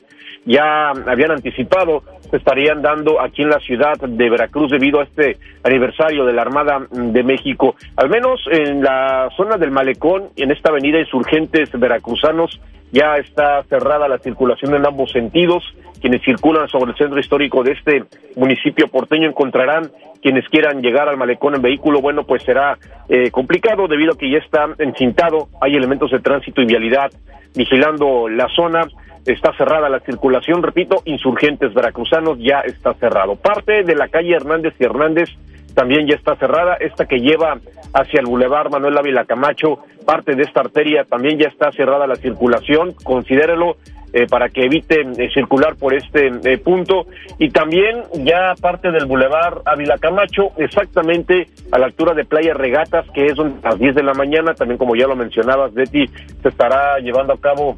ya habían anticipado se estarían dando aquí en la ciudad de Veracruz debido a este aniversario de la Armada de México. Al menos en la zona del Malecón, en esta avenida Insurgentes Veracruzanos, ya está cerrada la circulación en ambos sentidos. Quienes circulan sobre el centro histórico de este municipio porteño encontrarán quienes quieran llegar al malecón en vehículo, bueno, pues será eh, complicado debido a que ya está encintado, hay elementos de tránsito y vialidad vigilando la zona, está cerrada la circulación, repito, insurgentes veracruzanos ya está cerrado. Parte de la calle Hernández y Hernández también ya está cerrada, esta que lleva hacia el Boulevard Manuel Ávila Camacho, parte de esta arteria también ya está cerrada la circulación, considérelo eh, para que eviten eh, circular por este eh, punto y también ya parte del Boulevard Ávila Camacho, exactamente a la altura de Playa Regatas, que es donde a las 10 de la mañana, también como ya lo mencionabas, Betty, se estará llevando a cabo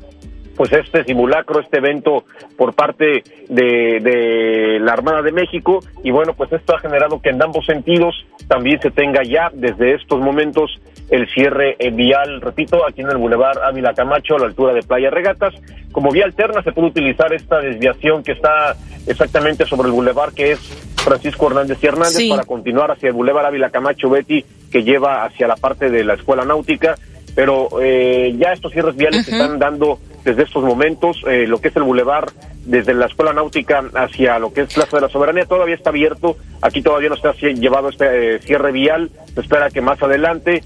pues este simulacro, este evento por parte de, de, la Armada de México. Y bueno, pues esto ha generado que en ambos sentidos también se tenga ya desde estos momentos el cierre vial, repito, aquí en el Boulevard Ávila Camacho a la altura de Playa Regatas. Como vía alterna se puede utilizar esta desviación que está exactamente sobre el Boulevard que es Francisco Hernández y Hernández para continuar hacia el Boulevard Ávila Camacho Betty que lleva hacia la parte de la Escuela Náutica pero eh, ya estos cierres viales se están dando desde estos momentos, eh, lo que es el bulevar desde la Escuela Náutica hacia lo que es Plaza de la Soberanía. Todavía está abierto, aquí todavía no está llevado este eh, cierre vial, se espera que más adelante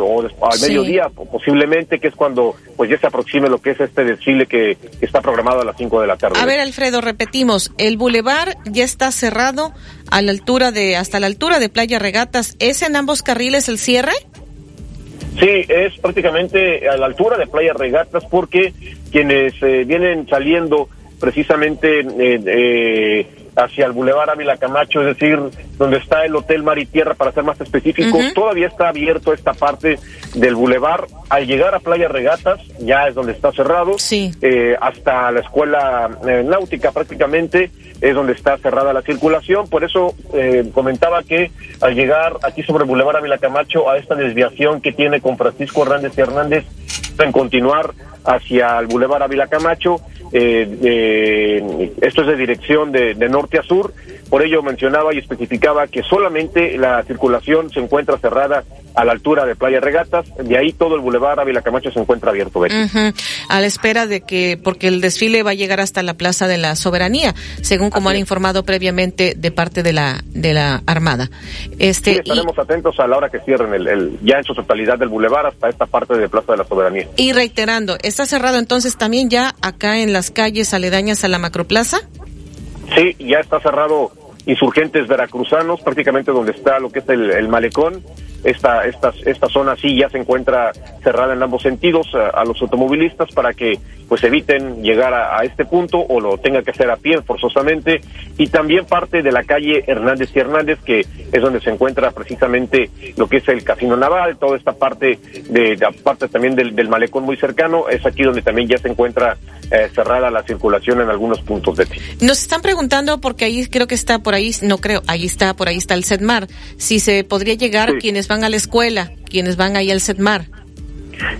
o al mediodía posiblemente, que es cuando pues ya se aproxime lo que es este desfile que, está programado a las 5 de la tarde. A ver, Alfredo, repetimos, el bulevar ya está cerrado a la altura de, hasta la altura de Playa Regatas, ¿es en ambos carriles el cierre? Sí, es prácticamente a la altura de Playa Regatas porque quienes eh, vienen saliendo precisamente eh, hacia el Boulevard Ávila Camacho, es decir, donde está el Hotel Mar y Tierra, para ser más específico, todavía está abierto esta parte del Boulevard. Al llegar a Playa Regatas, ya es donde está cerrado, sí. hasta la Escuela Náutica prácticamente es donde está cerrada la circulación. Por eso eh, comentaba que al llegar aquí sobre el Boulevard Ávila Camacho a esta desviación que tiene con Francisco Hernández y Hernández en continuar hacia el Boulevard Ávila Camacho, eh, esto es de dirección de, de, norte a sur, por ello mencionaba y especificaba que solamente la circulación se encuentra cerrada a la altura de Playa Regatas, de ahí todo el Boulevard Ávila Camacho se encuentra abierto. A la espera de que, porque el desfile va a llegar hasta la Plaza de la Soberanía, según como han informado previamente de parte de la de la Armada. Este, sí, estaremos atentos a la hora que cierren el, ya en su totalidad del Boulevard hasta esta parte de Plaza de la Soberanía. Y reiterando, ¿está cerrado entonces también ya acá en las calles aledañas a la Macroplaza? Sí, ya está cerrado insurgentes veracruzanos, prácticamente donde está lo que es el malecón esta, esta, esta zona sí ya se encuentra cerrada en ambos sentidos a, los automovilistas para que pues eviten llegar a, este punto o lo tenga que hacer a pie forzosamente. Y también parte de la calle Hernández y Hernández que es donde se encuentra precisamente lo que es el casino naval toda esta parte de, parte también del, del, malecón muy cercano es aquí donde también ya se encuentra eh, cerrada la circulación en algunos puntos de nos están preguntando porque ahí creo que está por ahí no creo ahí está por ahí está el Sedmar si se podría llegar quienes van van a la escuela, quienes van ahí al Setmar?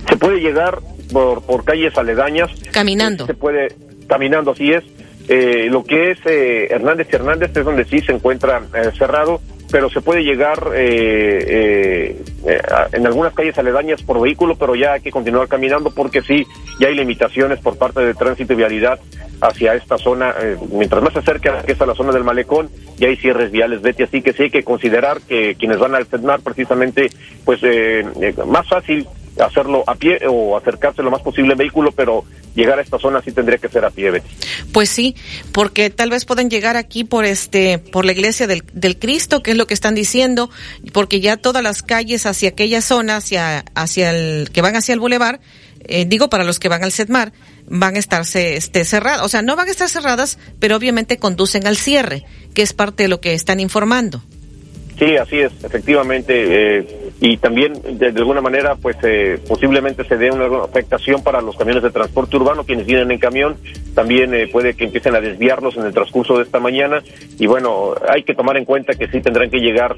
Se puede llegar por, por calles aledañas. Caminando. Se puede, caminando, así es. Eh, lo que es eh, Hernández y Hernández es donde sí se encuentra eh, cerrado, pero se puede llegar en algunas calles aledañas por vehículo, pero ya hay que continuar caminando porque sí, ya hay limitaciones por parte de tránsito y vialidad hacia esta zona. mientras más se acerca que es a la zona del malecón, ya hay cierres viales, Betty, así que sí hay que considerar que quienes van al CEDMAR precisamente, pues más fácil hacerlo a pie o acercarse lo más posible en vehículo, pero llegar a esta zona sí tendría que ser a pie, Betty. Pues sí, porque tal vez pueden llegar aquí por este, por la iglesia del, Cristo, que es lo que están diciendo, porque ya todas las calles hacia aquella zona, hacia, hacia el, que van hacia el bulevar, eh, digo para los que van al Setmar, van a estarse este, cerradas, o sea, no van a estar cerradas, pero obviamente conducen al cierre, que es parte de lo que están informando. Sí, así es, efectivamente. Eh, y también, de, alguna manera, pues eh, posiblemente se dé una afectación para los camiones de transporte urbano, quienes vienen en camión. También eh, puede que empiecen a desviarlos en el transcurso de esta mañana. Y bueno, hay que tomar en cuenta que sí tendrán que llegar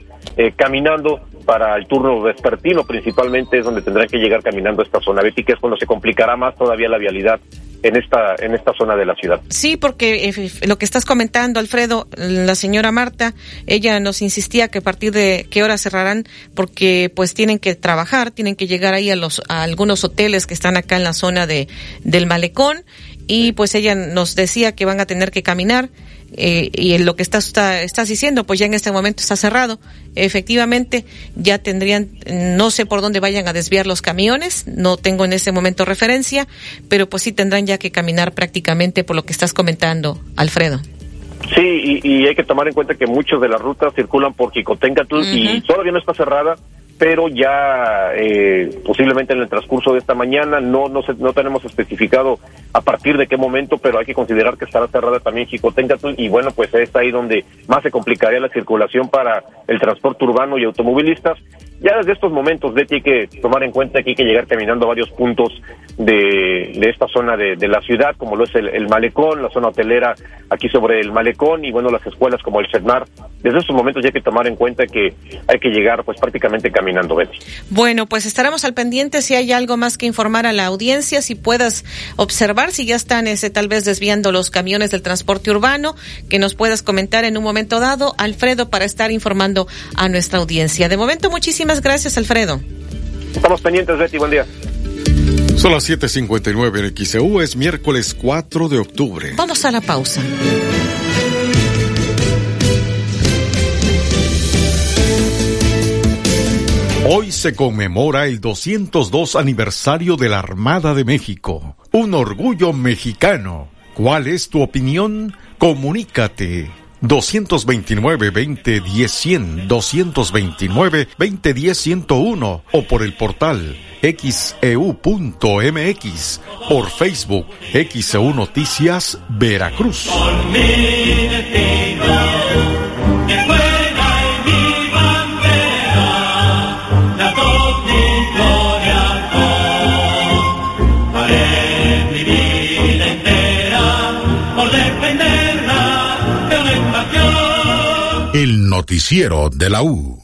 caminando para el turno vespertino, principalmente es donde tendrán que llegar caminando a esta zona. Que es cuando se complicará más todavía la vialidad en esta en esta zona de la ciudad. Sí, porque eh, lo que estás comentando, Alfredo, la señora Marta, ella nos insistía que a partir de qué hora cerrarán, porque pues tienen que trabajar, tienen que llegar ahí a los a algunos hoteles que están acá en la zona de del malecón y pues ella nos decía que van a tener que caminar eh, y en lo que estás, está, estás diciendo, pues ya en este momento está cerrado. Efectivamente, ya tendrían, no sé por dónde vayan a desviar los camiones, no tengo en ese momento referencia, pero pues sí tendrán ya que caminar prácticamente por lo que estás comentando, Alfredo. Sí, y, hay que tomar en cuenta que muchas de las rutas circulan por Jicotencatl y todavía no está cerrada pero ya eh, posiblemente en el transcurso de esta mañana no no, no tenemos especificado a partir de qué momento, pero hay que considerar que estará cerrada también Jicotencatl y bueno, pues es ahí donde más se complicaría la circulación para el transporte urbano y automovilistas. Ya desde estos momentos, Betty, hay que tomar en cuenta que hay que llegar caminando a varios puntos de, esta zona de, la ciudad, como lo es el, malecón, la zona hotelera aquí sobre el malecón y bueno, las escuelas como el CEDMAR. Desde estos momentos ya hay que tomar en cuenta que hay que llegar pues prácticamente caminando, Betty. Bueno, pues estaremos al pendiente si hay algo más que informar a la audiencia, si puedas observar si ya están ese, tal vez desviando los camiones del transporte urbano, que nos puedas comentar en un momento dado, Alfredo, para estar informando a nuestra audiencia. De momento, muchísimas gracias, Alfredo. Estamos pendientes, Betty. Buen día. Son las 7:59 en XEU, es miércoles 4 de octubre. Vamos a la pausa. Hoy se conmemora el 202 aniversario de la Armada de México. Un orgullo mexicano. ¿Cuál es tu opinión? Comunícate 229-2010-100, 229-2010-101 o por el portal xeu.mx, por Facebook XEU Noticias Veracruz. Noticiero de la U.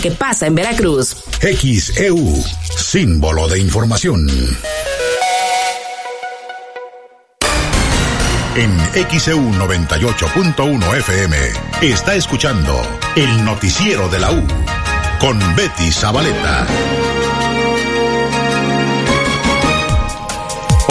que pasa en Veracruz. XEU, símbolo de información. En XEU 98.1 FM está escuchando el noticiero de la U con Betty Zabaleta.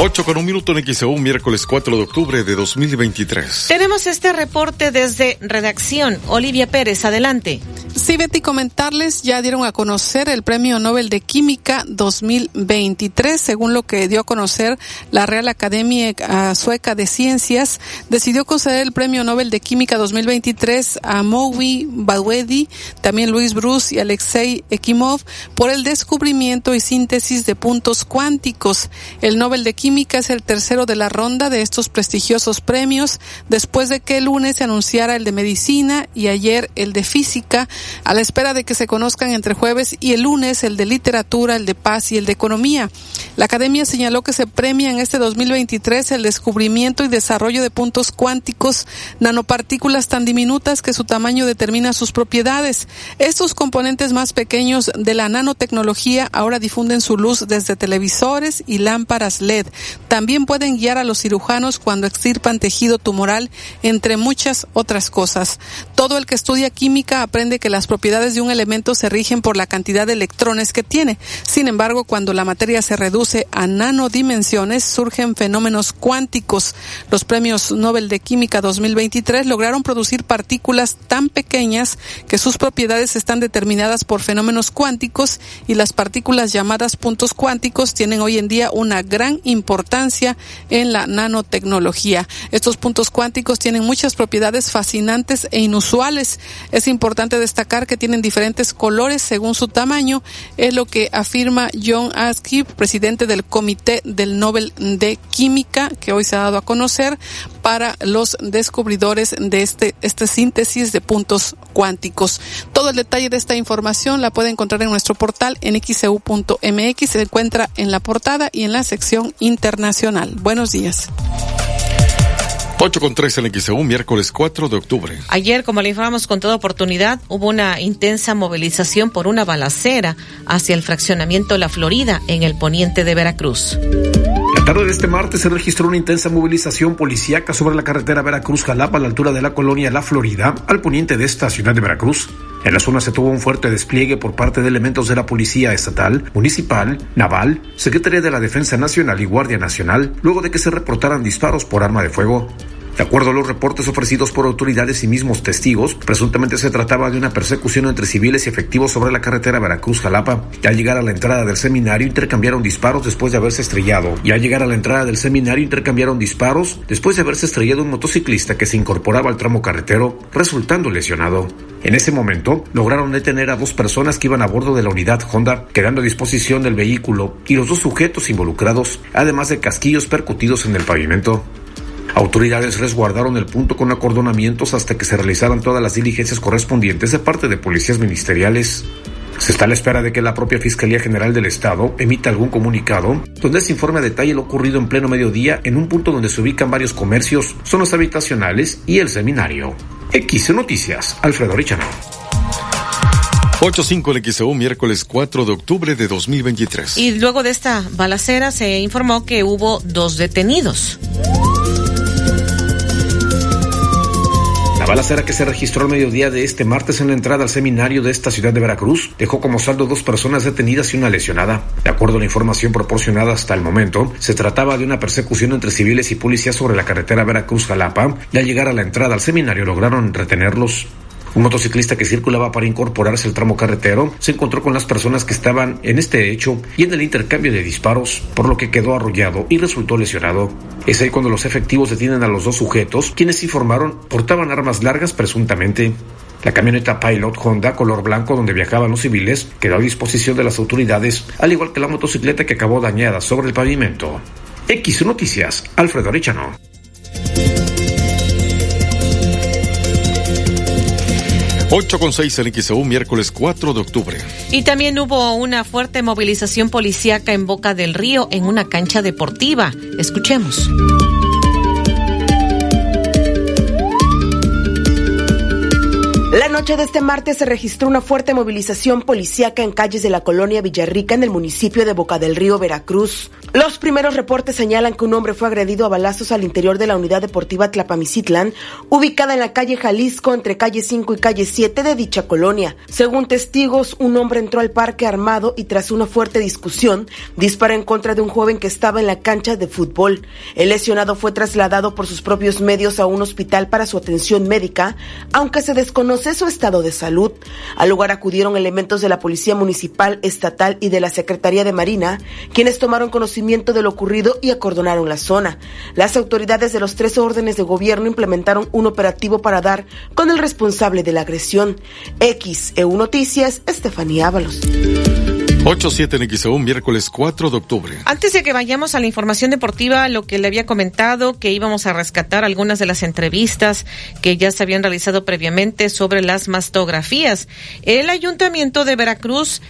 8 con un minuto en XEU, miércoles 4 de octubre de 2023. Tenemos este reporte desde redacción. Olivia Pérez, adelante. Sí, Betty, comentarles, ya dieron a conocer el Premio Nobel de Química 2023, según lo que dio a conocer la Real Academia Sueca de Ciencias, decidió conceder el Premio Nobel de Química 2023 a Mowi Badwedi, también Luis Bruce y Alexei Ekimov por el descubrimiento y síntesis de puntos cuánticos. El Nobel de Química Es el tercero de la ronda de estos prestigiosos premios, después de que el lunes se anunciara el de Medicina y ayer el de Física, a la espera de que se conozcan entre jueves y el lunes el de literatura, el de paz y el de economía. La academia señaló que se premia en este 2023 el descubrimiento y desarrollo de puntos cuánticos, nanopartículas tan diminutas que su tamaño determina sus propiedades. Estos componentes más pequeños de la nanotecnología ahora difunden su luz desde televisores y lámparas LED. También pueden guiar a los cirujanos cuando extirpan tejido tumoral, entre muchas otras cosas. Todo el que estudia química aprende que las propiedades de un elemento se rigen por la cantidad de electrones que tiene. Sin embargo, cuando la materia se reduce a nanodimensiones, surgen fenómenos cuánticos. Los premios Nobel de Química 2023 lograron producir partículas tan pequeñas que sus propiedades están determinadas por fenómenos cuánticos y las partículas llamadas puntos cuánticos tienen hoy en día una gran importancia en la nanotecnología. Estos puntos cuánticos tienen muchas propiedades fascinantes e inusuales. Es importante destacar que tienen diferentes colores según su tamaño, es lo que afirma John Askey, presidente del Comité del Nobel de Química, que hoy se ha dado a conocer para los descubridores de este, este síntesis de puntos cuánticos. Todo el detalle de esta información la puede encontrar en nuestro portal en xcu.mx. Se encuentra en la portada y en la sección internacional. Buenos días. 8 con 3 en XEU, miércoles 4 de octubre. Ayer, como le informamos con toda oportunidad, hubo una intensa movilización por una balacera hacia el fraccionamiento La Florida en el poniente de Veracruz. La tarde de este martes se registró una intensa movilización policíaca sobre la carretera Veracruz-Jalapa a la altura de la colonia La Florida, al poniente de esta ciudad de Veracruz. En la zona se tuvo un fuerte despliegue por parte de elementos de la Policía Estatal, Municipal, Naval, Secretaría de la Defensa Nacional y Guardia Nacional, luego de que se reportaran disparos por arma de fuego. De acuerdo a los reportes ofrecidos por autoridades y mismos testigos, presuntamente se trataba de una persecución entre civiles y efectivos sobre la carretera Veracruz-Jalapa. Al llegar a la entrada del seminario intercambiaron disparos después de haberse estrellado. Y al llegar a la entrada del seminario intercambiaron disparos después de haberse estrellado un motociclista que se incorporaba al tramo carretero, resultando lesionado. En ese momento, lograron detener a dos personas que iban a bordo de la unidad Honda, quedando a disposición del vehículo y los dos sujetos involucrados, además de casquillos percutidos en el pavimento. Autoridades resguardaron el punto con acordonamientos hasta que se realizaran todas las diligencias correspondientes de parte de policías ministeriales. Se está a la espera de que la propia Fiscalía General del Estado emita algún comunicado donde se informe a detalle lo ocurrido en pleno mediodía en un punto donde se ubican varios comercios, zonas habitacionales y el seminario. X Noticias, Alfredo Richano. 8.5 en XEU, miércoles 4 de octubre de 2023. Y luego de esta balacera se informó que hubo dos detenidos. Balacera que se registró al mediodía de este martes en la entrada al seminario de esta ciudad de Veracruz dejó como saldo dos personas detenidas y una lesionada. De acuerdo a la información proporcionada hasta el momento, se trataba de una persecución entre civiles y policías sobre la carretera Veracruz-Jalapa y al llegar a la entrada al seminario lograron retenerlos. Un motociclista que circulaba para incorporarse al tramo carretero se encontró con las personas que estaban en este hecho y en el intercambio de disparos, por lo que quedó arrollado y resultó lesionado. Es ahí cuando los efectivos detienen a los dos sujetos, quienes informaron portaban armas largas presuntamente. La camioneta Pilot Honda color blanco donde viajaban los civiles quedó a disposición de las autoridades, al igual que la motocicleta que acabó dañada sobre el pavimento. X Noticias, Alfredo Arichano. 8 con 6 en XEU, miércoles 4 de octubre. Y también hubo una fuerte movilización policíaca en Boca del Río en una cancha deportiva. Escuchemos. La noche de este martes se registró una fuerte movilización policíaca en calles de la colonia Villarrica en el municipio de Boca del Río, Veracruz. Los primeros reportes señalan que un hombre fue agredido a balazos al interior de la unidad deportiva Tlapamicitlán, ubicada en la calle Jalisco entre calle 5 y calle 7 de dicha colonia. Según testigos, un hombre entró al parque armado y tras una fuerte discusión, disparó en contra de un joven que estaba en la cancha de fútbol. El lesionado fue trasladado por sus propios medios a un hospital para su atención médica, aunque se desconoce su estado de salud. Al lugar acudieron elementos de la Policía Municipal, Estatal y de la Secretaría de Marina, quienes tomaron conocimiento de lo ocurrido y acordonaron la zona. Las autoridades de los tres órdenes de gobierno implementaron un operativo para dar con el responsable de la agresión. X, EU Noticias, Estefanía Ábalos. 87 en XEU, miércoles 4 de octubre. Antes de que vayamos a la información deportiva, lo que le había comentado, que íbamos a rescatar algunas de las entrevistas que ya se habían realizado previamente sobre las mastografías. El Ayuntamiento de Veracruz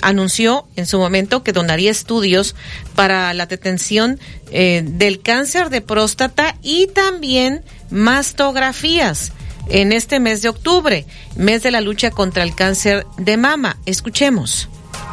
anunció en su momento que donaría estudios para la detención eh, del cáncer de próstata y también mastografías en este mes de octubre, mes de la lucha contra el cáncer de mama. Escuchemos.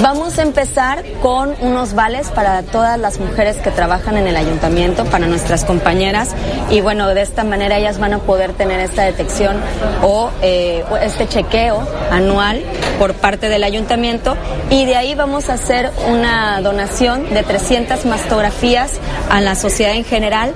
Vamos a empezar con unos vales para todas las mujeres que trabajan en el ayuntamiento, para nuestras compañeras, y bueno, de esta manera ellas van a poder tener esta detección o eh, este chequeo anual por parte del ayuntamiento, y de ahí vamos a hacer una donación de 300 mastografías a la sociedad en general,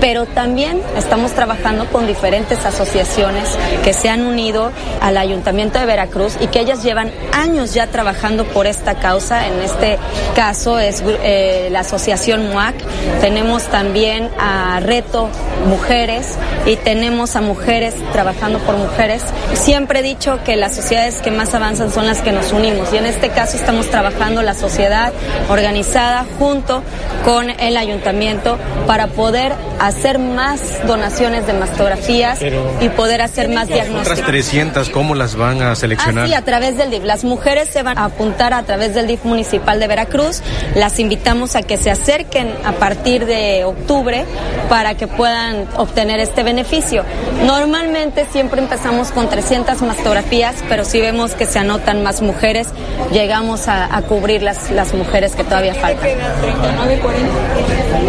pero también estamos trabajando con diferentes asociaciones que se han unido al ayuntamiento de Veracruz y que ellas llevan años ya trabajando por esta causa. En este caso es eh, la asociación MUAC. Tenemos también a Reto Mujeres y tenemos a mujeres trabajando por mujeres. Siempre he dicho que las sociedades que más avanzan son las que nos unimos y en este caso estamos trabajando la sociedad organizada junto con el ayuntamiento para poder hacer más donaciones de mastografías y poder hacer más diagnósticos. Otras 300, ¿cómo las van a seleccionar? Así, a través del DIF. Las mujeres se van a apuntar a través del DIF municipal de Veracruz. Las invitamos a que se acerquen a partir de octubre para que puedan obtener este beneficio. Normalmente siempre empezamos con 300 mastografías, pero si vemos que se anotan más mujeres, llegamos a, cubrir las, las mujeres que todavía faltan.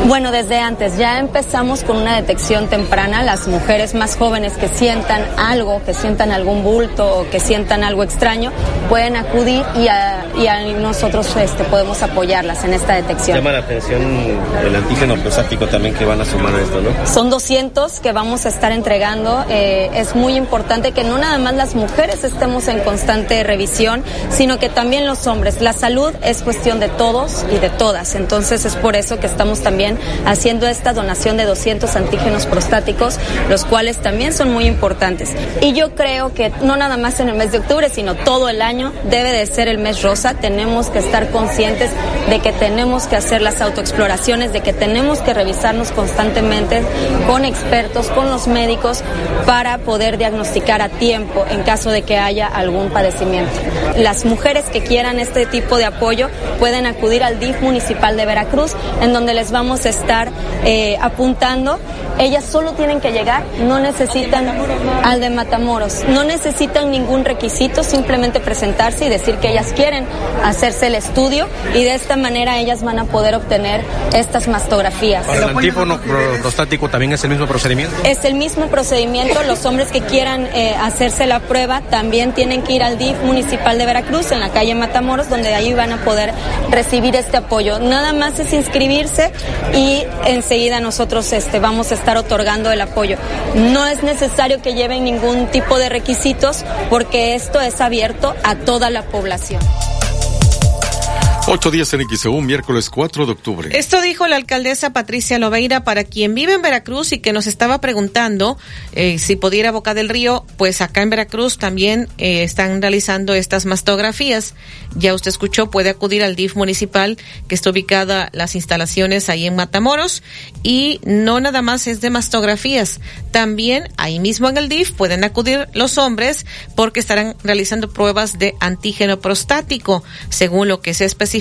Bueno, desde antes ya empezamos con una detección temprana. Las mujeres más jóvenes que sientan algo, que sientan algún bulto o que sientan algo extraño, pueden acudir y, a, y a nosotros este, podemos apoyarlas en esta detección. Llama la atención el antígeno prostático también que van a sumar a esto, ¿no? Son 200 que vamos a estar entregando. Eh, es muy importante que no nada más las mujeres estemos en constante revisión, sino que también los hombres. La salud es cuestión de todos y de todas. Entonces es por eso que estamos también haciendo esta donación de 200 antígenos prostáticos, los cuales también son muy importantes. Y yo creo que no nada más en el mes de octubre, sino todo el año debe de ser el mes rosa. Tenemos que estar conscientes de que tenemos que hacer las autoexploraciones, de que tenemos que revisarnos constantemente con expertos, con los médicos, para poder diagnosticar a tiempo en caso de que haya algún padecimiento. Las mujeres que quieran este tipo de apoyo pueden acudir al DIF municipal de Veracruz, en donde les vamos a estar eh, apuntando. Ellas solo tienen que llegar, no necesitan al de Matamoros, no necesitan ningún requisito, simplemente presentarse y decir que ellas quieren hacerse el estudio y de esta manera ellas van a poder obtener estas mastografías. ¿Para el antífono prostático también es el mismo procedimiento? Es el mismo procedimiento. Los hombres que quieran eh, hacerse la prueba también tienen que ir al DIF municipal de Veracruz en la calle Matamoros, donde ahí van a poder recibir este apoyo. Nada más es inscribirse y enseguida nosotros este, vamos a estar otorgando el apoyo. No es necesario que lleven ningún tipo de requisitos porque esto es abierto a toda la población. Ocho días en XEU, miércoles 4 de octubre. Esto dijo la alcaldesa Patricia Loveira para quien vive en Veracruz y que nos estaba preguntando eh, si pudiera Boca del Río, pues acá en Veracruz también eh, están realizando estas mastografías. Ya usted escuchó, puede acudir al DIF municipal que está ubicada las instalaciones ahí en Matamoros y no nada más es de mastografías, también ahí mismo en el DIF pueden acudir los hombres porque estarán realizando pruebas de antígeno prostático, según lo que se especifica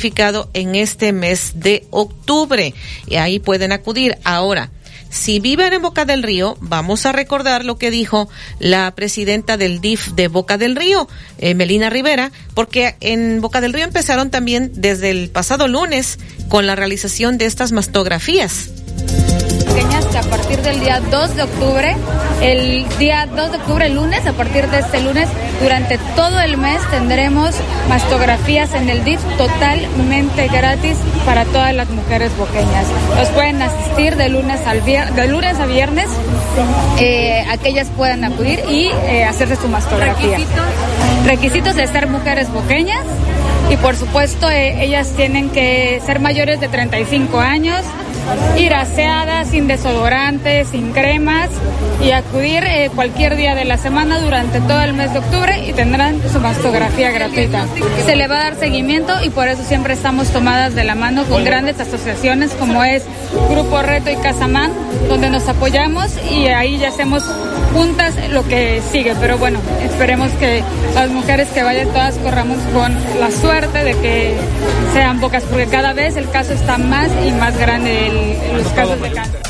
en este mes de octubre. Y ahí pueden acudir. Ahora, si viven en Boca del Río, vamos a recordar lo que dijo la presidenta del DIF de Boca del Río, eh, Melina Rivera, porque en Boca del Río empezaron también desde el pasado lunes con la realización de estas mastografías a partir del día 2 de octubre, el día 2 de octubre, el lunes, a partir de este lunes, durante todo el mes tendremos mastografías en el DIF totalmente gratis para todas las mujeres boqueñas. Los pueden asistir de lunes, al de lunes a viernes, eh, aquellas puedan acudir y eh, hacerse su mastografía. ¿Requisitos? Requisitos de ser mujeres boqueñas y por supuesto eh, ellas tienen que ser mayores de 35 años, ir aseada, sin desodorante, sin cremas y acudir eh, cualquier día de la semana durante todo el mes de octubre y tendrán su mastografía gratuita. Se le va a dar seguimiento y por eso siempre estamos tomadas de la mano con grandes asociaciones como es Grupo Reto y Casamán, donde nos apoyamos y ahí ya hacemos juntas lo que sigue. Pero bueno, esperemos que las mujeres que vayan todas corramos con la suerte de que sean pocas, porque cada vez el caso está más y más grande, el, los casos de cáncer.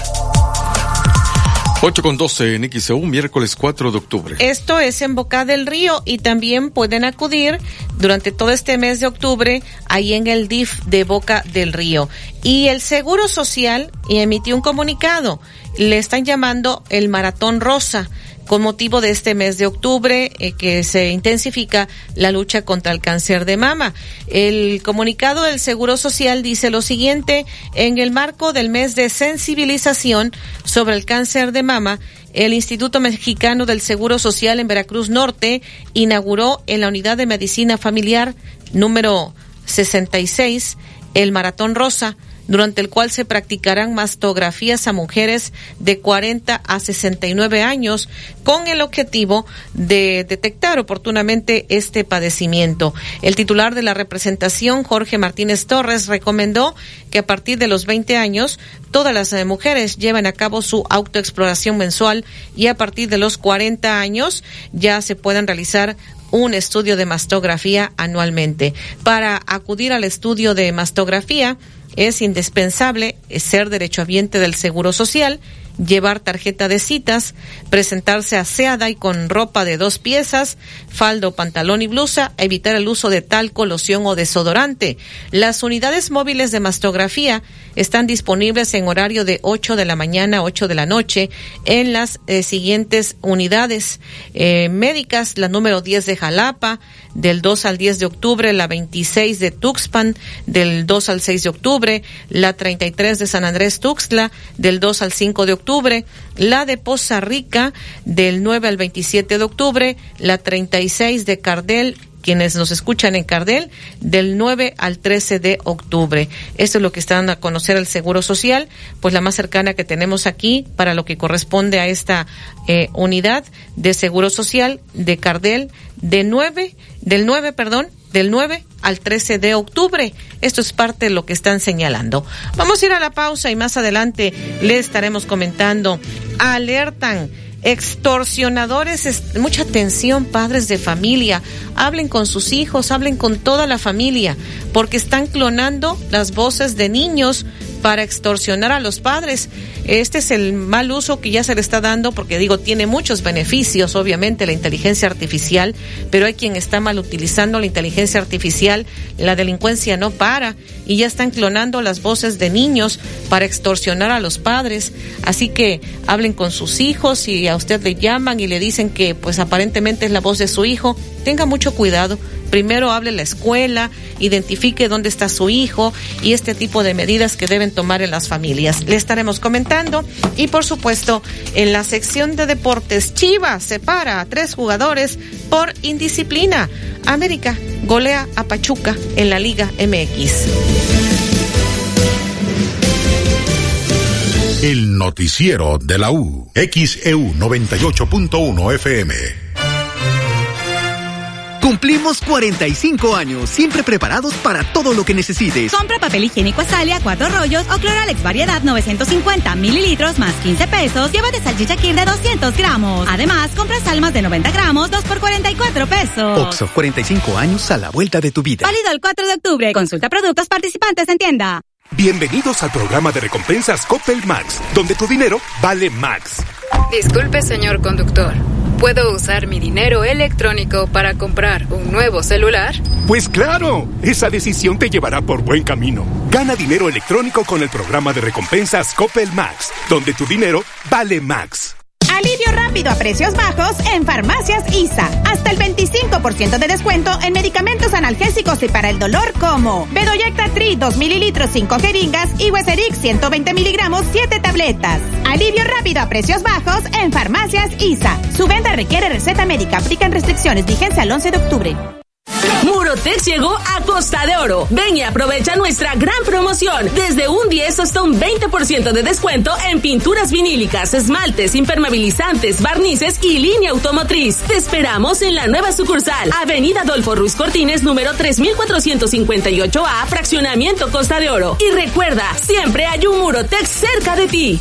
8 con 12 en XEU, miércoles 4 de octubre. Esto es en Boca del Río y también pueden acudir durante todo este mes de octubre ahí en el DIF de Boca del Río. Y el Seguro Social emitió un comunicado. Le están llamando el Maratón Rosa con motivo de este mes de octubre eh, que se intensifica la lucha contra el cáncer de mama. El comunicado del Seguro Social dice lo siguiente, en el marco del mes de sensibilización sobre el cáncer de mama, el Instituto Mexicano del Seguro Social en Veracruz Norte inauguró en la Unidad de Medicina Familiar número 66 el Maratón Rosa durante el cual se practicarán mastografías a mujeres de 40 a 69 años con el objetivo de detectar oportunamente este padecimiento. El titular de la representación, Jorge Martínez Torres, recomendó que a partir de los 20 años todas las eh, mujeres lleven a cabo su autoexploración mensual y a partir de los 40 años ya se puedan realizar un estudio de mastografía anualmente. Para acudir al estudio de mastografía, es indispensable ser derechohabiente del Seguro Social, llevar tarjeta de citas, presentarse aseada y con ropa de dos piezas, faldo, pantalón y blusa, evitar el uso de talco, loción o desodorante. Las unidades móviles de mastografía están disponibles en horario de 8 de la mañana a 8 de la noche en las eh, siguientes unidades eh, médicas, la número 10 de Jalapa, del 2 al 10 de octubre, la 26 de Tuxpan, del 2 al 6 de octubre, la 33 de San Andrés Tuxtla, del 2 al 5 de octubre, la de Poza Rica, del 9 al 27 de octubre, la 36 de Cardel, quienes nos escuchan en Cardel, del 9 al 13 de octubre. Esto es lo que están a conocer el Seguro Social, pues la más cercana que tenemos aquí para lo que corresponde a esta eh, unidad de Seguro Social de Cardel, de 9, del 9, perdón, del 9 al 13 de octubre. Esto es parte de lo que están señalando. Vamos a ir a la pausa y más adelante le estaremos comentando. Alertan extorsionadores, mucha atención, padres de familia, hablen con sus hijos, hablen con toda la familia, porque están clonando las voces de niños para extorsionar a los padres. Este es el mal uso que ya se le está dando porque digo, tiene muchos beneficios, obviamente, la inteligencia artificial, pero hay quien está mal utilizando la inteligencia artificial, la delincuencia no para y ya están clonando las voces de niños para extorsionar a los padres. Así que hablen con sus hijos y a usted le llaman y le dicen que pues aparentemente es la voz de su hijo, tenga mucho cuidado primero hable la escuela, identifique dónde está su hijo y este tipo de medidas que deben tomar en las familias. Le estaremos comentando y por supuesto en la sección de deportes Chivas separa a tres jugadores por indisciplina. América golea a Pachuca en la Liga MX. El noticiero de la U, XEU 98.1 FM. Cumplimos 45 años, siempre preparados para todo lo que necesites. Compra papel higiénico Azalia, cuatro rollos o Cloralex variedad 950 mililitros más 15 pesos. Lleva de salchicha de 200 gramos. Además, compra salmas de 90 gramos, 2 por 44 pesos. Oxo, 45 años a la vuelta de tu vida. Válido el 4 de octubre. Consulta productos participantes en tienda. Bienvenidos al programa de recompensas Coppel Max, donde tu dinero vale Max. Disculpe, señor conductor. ¿Puedo usar mi dinero electrónico para comprar un nuevo celular? Pues claro, esa decisión te llevará por buen camino. Gana dinero electrónico con el programa de recompensas Coppel Max, donde tu dinero vale Max. Alivio rápido a precios bajos en Farmacias ISA. Hasta el 25% de descuento en medicamentos analgésicos y para el dolor como Bedoyecta Tri 2 mililitros 5 jeringas y Weserix 120 miligramos 7 tabletas. Alivio rápido a precios bajos en Farmacias ISA. Su venta requiere receta médica. Aplican restricciones. Vigencia al 11 de octubre. Murotex llegó a Costa de Oro. Ven y aprovecha nuestra gran promoción. Desde un 10 hasta un 20% de descuento en pinturas vinílicas, esmaltes, impermeabilizantes, barnices y línea automotriz. Te esperamos en la nueva sucursal, Avenida Adolfo Ruiz Cortines, número 3458A, Fraccionamiento Costa de Oro. Y recuerda, siempre hay un Murotex cerca de ti.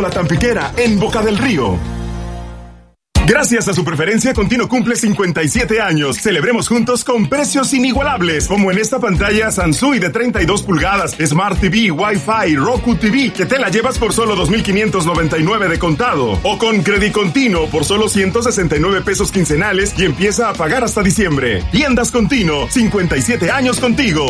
La Tampiquera, en Boca del Río. Gracias a su preferencia, Continuo cumple 57 años. Celebremos juntos con precios inigualables, como en esta pantalla Sansui de 32 pulgadas, Smart TV, Wi-Fi, Roku TV, que te la llevas por solo 2.599 de contado. O con Credit Continuo por solo 169 pesos quincenales y empieza a pagar hasta diciembre. Tiendas Continuo, 57 años contigo.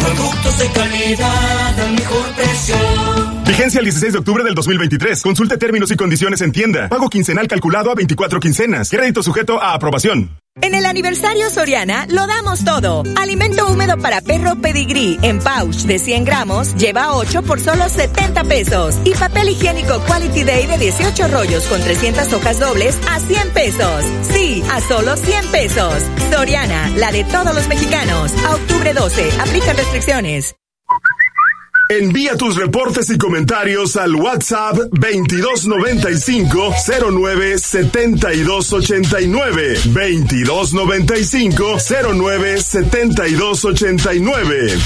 Productos de calidad al mejor precio. Vigencia el 16 de octubre del 2023. Consulte términos y condiciones en tienda. Pago quincenal calculado a 24 quincenas. Crédito sujeto a aprobación. En el aniversario Soriana lo damos todo. Alimento húmedo para perro pedigrí en pouch de 100 gramos lleva 8 por solo 70 pesos. Y papel higiénico Quality Day de 18 rollos con 300 hojas dobles a 100 pesos. Sí, a solo 100 pesos. Soriana, la de todos los mexicanos. A octubre 12, aplica restricciones. Envía tus reportes y comentarios al WhatsApp 2295 09 7289 2295 09 7289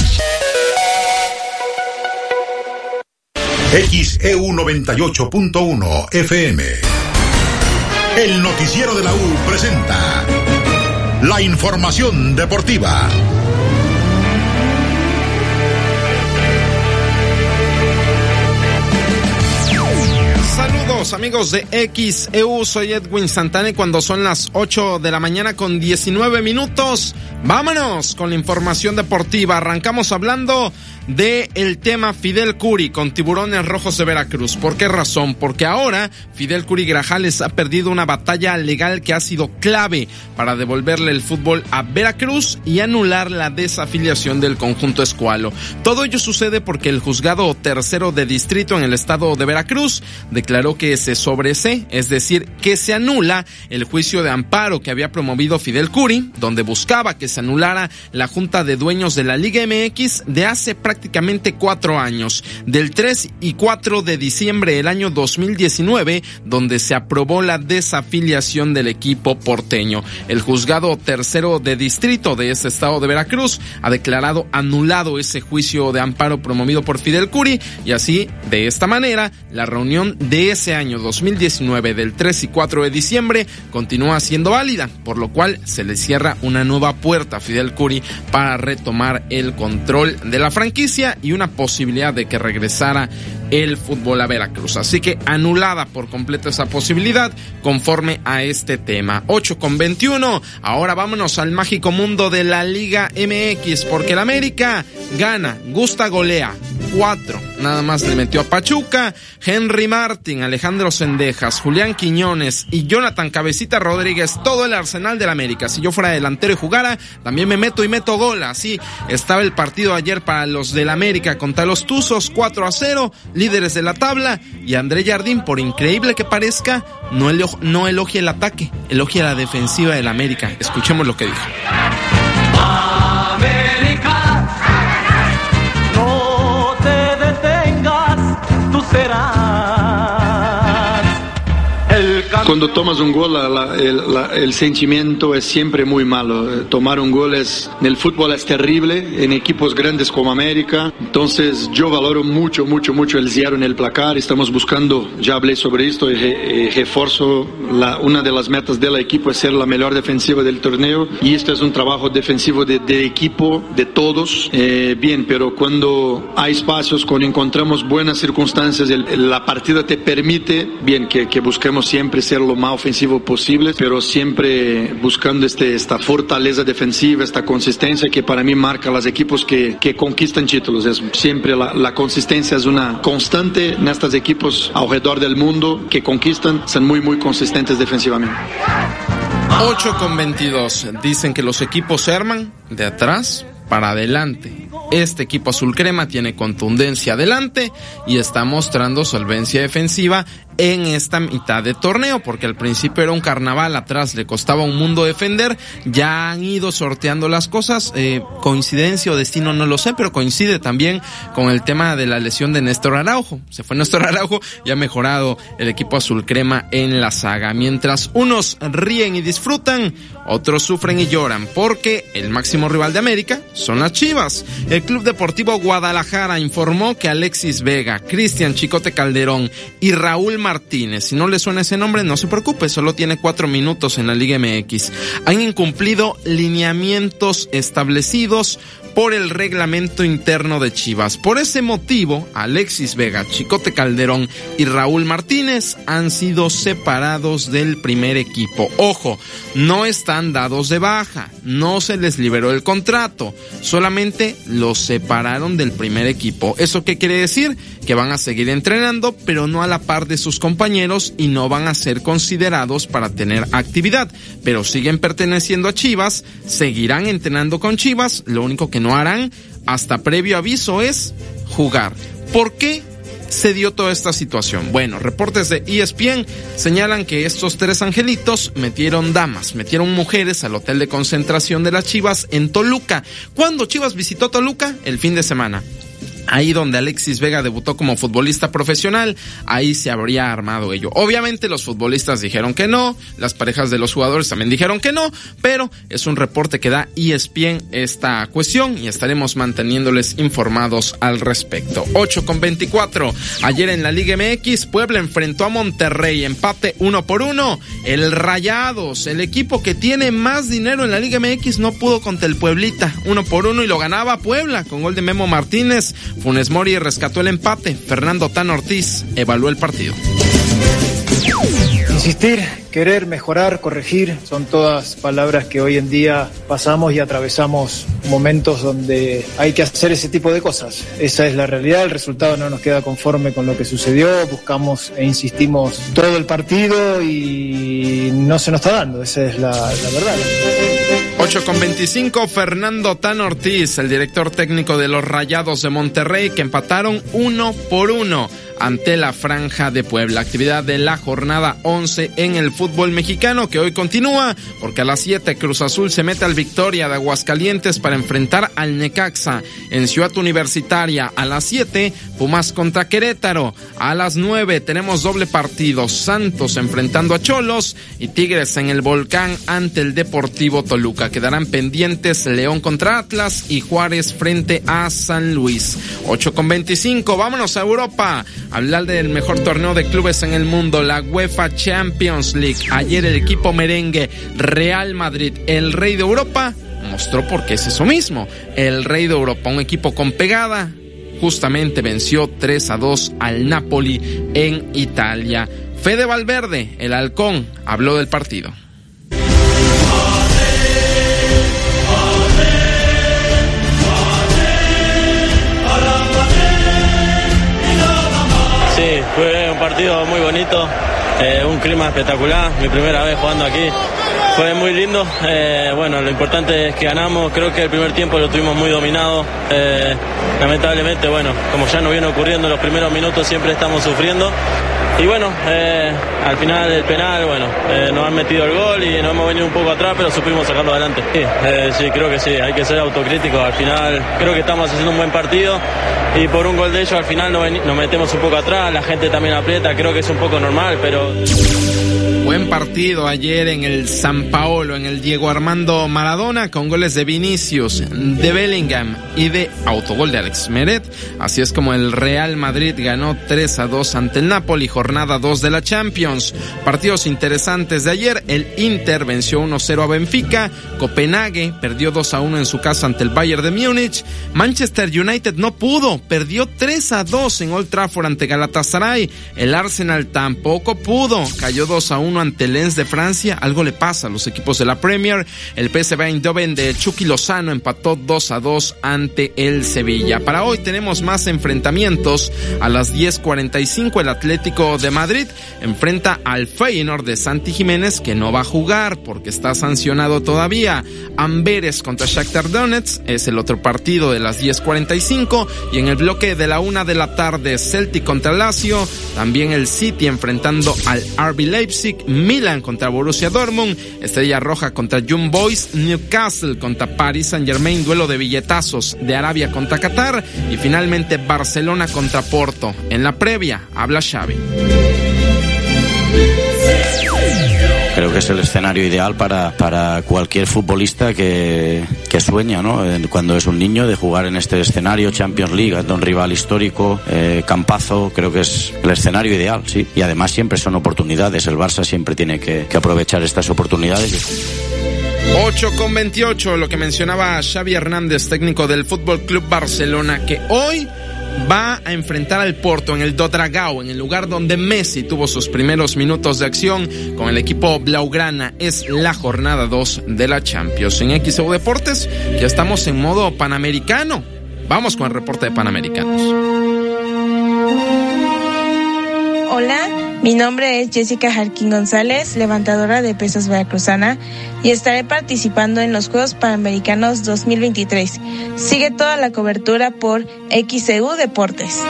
XEU 98.1 FM. El noticiero de la U presenta la información deportiva. Amigos de XEU, soy Edwin Santana y cuando son las 8 de la mañana con 19 minutos, vámonos con la información deportiva. Arrancamos hablando de el tema Fidel Curi con Tiburones Rojos de Veracruz. ¿Por qué razón? Porque ahora Fidel Curi Grajales ha perdido una batalla legal que ha sido clave para devolverle el fútbol a Veracruz y anular la desafiliación del conjunto escualo. Todo ello sucede porque el juzgado tercero de distrito en el estado de Veracruz declaró que se sobresee, es decir, que se anula el juicio de amparo que había promovido Fidel Curi, donde buscaba que se anulara la junta de dueños de la Liga MX de hace prácticamente cuatro años, del 3 y 4 de diciembre del año 2019, donde se aprobó la desafiliación del equipo porteño. El juzgado tercero de distrito de ese estado de Veracruz ha declarado anulado ese juicio de amparo promovido por Fidel Curi y así, de esta manera, la reunión de ese año 2019 del 3 y 4 de diciembre continúa siendo válida, por lo cual se le cierra una nueva puerta a Fidel Curi para retomar el control de la franquicia y una posibilidad de que regresara el fútbol a Veracruz. Así que anulada por completo esa posibilidad conforme a este tema. 8 con 21. Ahora vámonos al mágico mundo de la Liga MX porque el América gana, gusta golea. 4. Nada más le metió a Pachuca, Henry Martin, Alejandro Sendejas, Julián Quiñones y Jonathan Cabecita Rodríguez, todo el arsenal del América. Si yo fuera delantero y jugara, también me meto y meto gol. Así estaba el partido ayer para los del América contra los Tuzos, 4 a 0, líderes de la tabla. Y André Jardín, por increíble que parezca, no, no elogia el ataque, elogia la defensiva del América. Escuchemos lo que dijo. Cuando tomas un gol, el, sentimiento es siempre muy malo. Eh, tomar un gol es, en el fútbol es terrible, en equipos grandes como América. Entonces yo valoro mucho, mucho, mucho el cierre en el placar. Estamos buscando, ya hablé sobre esto, y refuerzo la, una de las metas del equipo es ser la mejor defensiva del torneo. Y esto es un trabajo defensivo de, equipo, de todos. Eh, bien, pero cuando hay espacios, cuando encontramos buenas circunstancias, la partida te permite, bien, que, que busquemos siempre ser lo más ofensivo posible, pero siempre buscando este, esta fortaleza defensiva, esta consistencia que para mí marca los equipos que, que conquistan títulos. Es siempre la, la consistencia es una constante en estos equipos alrededor del mundo que conquistan, son muy, muy consistentes defensivamente. 8 con 22. Dicen que los equipos se arman de atrás para adelante. Este equipo azul crema tiene contundencia adelante y está mostrando solvencia defensiva en esta mitad de torneo, porque al principio era un carnaval, atrás le costaba un mundo defender, ya han ido sorteando las cosas, eh, coincidencia o destino no lo sé, pero coincide también con el tema de la lesión de Néstor Araujo. Se fue Néstor Araujo y ha mejorado el equipo azul crema en la saga. Mientras unos ríen y disfrutan, otros sufren y lloran, porque el máximo rival de América son las Chivas. El Club Deportivo Guadalajara informó que Alexis Vega, Cristian Chicote Calderón y Raúl Martínez. Si no le suena ese nombre, no se preocupe, solo tiene cuatro minutos en la Liga MX. Han incumplido lineamientos establecidos por el reglamento interno de Chivas. Por ese motivo, Alexis Vega, Chicote Calderón y Raúl Martínez han sido separados del primer equipo. Ojo, no están dados de baja, no se les liberó el contrato, solamente los separaron del primer equipo. ¿Eso qué quiere decir? Que van a seguir entrenando, pero no a la par de sus compañeros y no van a ser considerados para tener actividad, pero siguen perteneciendo a Chivas, seguirán entrenando con Chivas, lo único que no harán hasta previo aviso es jugar. ¿Por qué se dio toda esta situación? Bueno, reportes de ESPN señalan que estos tres angelitos metieron damas, metieron mujeres al hotel de concentración de las Chivas en Toluca. ¿Cuándo Chivas visitó Toluca? El fin de semana ahí donde Alexis Vega debutó como futbolista profesional, ahí se habría armado ello. Obviamente los futbolistas dijeron que no, las parejas de los jugadores también dijeron que no, pero es un reporte que da ESPN esta cuestión y estaremos manteniéndoles informados al respecto. 8 con 24. Ayer en la Liga MX, Puebla enfrentó a Monterrey, empate uno por uno. El Rayados, el equipo que tiene más dinero en la Liga MX, no pudo contra el Pueblita, uno por uno y lo ganaba Puebla con gol de Memo Martínez. Funes Mori rescató el empate. Fernando Tan Ortiz evaluó el partido. Insistir, querer, mejorar, corregir, son todas palabras que hoy en día pasamos y atravesamos momentos donde hay que hacer ese tipo de cosas. Esa es la realidad, el resultado no nos queda conforme con lo que sucedió, buscamos e insistimos todo el partido y no se nos está dando, esa es la, verdad. 8 con 25, Fernando Tan Ortiz, el director técnico de los Rayados de Monterrey, que empataron uno por uno ante la Franja de Puebla. Actividad de la jornada 11 en el fútbol mexicano que hoy continúa porque a las 7 Cruz Azul se mete al Victoria de Aguascalientes para enfrentar al Necaxa en Ciudad Universitaria. A las 7 Pumas contra Querétaro. A las 9 tenemos doble partido Santos enfrentando a Cholos y Tigres en el Volcán ante el Deportivo Toluca. Quedarán pendientes León contra Atlas y Juárez frente a San Luis. 8 con 25. Vámonos a Europa hablar del mejor torneo de clubes en el mundo, la UEFA Champions League. Ayer el equipo merengue Real Madrid, el rey de Europa, mostró por qué es eso mismo. El rey de Europa, un equipo con pegada, justamente venció 3 a 2 al Napoli en Italia. Fede Valverde, el halcón, habló del partido. Fue un partido muy bonito, eh, un clima espectacular, mi primera vez jugando aquí. Fue muy lindo, eh, bueno, lo importante es que ganamos, creo que el primer tiempo lo tuvimos muy dominado. Eh, lamentablemente, bueno, como ya nos viene ocurriendo en los primeros minutos, siempre estamos sufriendo. Y bueno, al final del penal, bueno, nos han metido el gol y nos hemos venido un poco atrás, pero supimos sacarlo adelante. Sí, sí, creo que sí, hay que ser autocrítico. Al final creo que estamos haciendo un buen partido y por un gol de ellos al final nos, metemos un poco atrás, la gente también aprieta, creo que es un poco normal, pero... Buen partido ayer en el San Paolo, en el Diego Armando Maradona, con goles de Vinicius, de Bellingham y de autogol de Alex Meret. Así es como el Real Madrid ganó 3 a 2 ante el Napoli, jornada 2 de la Champions. Partidos interesantes de ayer, el Inter venció 1-0 a Benfica, Copenhague perdió 2 a 1 en su casa ante el Bayern de Múnich, Manchester United no pudo, perdió 3 a 2 en Old Trafford ante Galatasaray, el Arsenal tampoco pudo, cayó 2 a 1 ante Lens de Francia, algo le pasa a los equipos de la Premier, el PSV Eindhoven de Chucky Lozano empató 2 a 2 ante el Sevilla. Para hoy tenemos más enfrentamientos, a las 10.45 el Atlético de Madrid enfrenta al Feyenoord de Santi Jiménez que no va a jugar porque está sancionado todavía. Amberes contra Shakhtar Donetsk es el otro partido de las 10.45 y en el bloque de la una de la tarde Celtic contra Lazio, también el City enfrentando al RB Leipzig, Milan contra Borussia Dortmund, Estrella Roja contra Young Boys, Newcastle contra Paris Saint Germain, duelo de billetazos de Arabia contra Qatar y finalmente Barcelona contra Porto. En la previa habla Xavi. Creo que es el escenario ideal para, para cualquier futbolista que, que sueña, ¿no? Cuando es un niño de jugar en este escenario, Champions League, ante un rival histórico, eh, campazo, creo que es el escenario ideal, sí. Y además siempre son oportunidades. El Barça siempre tiene que, que aprovechar estas oportunidades. 8 con 28, lo que mencionaba Xavi Hernández, técnico del Fútbol Club Barcelona, que hoy va a enfrentar al Porto en el Dodragao, en el lugar donde Messi tuvo sus primeros minutos de acción con el equipo Blaugrana. Es la jornada 2 de la Champions. En XEU Deportes ya estamos en modo panamericano. Vamos con el reporte de Panamericanos. Hola, mi nombre es Jessica Jarquín González, levantadora de pesas veracruzana, y estaré participando en los Juegos Panamericanos 2023. Sigue toda la cobertura por XEU Deportes.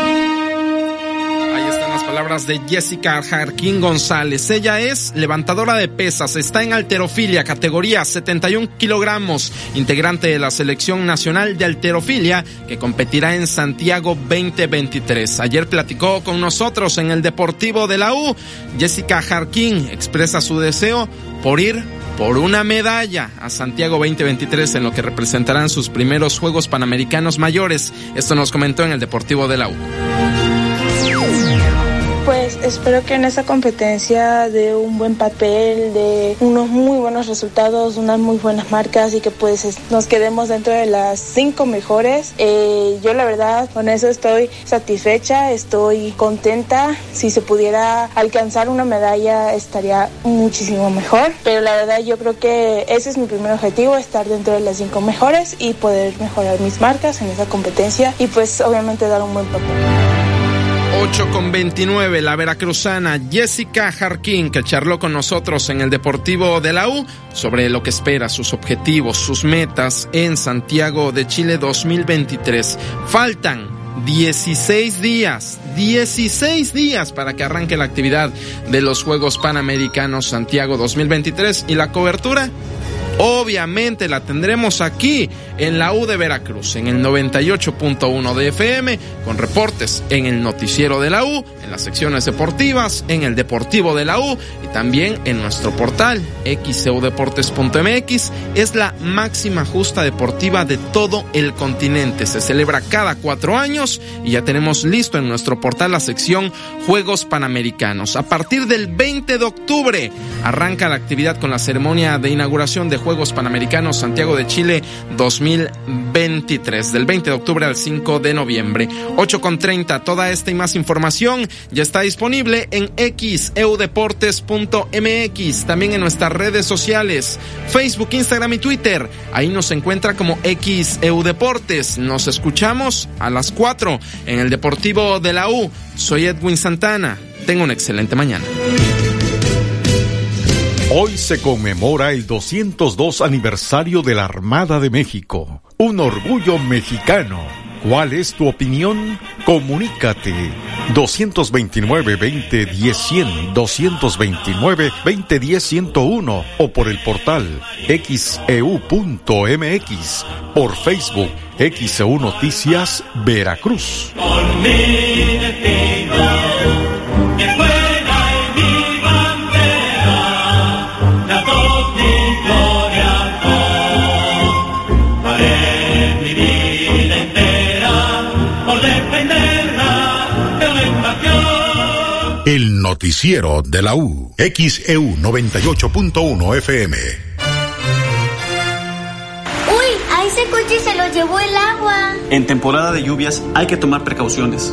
Palabras de Jessica Jarquín González. Ella es levantadora de pesas, está en alterofilia, categoría 71 kilogramos, integrante de la selección nacional de alterofilia que competirá en Santiago 2023. Ayer platicó con nosotros en el Deportivo de la U. Jessica Jarquín expresa su deseo por ir por una medalla a Santiago 2023 en lo que representarán sus primeros Juegos Panamericanos mayores. Esto nos comentó en el Deportivo de la U. Espero que en esa competencia de un buen papel, de unos muy buenos resultados, unas muy buenas marcas y que pues nos quedemos dentro de las cinco mejores. Eh, yo la verdad con eso estoy satisfecha, estoy contenta. Si se pudiera alcanzar una medalla estaría muchísimo mejor. Pero la verdad yo creo que ese es mi primer objetivo, estar dentro de las cinco mejores y poder mejorar mis marcas en esa competencia y pues obviamente dar un buen papel. 8 con 29, la veracruzana Jessica Jarquín, que charló con nosotros en el Deportivo de la U sobre lo que espera, sus objetivos, sus metas en Santiago de Chile 2023. Faltan 16 días, 16 días para que arranque la actividad de los Juegos Panamericanos Santiago 2023 y la cobertura Obviamente la tendremos aquí en la U de Veracruz, en el 98.1 de FM, con reportes en el noticiero de la U, las secciones deportivas, en el deportivo de la U y también en nuestro portal xeudeportes.mx. Es la máxima justa deportiva de todo el continente. Se celebra cada cuatro años y ya tenemos listo en nuestro portal la sección Juegos Panamericanos. A partir del 20 de octubre arranca la actividad con la ceremonia de inauguración de Juegos Panamericanos Santiago de Chile 2023, del 20 de octubre al 5 de noviembre. 8 con 30, toda esta y más información ya está disponible en xeudeportes.mx, también en nuestras redes sociales, Facebook, Instagram y Twitter. Ahí nos encuentra como xeudeportes. Nos escuchamos a las 4 en el Deportivo de la U. Soy Edwin Santana. Tengo una excelente mañana. Hoy se conmemora el 202 aniversario de la Armada de México, un orgullo mexicano. ¿Cuál es tu opinión? Comunícate 229-2010-100, 229-2010-101 o por el portal xeu.mx, por Facebook XEU Noticias Veracruz. Noticiero de la U. XEU 98.1 FM. A ese coche se lo llevó el agua. En temporada de lluvias hay que tomar precauciones.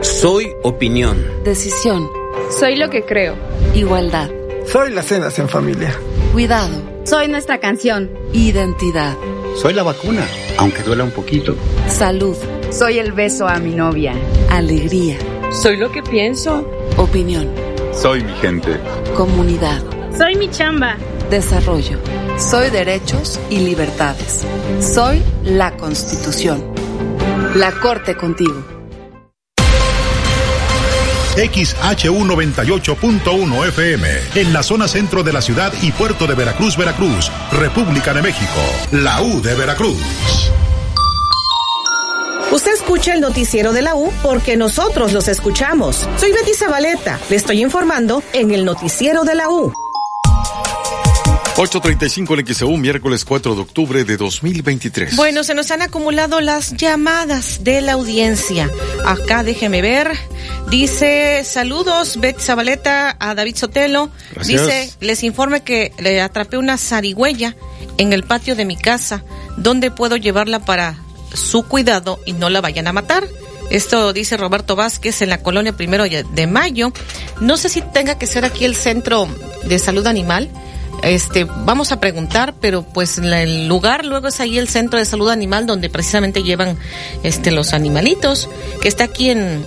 Soy opinión. Decisión. Soy lo que creo. Igualdad. Soy las cenas en familia. Cuidado. Soy nuestra canción. Identidad. Soy la vacuna, aunque duela un poquito. Salud. Soy el beso a mi novia. Alegría. Soy lo que pienso. Opinión. Soy mi gente. Comunidad. Soy mi chamba. Desarrollo. Soy derechos y libertades. Soy la Constitución. La Corte contigo. XHU98.1 FM, en la zona centro de la ciudad y puerto de Veracruz, Veracruz, República de México, la U de Veracruz. Usted escucha el noticiero de la U porque nosotros los escuchamos. Soy Betty Zabaleta, le estoy informando en el noticiero de la U. 835 en XEU, miércoles 4 de octubre de 2023. Bueno, se nos han acumulado las llamadas de la audiencia. Acá déjeme ver. Dice, saludos, Betty Zabaleta, a David Sotelo. Gracias. Dice, les informe que le atrapé una zarigüeya en el patio de mi casa. ¿Dónde puedo llevarla para su cuidado y no la vayan a matar? Esto dice Roberto Vázquez en la colonia primero de mayo. No sé si tenga que ser aquí el centro de salud animal. Este, vamos a preguntar, pero pues el lugar luego es ahí el centro de salud animal donde precisamente llevan este los animalitos, que está aquí en,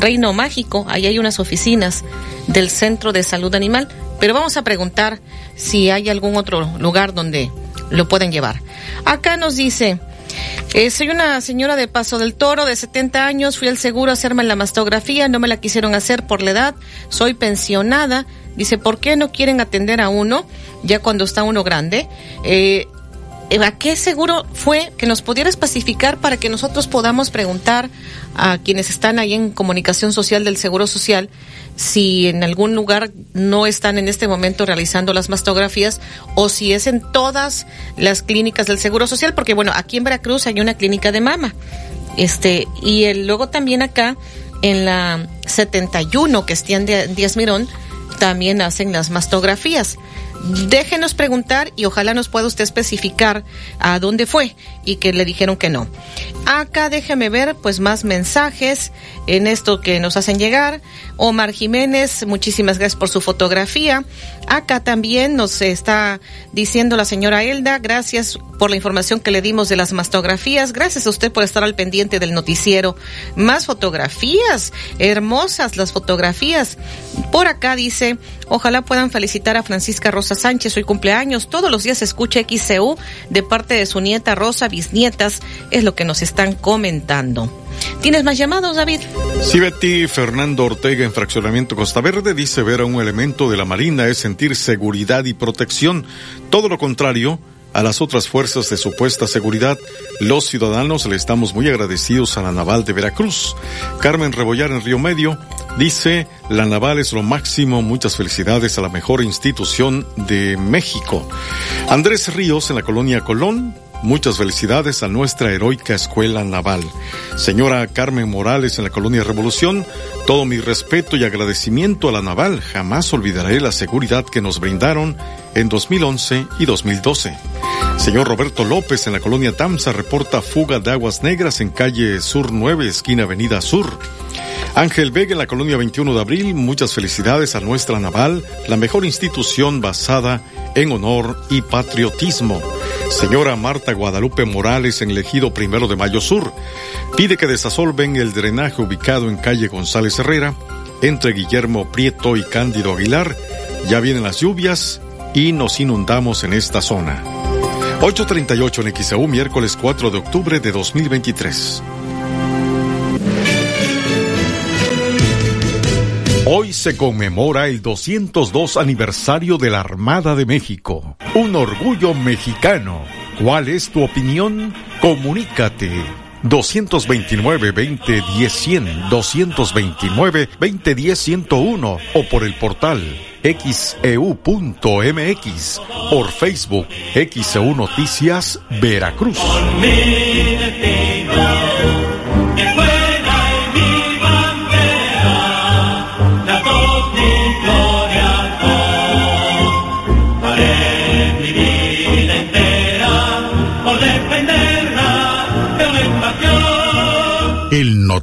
Reino Mágico, ahí hay unas oficinas del centro de salud animal, pero vamos a preguntar si hay algún otro lugar donde lo pueden llevar. Acá nos dice, eh, soy una señora de Paso del Toro de 70 años, fui al seguro a hacerme la mastografía, no me la quisieron hacer por la edad, soy pensionada. Dice, ¿por qué no quieren atender a uno ya cuando está uno grande? Eh, ¿A qué seguro fue que nos pudiera especificar para que nosotros podamos preguntar a quienes están ahí en comunicación social del Seguro Social si en algún lugar no están en este momento realizando las mastografías o si es en todas las clínicas del Seguro Social? Porque bueno, aquí en Veracruz hay una clínica de mama. Este, y el, luego también acá en la 71 que está en Díaz Mirón también hacen las mastografías. Déjenos preguntar y ojalá nos pueda usted especificar a dónde fue y que le dijeron que no. Acá déjeme ver pues más mensajes en esto que nos hacen llegar. Omar Jiménez, muchísimas gracias por su fotografía. Acá también nos está diciendo la señora Elda, gracias por la información que le dimos de las mastografías. Gracias a usted por estar al pendiente del noticiero. Más fotografías, hermosas las fotografías. Por acá dice, ojalá puedan felicitar a Francisca Rosa Sánchez, hoy cumpleaños. Todos los días escucha XCU de parte de su nieta Rosa, bisnietas, es lo que nos están comentando. ¿Tienes más llamados, David? Sí, Betty Fernando Ortega en Fraccionamiento Costa Verde dice ver a un elemento de la Marina es sentir seguridad y protección. Todo lo contrario, a las otras fuerzas de supuesta seguridad, los ciudadanos le estamos muy agradecidos a la Naval de Veracruz. Carmen Rebollar en Río Medio dice, la Naval es lo máximo, muchas felicidades a la mejor institución de México. Andrés Ríos en la colonia Colón, Muchas felicidades a nuestra heroica escuela naval. Señora Carmen Morales en la colonia Revolución, todo mi respeto y agradecimiento a la naval. Jamás olvidaré la seguridad que nos brindaron en 2011 y 2012. Señor Roberto López en la colonia Tamsa reporta fuga de aguas negras en calle Sur 9, esquina Avenida Sur. Ángel Vega en la colonia 21 de abril, muchas felicidades a nuestra naval, la mejor institución basada en honor y patriotismo. Señora Marta Guadalupe Morales en Elegido Primero de Mayo Sur, pide que desasolven el drenaje ubicado en calle González Herrera, entre Guillermo Prieto y Cándido Aguilar. Ya vienen las lluvias y nos inundamos en esta zona. 8.38 en XAU, miércoles 4 de octubre de 2023. Hoy se conmemora el 202 aniversario de la Armada de México. Un orgullo mexicano. ¿Cuál es tu opinión? Comunícate. 229-2010-100, 229-2010-101 o por el portal xeu.mx, por Facebook XEU Noticias Veracruz.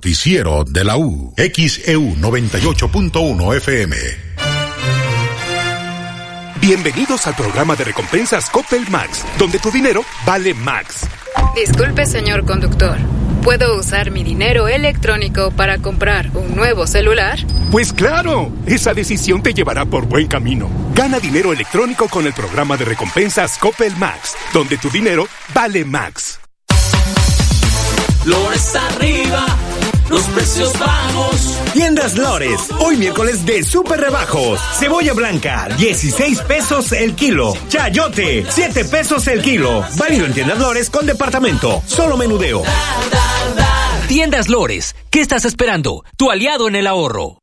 Noticiero de la U. XEU 98.1 FM. Bienvenidos al programa de recompensas Coppel Max, donde tu dinero vale Max. Disculpe, señor conductor. ¿Puedo usar mi dinero electrónico para comprar un nuevo celular? Pues claro, esa decisión te llevará por buen camino. Gana dinero electrónico con el programa de recompensas Coppel Max, donde tu dinero vale Max. Lores arriba, los precios bajos. Tiendas Lores, hoy miércoles de super rebajos. Cebolla blanca, 16 pesos el kilo. Chayote, 7 pesos el kilo. Válido en Tiendas Lores con departamento. Solo menudeo. Tiendas Lores, ¿qué estás esperando? Tu aliado en el ahorro.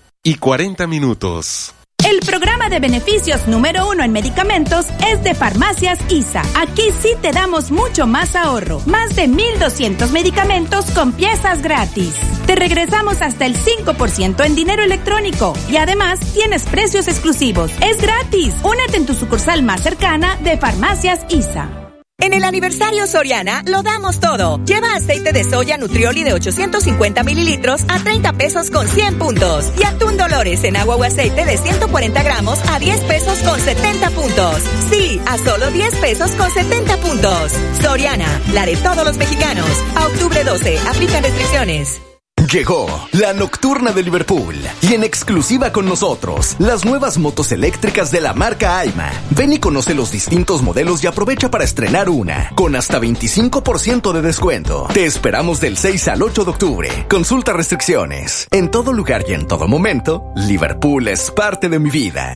y 40 minutos. El programa de beneficios número uno en medicamentos es de Farmacias ISA. Aquí sí te damos mucho más ahorro. Más de 1.200 medicamentos con piezas gratis. Te regresamos hasta el 5% en dinero electrónico. Y además tienes precios exclusivos. Es gratis. Únete en tu sucursal más cercana de Farmacias ISA. En el aniversario Soriana lo damos todo. Lleva aceite de soya Nutrioli de 850 mililitros a 30 pesos con 100 puntos. Y atún Dolores en agua o aceite de 140 gramos a 10 pesos con 70 puntos. Sí, a solo 10 pesos con 70 puntos. Soriana, la de todos los mexicanos. A octubre 12, aplican restricciones. Llegó la nocturna de Liverpool y en exclusiva con nosotros las nuevas motos eléctricas de la marca Aima. Ven y conoce los distintos modelos y aprovecha para estrenar una con hasta 25% de descuento. Te esperamos del 6 al 8 de octubre. Consulta restricciones. En todo lugar y en todo momento, Liverpool es parte de mi vida.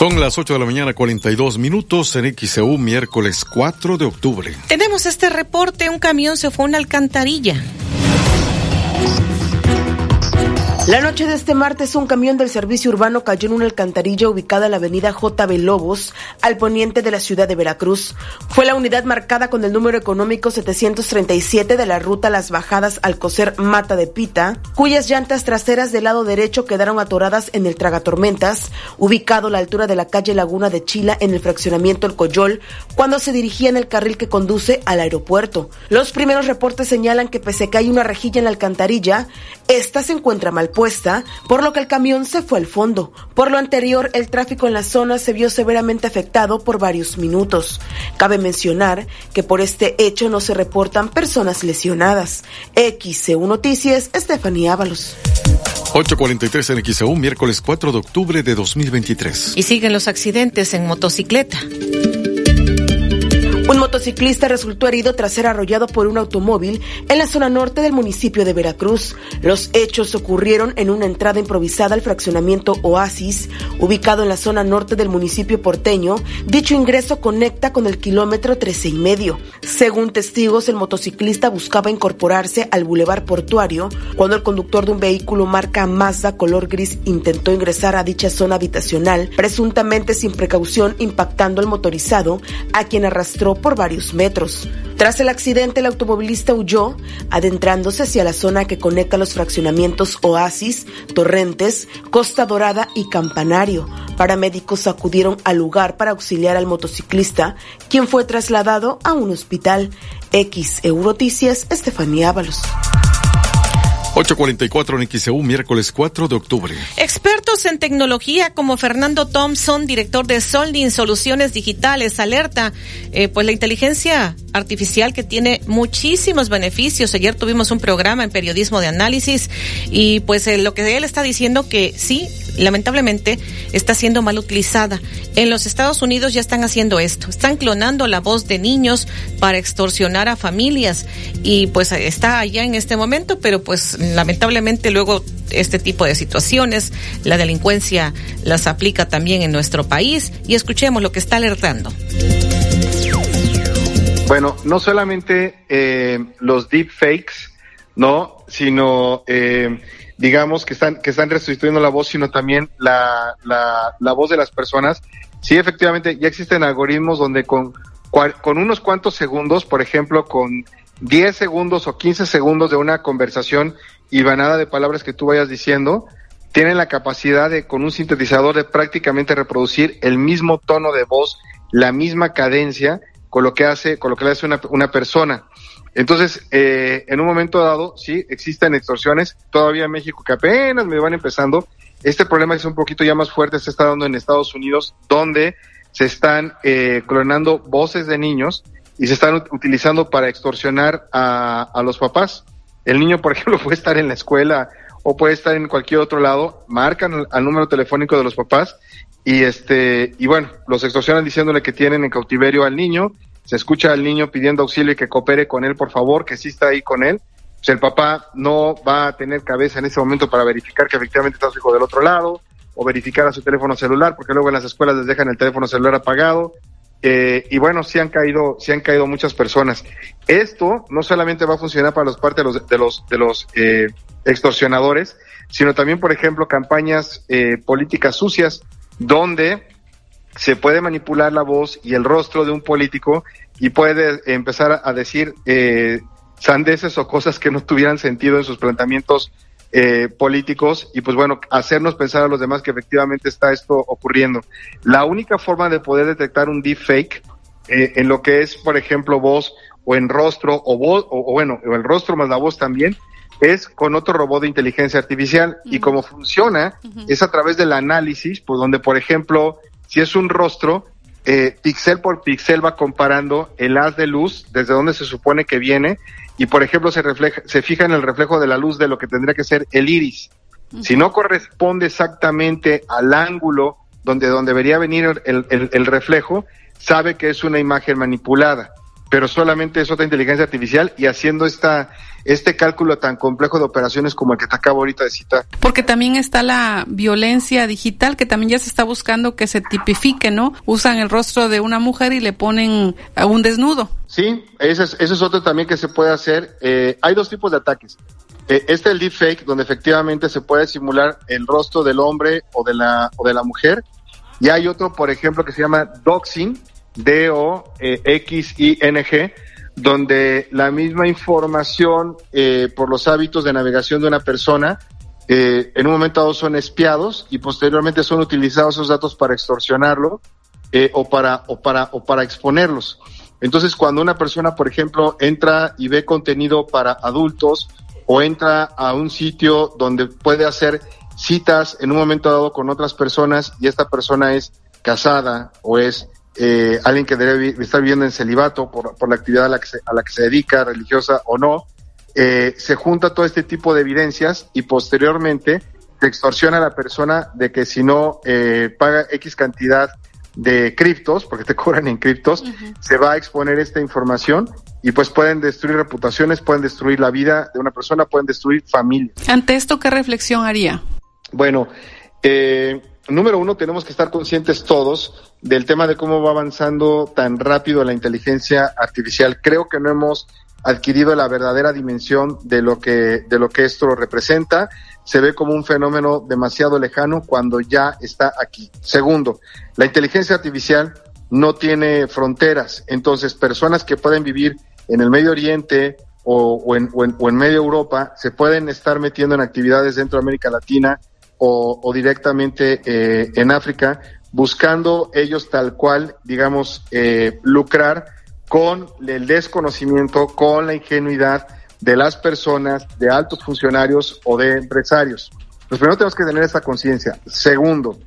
Son las 8 de la mañana, 42 minutos en XEU, miércoles 4 de octubre. Tenemos este reporte, un camión se fue a una alcantarilla. La noche de este martes, un camión del servicio urbano cayó en una alcantarilla ubicada en la avenida JB Lobos, al poniente de la ciudad de Veracruz. Fue la unidad marcada con el número económico 737 de la ruta Las Bajadas al coser Mata de Pita, cuyas llantas traseras del lado derecho quedaron atoradas en el Tragatormentas, ubicado a la altura de la calle Laguna de Chila en el fraccionamiento El Coyol, cuando se dirigía en el carril que conduce al aeropuerto. Los primeros reportes señalan que pese que hay una rejilla en la alcantarilla, esta se encuentra mal puesta, por lo que el camión se fue al fondo. Por lo anterior, el tráfico en la zona se vio severamente afectado por varios minutos. Cabe mencionar que por este hecho no se reportan personas lesionadas. XCU Noticias, Estefanía Ábalos. 8.43 en XEU, miércoles 4 de octubre de 2023. Y siguen los accidentes en motocicleta. Motociclista resultó herido tras ser arrollado por un automóvil en la zona norte del municipio de Veracruz. Los hechos ocurrieron en una entrada improvisada al fraccionamiento Oasis, ubicado en la zona norte del municipio porteño. Dicho ingreso conecta con el kilómetro 13 y medio. Según testigos, el motociclista buscaba incorporarse al bulevar portuario cuando el conductor de un vehículo marca Mazda color gris intentó ingresar a dicha zona habitacional, presuntamente sin precaución impactando al motorizado, a quien arrastró por varios metros. Tras el accidente, el automovilista huyó, adentrándose hacia la zona que conecta los fraccionamientos Oasis, Torrentes, Costa Dorada y Campanario. Paramédicos acudieron al lugar para auxiliar al motociclista, quien fue trasladado a un hospital. X Euroticias, Estefanía Ábalos. 8.44 en XEU, miércoles 4 de octubre. Expertos en tecnología como Fernando Thompson, director de Soldin Soluciones Digitales, alerta, eh, pues la inteligencia artificial que tiene muchísimos beneficios. Ayer tuvimos un programa en periodismo de análisis y pues eh, lo que él está diciendo que sí, lamentablemente está siendo mal utilizada. En los Estados Unidos ya están haciendo esto, están clonando la voz de niños para extorsionar a familias y pues está allá en este momento, pero pues lamentablemente luego este tipo de situaciones, la delincuencia las aplica también en nuestro país y escuchemos lo que está alertando. Bueno, no solamente eh, los deepfakes, ¿no? Sino, eh, digamos, que están, que están restituyendo la voz, sino también la, la, la voz de las personas. Sí, efectivamente, ya existen algoritmos donde con, con unos cuantos segundos, por ejemplo, con 10 segundos o 15 segundos de una conversación y vanada de palabras que tú vayas diciendo, tienen la capacidad de, con un sintetizador, de prácticamente reproducir el mismo tono de voz, la misma cadencia, con lo que hace, con lo que le hace una, una persona. Entonces, eh, en un momento dado, sí, existen extorsiones, todavía en México que apenas me van empezando. Este problema es un poquito ya más fuerte, se está dando en Estados Unidos, donde se están eh, clonando voces de niños y se están utilizando para extorsionar a, a los papás. El niño, por ejemplo, puede estar en la escuela o puede estar en cualquier otro lado, marcan al número telefónico de los papás y este y bueno, los extorsionan diciéndole que tienen en cautiverio al niño, se escucha al niño pidiendo auxilio y que coopere con él, por favor, que sí está ahí con él. Pues el papá no va a tener cabeza en ese momento para verificar que efectivamente está su hijo del otro lado o verificar a su teléfono celular, porque luego en las escuelas les dejan el teléfono celular apagado. Eh, y bueno, sí han caído, sí han caído muchas personas. Esto no solamente va a funcionar para los parte de los de los de los eh, extorsionadores, sino también, por ejemplo, campañas eh, políticas sucias donde se puede manipular la voz y el rostro de un político y puede empezar a decir eh, sandeces o cosas que no tuvieran sentido en sus planteamientos eh, políticos y pues bueno, hacernos pensar a los demás que efectivamente está esto ocurriendo. La única forma de poder detectar un deepfake eh, en lo que es, por ejemplo, voz o en rostro o voz, o, o bueno, o el rostro más la voz también, es con otro robot de inteligencia artificial. Y cómo funciona es a través del análisis, pues donde por ejemplo, si es un rostro, eh, pixel por pixel va comparando el haz de luz desde donde se supone que viene y por ejemplo se refleja, se fija en el reflejo de la luz de lo que tendría que ser el iris. Si no corresponde exactamente al ángulo donde, donde debería venir el, el, el reflejo, sabe que es una imagen manipulada pero solamente es otra inteligencia artificial y haciendo esta este cálculo tan complejo de operaciones como el que te acabo ahorita de citar. Porque también está la violencia digital que también ya se está buscando que se tipifique, ¿no? Usan el rostro de una mujer y le ponen a un desnudo. Sí, ese es, eso es otro también que se puede hacer. Eh, hay dos tipos de ataques. Eh, este es el deepfake, donde efectivamente se puede simular el rostro del hombre o de la, o de la mujer. Y hay otro, por ejemplo, que se llama doxing, D-O-X-I-N-G, donde la misma información eh, por los hábitos de navegación de una persona, eh, en un momento dado son espiados y posteriormente son utilizados esos datos para extorsionarlo eh, o, para, o, para, o para exponerlos. Entonces, cuando una persona, por ejemplo, entra y ve contenido para adultos o entra a un sitio donde puede hacer citas en un momento dado con otras personas y esta persona es casada o es eh, alguien que debe estar viviendo en celibato por, por la actividad a la, que se, a la que se dedica, religiosa o no, eh, se junta todo este tipo de evidencias y posteriormente se extorsiona a la persona de que si no eh, paga X cantidad de criptos, porque te cobran en criptos, se va a exponer esta información y pues pueden destruir reputaciones, pueden destruir la vida de una persona, pueden destruir familias. Ante esto, ¿qué reflexión haría? Bueno, eh, número uno, tenemos que estar conscientes todos del tema de cómo va avanzando tan rápido la inteligencia artificial. Creo que no hemos adquirido la verdadera dimensión de lo que, de lo que esto representa. Se ve como un fenómeno demasiado lejano cuando ya está aquí. Segundo, la inteligencia artificial no tiene fronteras. Entonces, personas que pueden vivir en el Medio Oriente o, o, en, o, en, o en medio Europa se pueden estar metiendo en actividades dentro de América Latina o, directamente eh, en África, buscando ellos tal cual, digamos, eh, lucrar con el desconocimiento, con la ingenuidad de las personas, de altos funcionarios o de empresarios. Pues primero tenemos que tener esta conciencia. Segundo,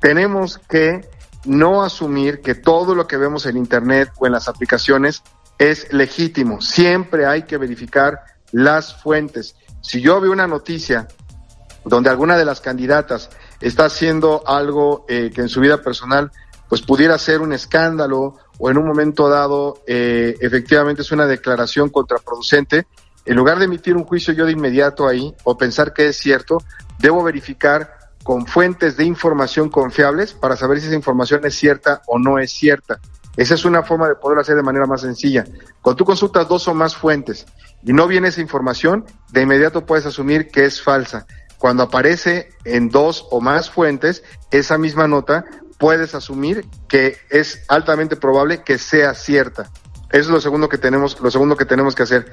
tenemos que no asumir que todo lo que vemos en Internet o en las aplicaciones es legítimo. Siempre hay que verificar las fuentes. Si yo veo una noticia donde alguna de las candidatas está haciendo algo eh, que en su vida personal pues pudiera ser un escándalo o en un momento dado eh, efectivamente es una declaración contraproducente, en lugar de emitir un juicio yo de inmediato ahí o pensar que es cierto, debo verificar con fuentes de información confiables para saber si esa información es cierta o no es cierta. Esa es una forma de poderlo hacer de manera más sencilla. Cuando tú consultas dos o más fuentes y no viene esa información, de inmediato puedes asumir que es falsa. Cuando aparece en dos o más fuentes, esa misma nota puedes asumir que es altamente probable que sea cierta. Eso es lo segundo que tenemos, lo segundo que tenemos que hacer.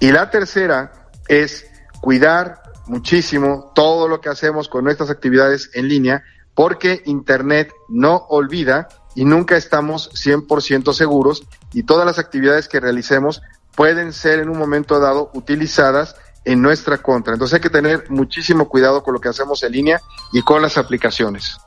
Y la tercera es cuidar muchísimo todo lo que hacemos con nuestras actividades en línea, porque Internet no olvida y nunca estamos 100% seguros y todas las actividades que realicemos pueden ser en un momento dado utilizadas en nuestra contra. Entonces hay que tener muchísimo cuidado con lo que hacemos en línea y con las aplicaciones.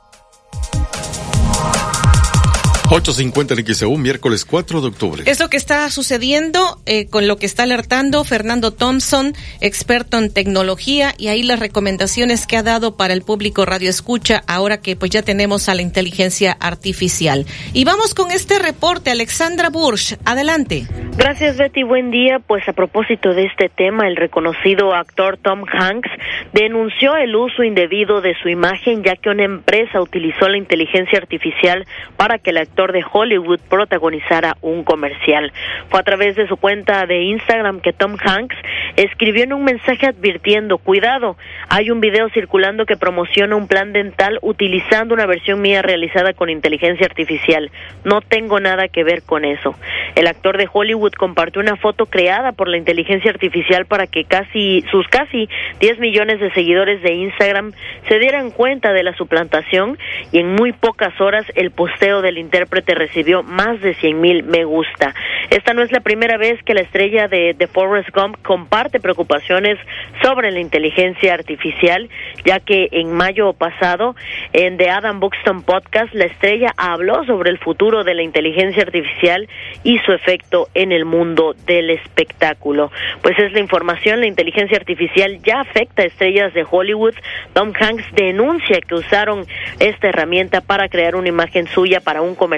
8.50 en XEU, miércoles 4 de octubre. Es lo que está sucediendo, eh, con lo que está alertando Fernando Thompson, experto en tecnología, y ahí las recomendaciones que ha dado para el público Radio Escucha, ahora que pues ya tenemos a la inteligencia artificial. Y vamos con este reporte, Alexandra Bursch, adelante. Gracias Betty, buen día. Pues a propósito de este tema, el reconocido actor Tom Hanks denunció el uso indebido de su imagen, ya que una empresa utilizó la inteligencia artificial para que el actor de Hollywood protagonizara un comercial. Fue a través de su cuenta de Instagram que Tom Hanks escribió en un mensaje advirtiendo, cuidado, hay un video circulando que promociona un plan dental utilizando una versión mía realizada con inteligencia artificial. No tengo nada que ver con eso. El actor de Hollywood compartió una foto creada por la inteligencia artificial para que casi sus casi 10 millones de seguidores de Instagram se dieran cuenta de la suplantación y en muy pocas horas el posteo del intérprete recibió más de 100 mil me gusta. Esta no es la primera vez que la estrella de, de Forrest Gump comparte preocupaciones sobre la inteligencia artificial, ya que en mayo pasado en The Adam Buxton Podcast la estrella habló sobre el futuro de la inteligencia artificial y su efecto en el mundo del espectáculo. Pues es la información, la inteligencia artificial ya afecta a estrellas de Hollywood. Tom Hanks denuncia que usaron esta herramienta para crear una imagen suya para un comercial,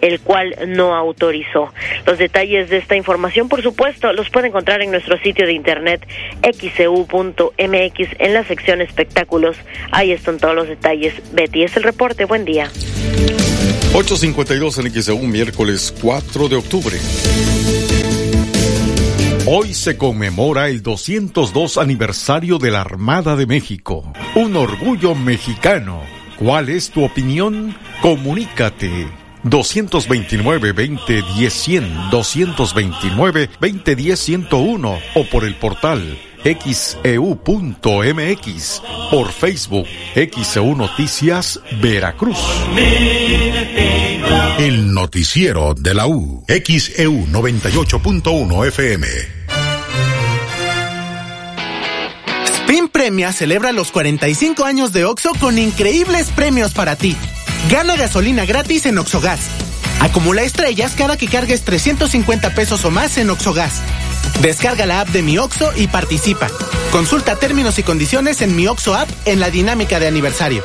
el cual no autorizó. Los detalles de esta información, por supuesto, los puede encontrar en nuestro sitio de internet xcu.mx en la sección espectáculos. Ahí están todos los detalles. Betty, es el reporte. Buen día. 852 en XEU, miércoles 4 de octubre. Hoy se conmemora el 202 aniversario de la Armada de México. Un orgullo mexicano. ¿Cuál es tu opinión? Comunícate 229-2010-100, 229-2010-101 o por el portal xeu.mx, por Facebook XEU Noticias Veracruz. El noticiero de la U, XEU 98.1 FM. Spin Premia celebra los 45 años de OXO con increíbles premios para ti. Gana gasolina gratis en Oxogas. Acumula estrellas cada que cargues 350 pesos o más en Oxogas. Descarga la app de Mi Oxo y participa. Consulta términos y condiciones en Mi Oxo app en la dinámica de aniversario.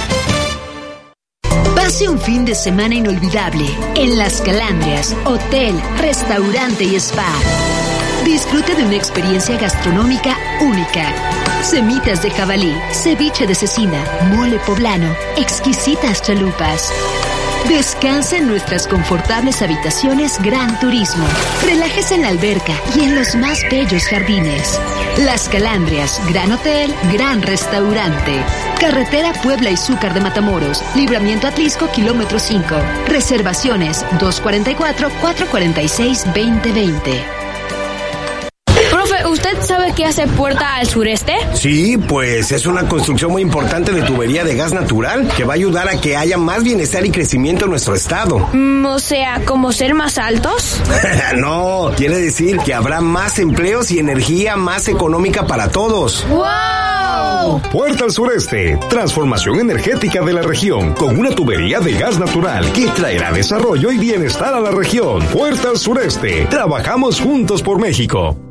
Pase un fin de semana inolvidable en Las Calandrias, hotel, restaurante y spa. Disfrute de una experiencia gastronómica única. Semitas de jabalí, ceviche de cecina, mole poblano, exquisitas chalupas. Descansa en nuestras confortables habitaciones Gran Turismo. Relájese en la alberca y en los más bellos jardines. Las Calandrias, Gran Hotel, Gran Restaurante. Carretera Puebla y Zúcar de Matamoros. Libramiento Atlisco, kilómetro 5. Reservaciones 244-446-2020. Profe, ¿usted sabe qué hace Puerta al Sureste? Sí, pues es una construcción muy importante de tubería de gas natural que va a ayudar a que haya más bienestar y crecimiento en nuestro estado. Mm, o sea, ¿como ser más altos? no, quiere decir que habrá más empleos y energía más económica para todos. ¡Wow! Puerta al Sureste, transformación energética de la región con una tubería de gas natural que traerá desarrollo y bienestar a la región. Puerta al Sureste, trabajamos juntos por México.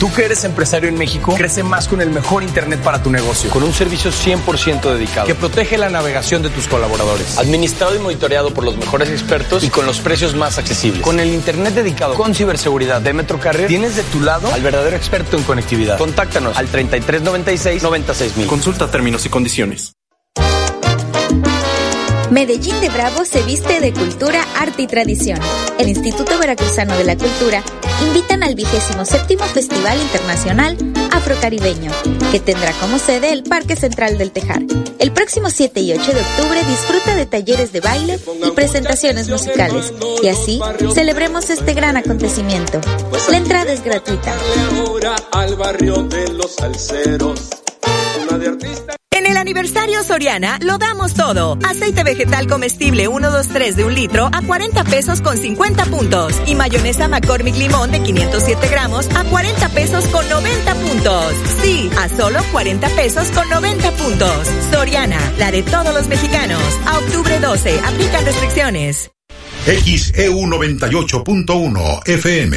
Tú que eres empresario en México, crece más con el mejor Internet para tu negocio, con un servicio 100% dedicado, que protege la navegación de tus colaboradores, administrado y monitoreado por los mejores expertos y con los precios más accesibles. Con el Internet dedicado con ciberseguridad de Metro Carrier, tienes de tu lado al verdadero experto en conectividad. Contáctanos al 3396-96000. Consulta términos y condiciones. Medellín de Bravo se viste de cultura, arte y tradición. El Instituto Veracruzano de la Cultura invitan al vigésimo séptimo Festival Internacional Afrocaribeño, que tendrá como sede el Parque Central del Tejar. El próximo 7 y 8 de octubre disfruta de talleres de baile y presentaciones musicales, y así celebremos este gran acontecimiento. La entrada es gratuita. En el aniversario Soriana lo damos todo. Aceite vegetal comestible 123 de un litro a 40 pesos con 50 puntos. Y mayonesa McCormick Limón de 507 gramos a 40 pesos con 90 puntos. Sí, a solo 40 pesos con 90 puntos. Soriana, la de todos los mexicanos. A octubre 12, aplican restricciones. XEU 98.1 FM.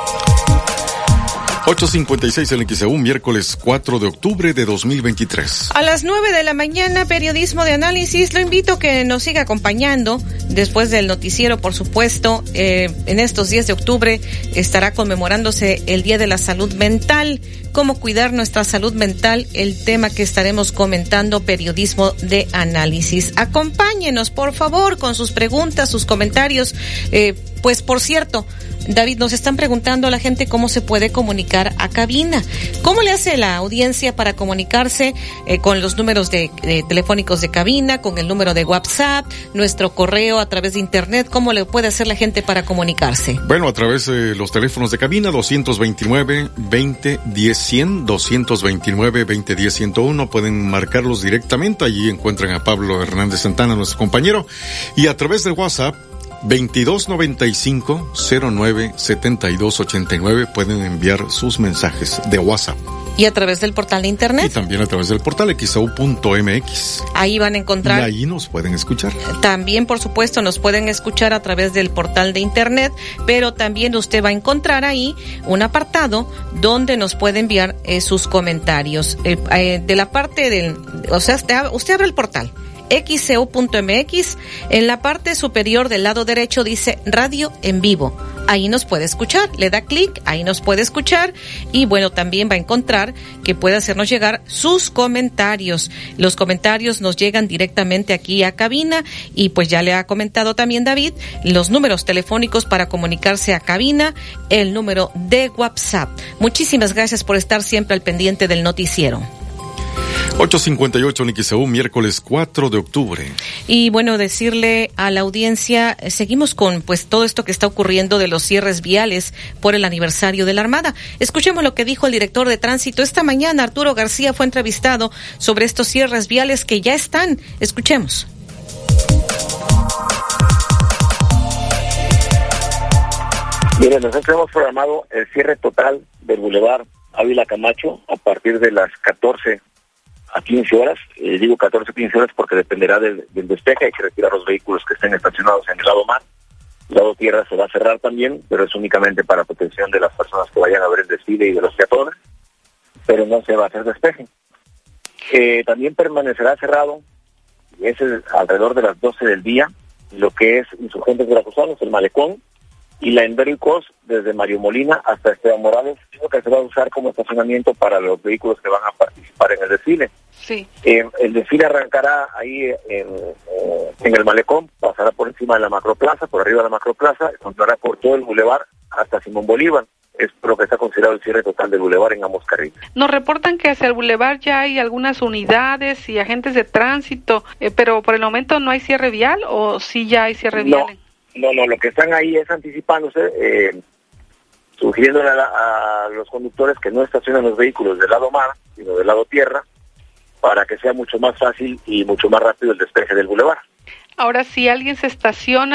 856 en XEU, miércoles 4 de octubre de 2023. A las 9 de la mañana, periodismo de análisis. Lo invito a que nos siga acompañando después del noticiero, por supuesto. Eh, en estos días de octubre estará conmemorándose el Día de la Salud Mental. Cómo cuidar nuestra salud mental, el tema que estaremos comentando, periodismo de análisis. Acompáñenos, por favor, con sus preguntas, sus comentarios. Eh, pues, por cierto, David, nos están preguntando a la gente cómo se puede comunicar a cabina. ¿Cómo le hace la audiencia para comunicarse eh, con los números de, de, telefónicos de cabina, con el número de WhatsApp, nuestro correo a través de internet? ¿Cómo le puede hacer la gente para comunicarse? Bueno, a través de los teléfonos de cabina 229 20 10 100, 229 20 10 101 pueden marcarlos directamente. Allí encuentran a Pablo Hernández Santana, nuestro compañero, y a través de WhatsApp 2295 09 72 89 pueden enviar sus mensajes de WhatsApp. Y a través del portal de internet. Y también a través del portal xau.mx. Ahí van a encontrar. Y ahí nos pueden escuchar. También, por supuesto, nos pueden escuchar a través del portal de internet, pero también usted va a encontrar ahí un apartado donde nos puede enviar eh, sus comentarios. Eh, eh, de la parte del, o sea, usted, usted abre el portal xcu.mx. En la parte superior del lado derecho dice radio en vivo. Ahí nos puede escuchar. Le da clic, ahí nos puede escuchar. Y bueno, también va a encontrar que puede hacernos llegar sus comentarios. Los comentarios nos llegan directamente aquí a cabina. Y pues ya le ha comentado también David los números telefónicos para comunicarse a cabina, el número de WhatsApp. Muchísimas gracias por estar siempre al pendiente del noticiero. 858 Niquiseú, miércoles 4 de octubre. Y bueno, decirle a la audiencia, seguimos con pues todo esto que está ocurriendo de los cierres viales por el aniversario de la Armada. Escuchemos lo que dijo el director de tránsito esta mañana. Arturo García fue entrevistado sobre estos cierres viales que ya están. Escuchemos. Mire, nosotros hemos programado el cierre total del Boulevard Ávila Camacho a partir de las 14 a 15 horas. Eh, digo 14 15 horas porque dependerá del, del, despeje. Hay que retirar los vehículos que estén estacionados en el lado mar. El lado tierra se va a cerrar también, pero es únicamente para protección de las personas que vayan a ver el desfile y de los peatones. Pero no se va a hacer despeje. Eh, también permanecerá cerrado, es alrededor de las 12 del día, lo que es Insurgentes Veracruzanos, el Malecón, y la Endéricos desde Mario Molina hasta Esteban Morales, lo que se va a usar como estacionamiento para los vehículos que van a participar en el desfile. Sí. Eh, el desfile arrancará ahí en, en, el malecón, pasará por encima de la macroplaza, por arriba de la macroplaza, continuará por todo el bulevar hasta Simón Bolívar. Es lo que está considerado el cierre total del bulevar en ambos carriles. Nos reportan que hacia el bulevar ya hay algunas unidades y agentes de tránsito, eh, pero por el momento no hay cierre vial o sí ya hay cierre vial. No. No, lo que están ahí es anticipándose, eh, sugiriéndole a, a, los conductores que no estacionen los vehículos del lado mar, sino del lado tierra, para que sea mucho más fácil y mucho más rápido el despeje del bulevar. Ahora, si alguien se estaciona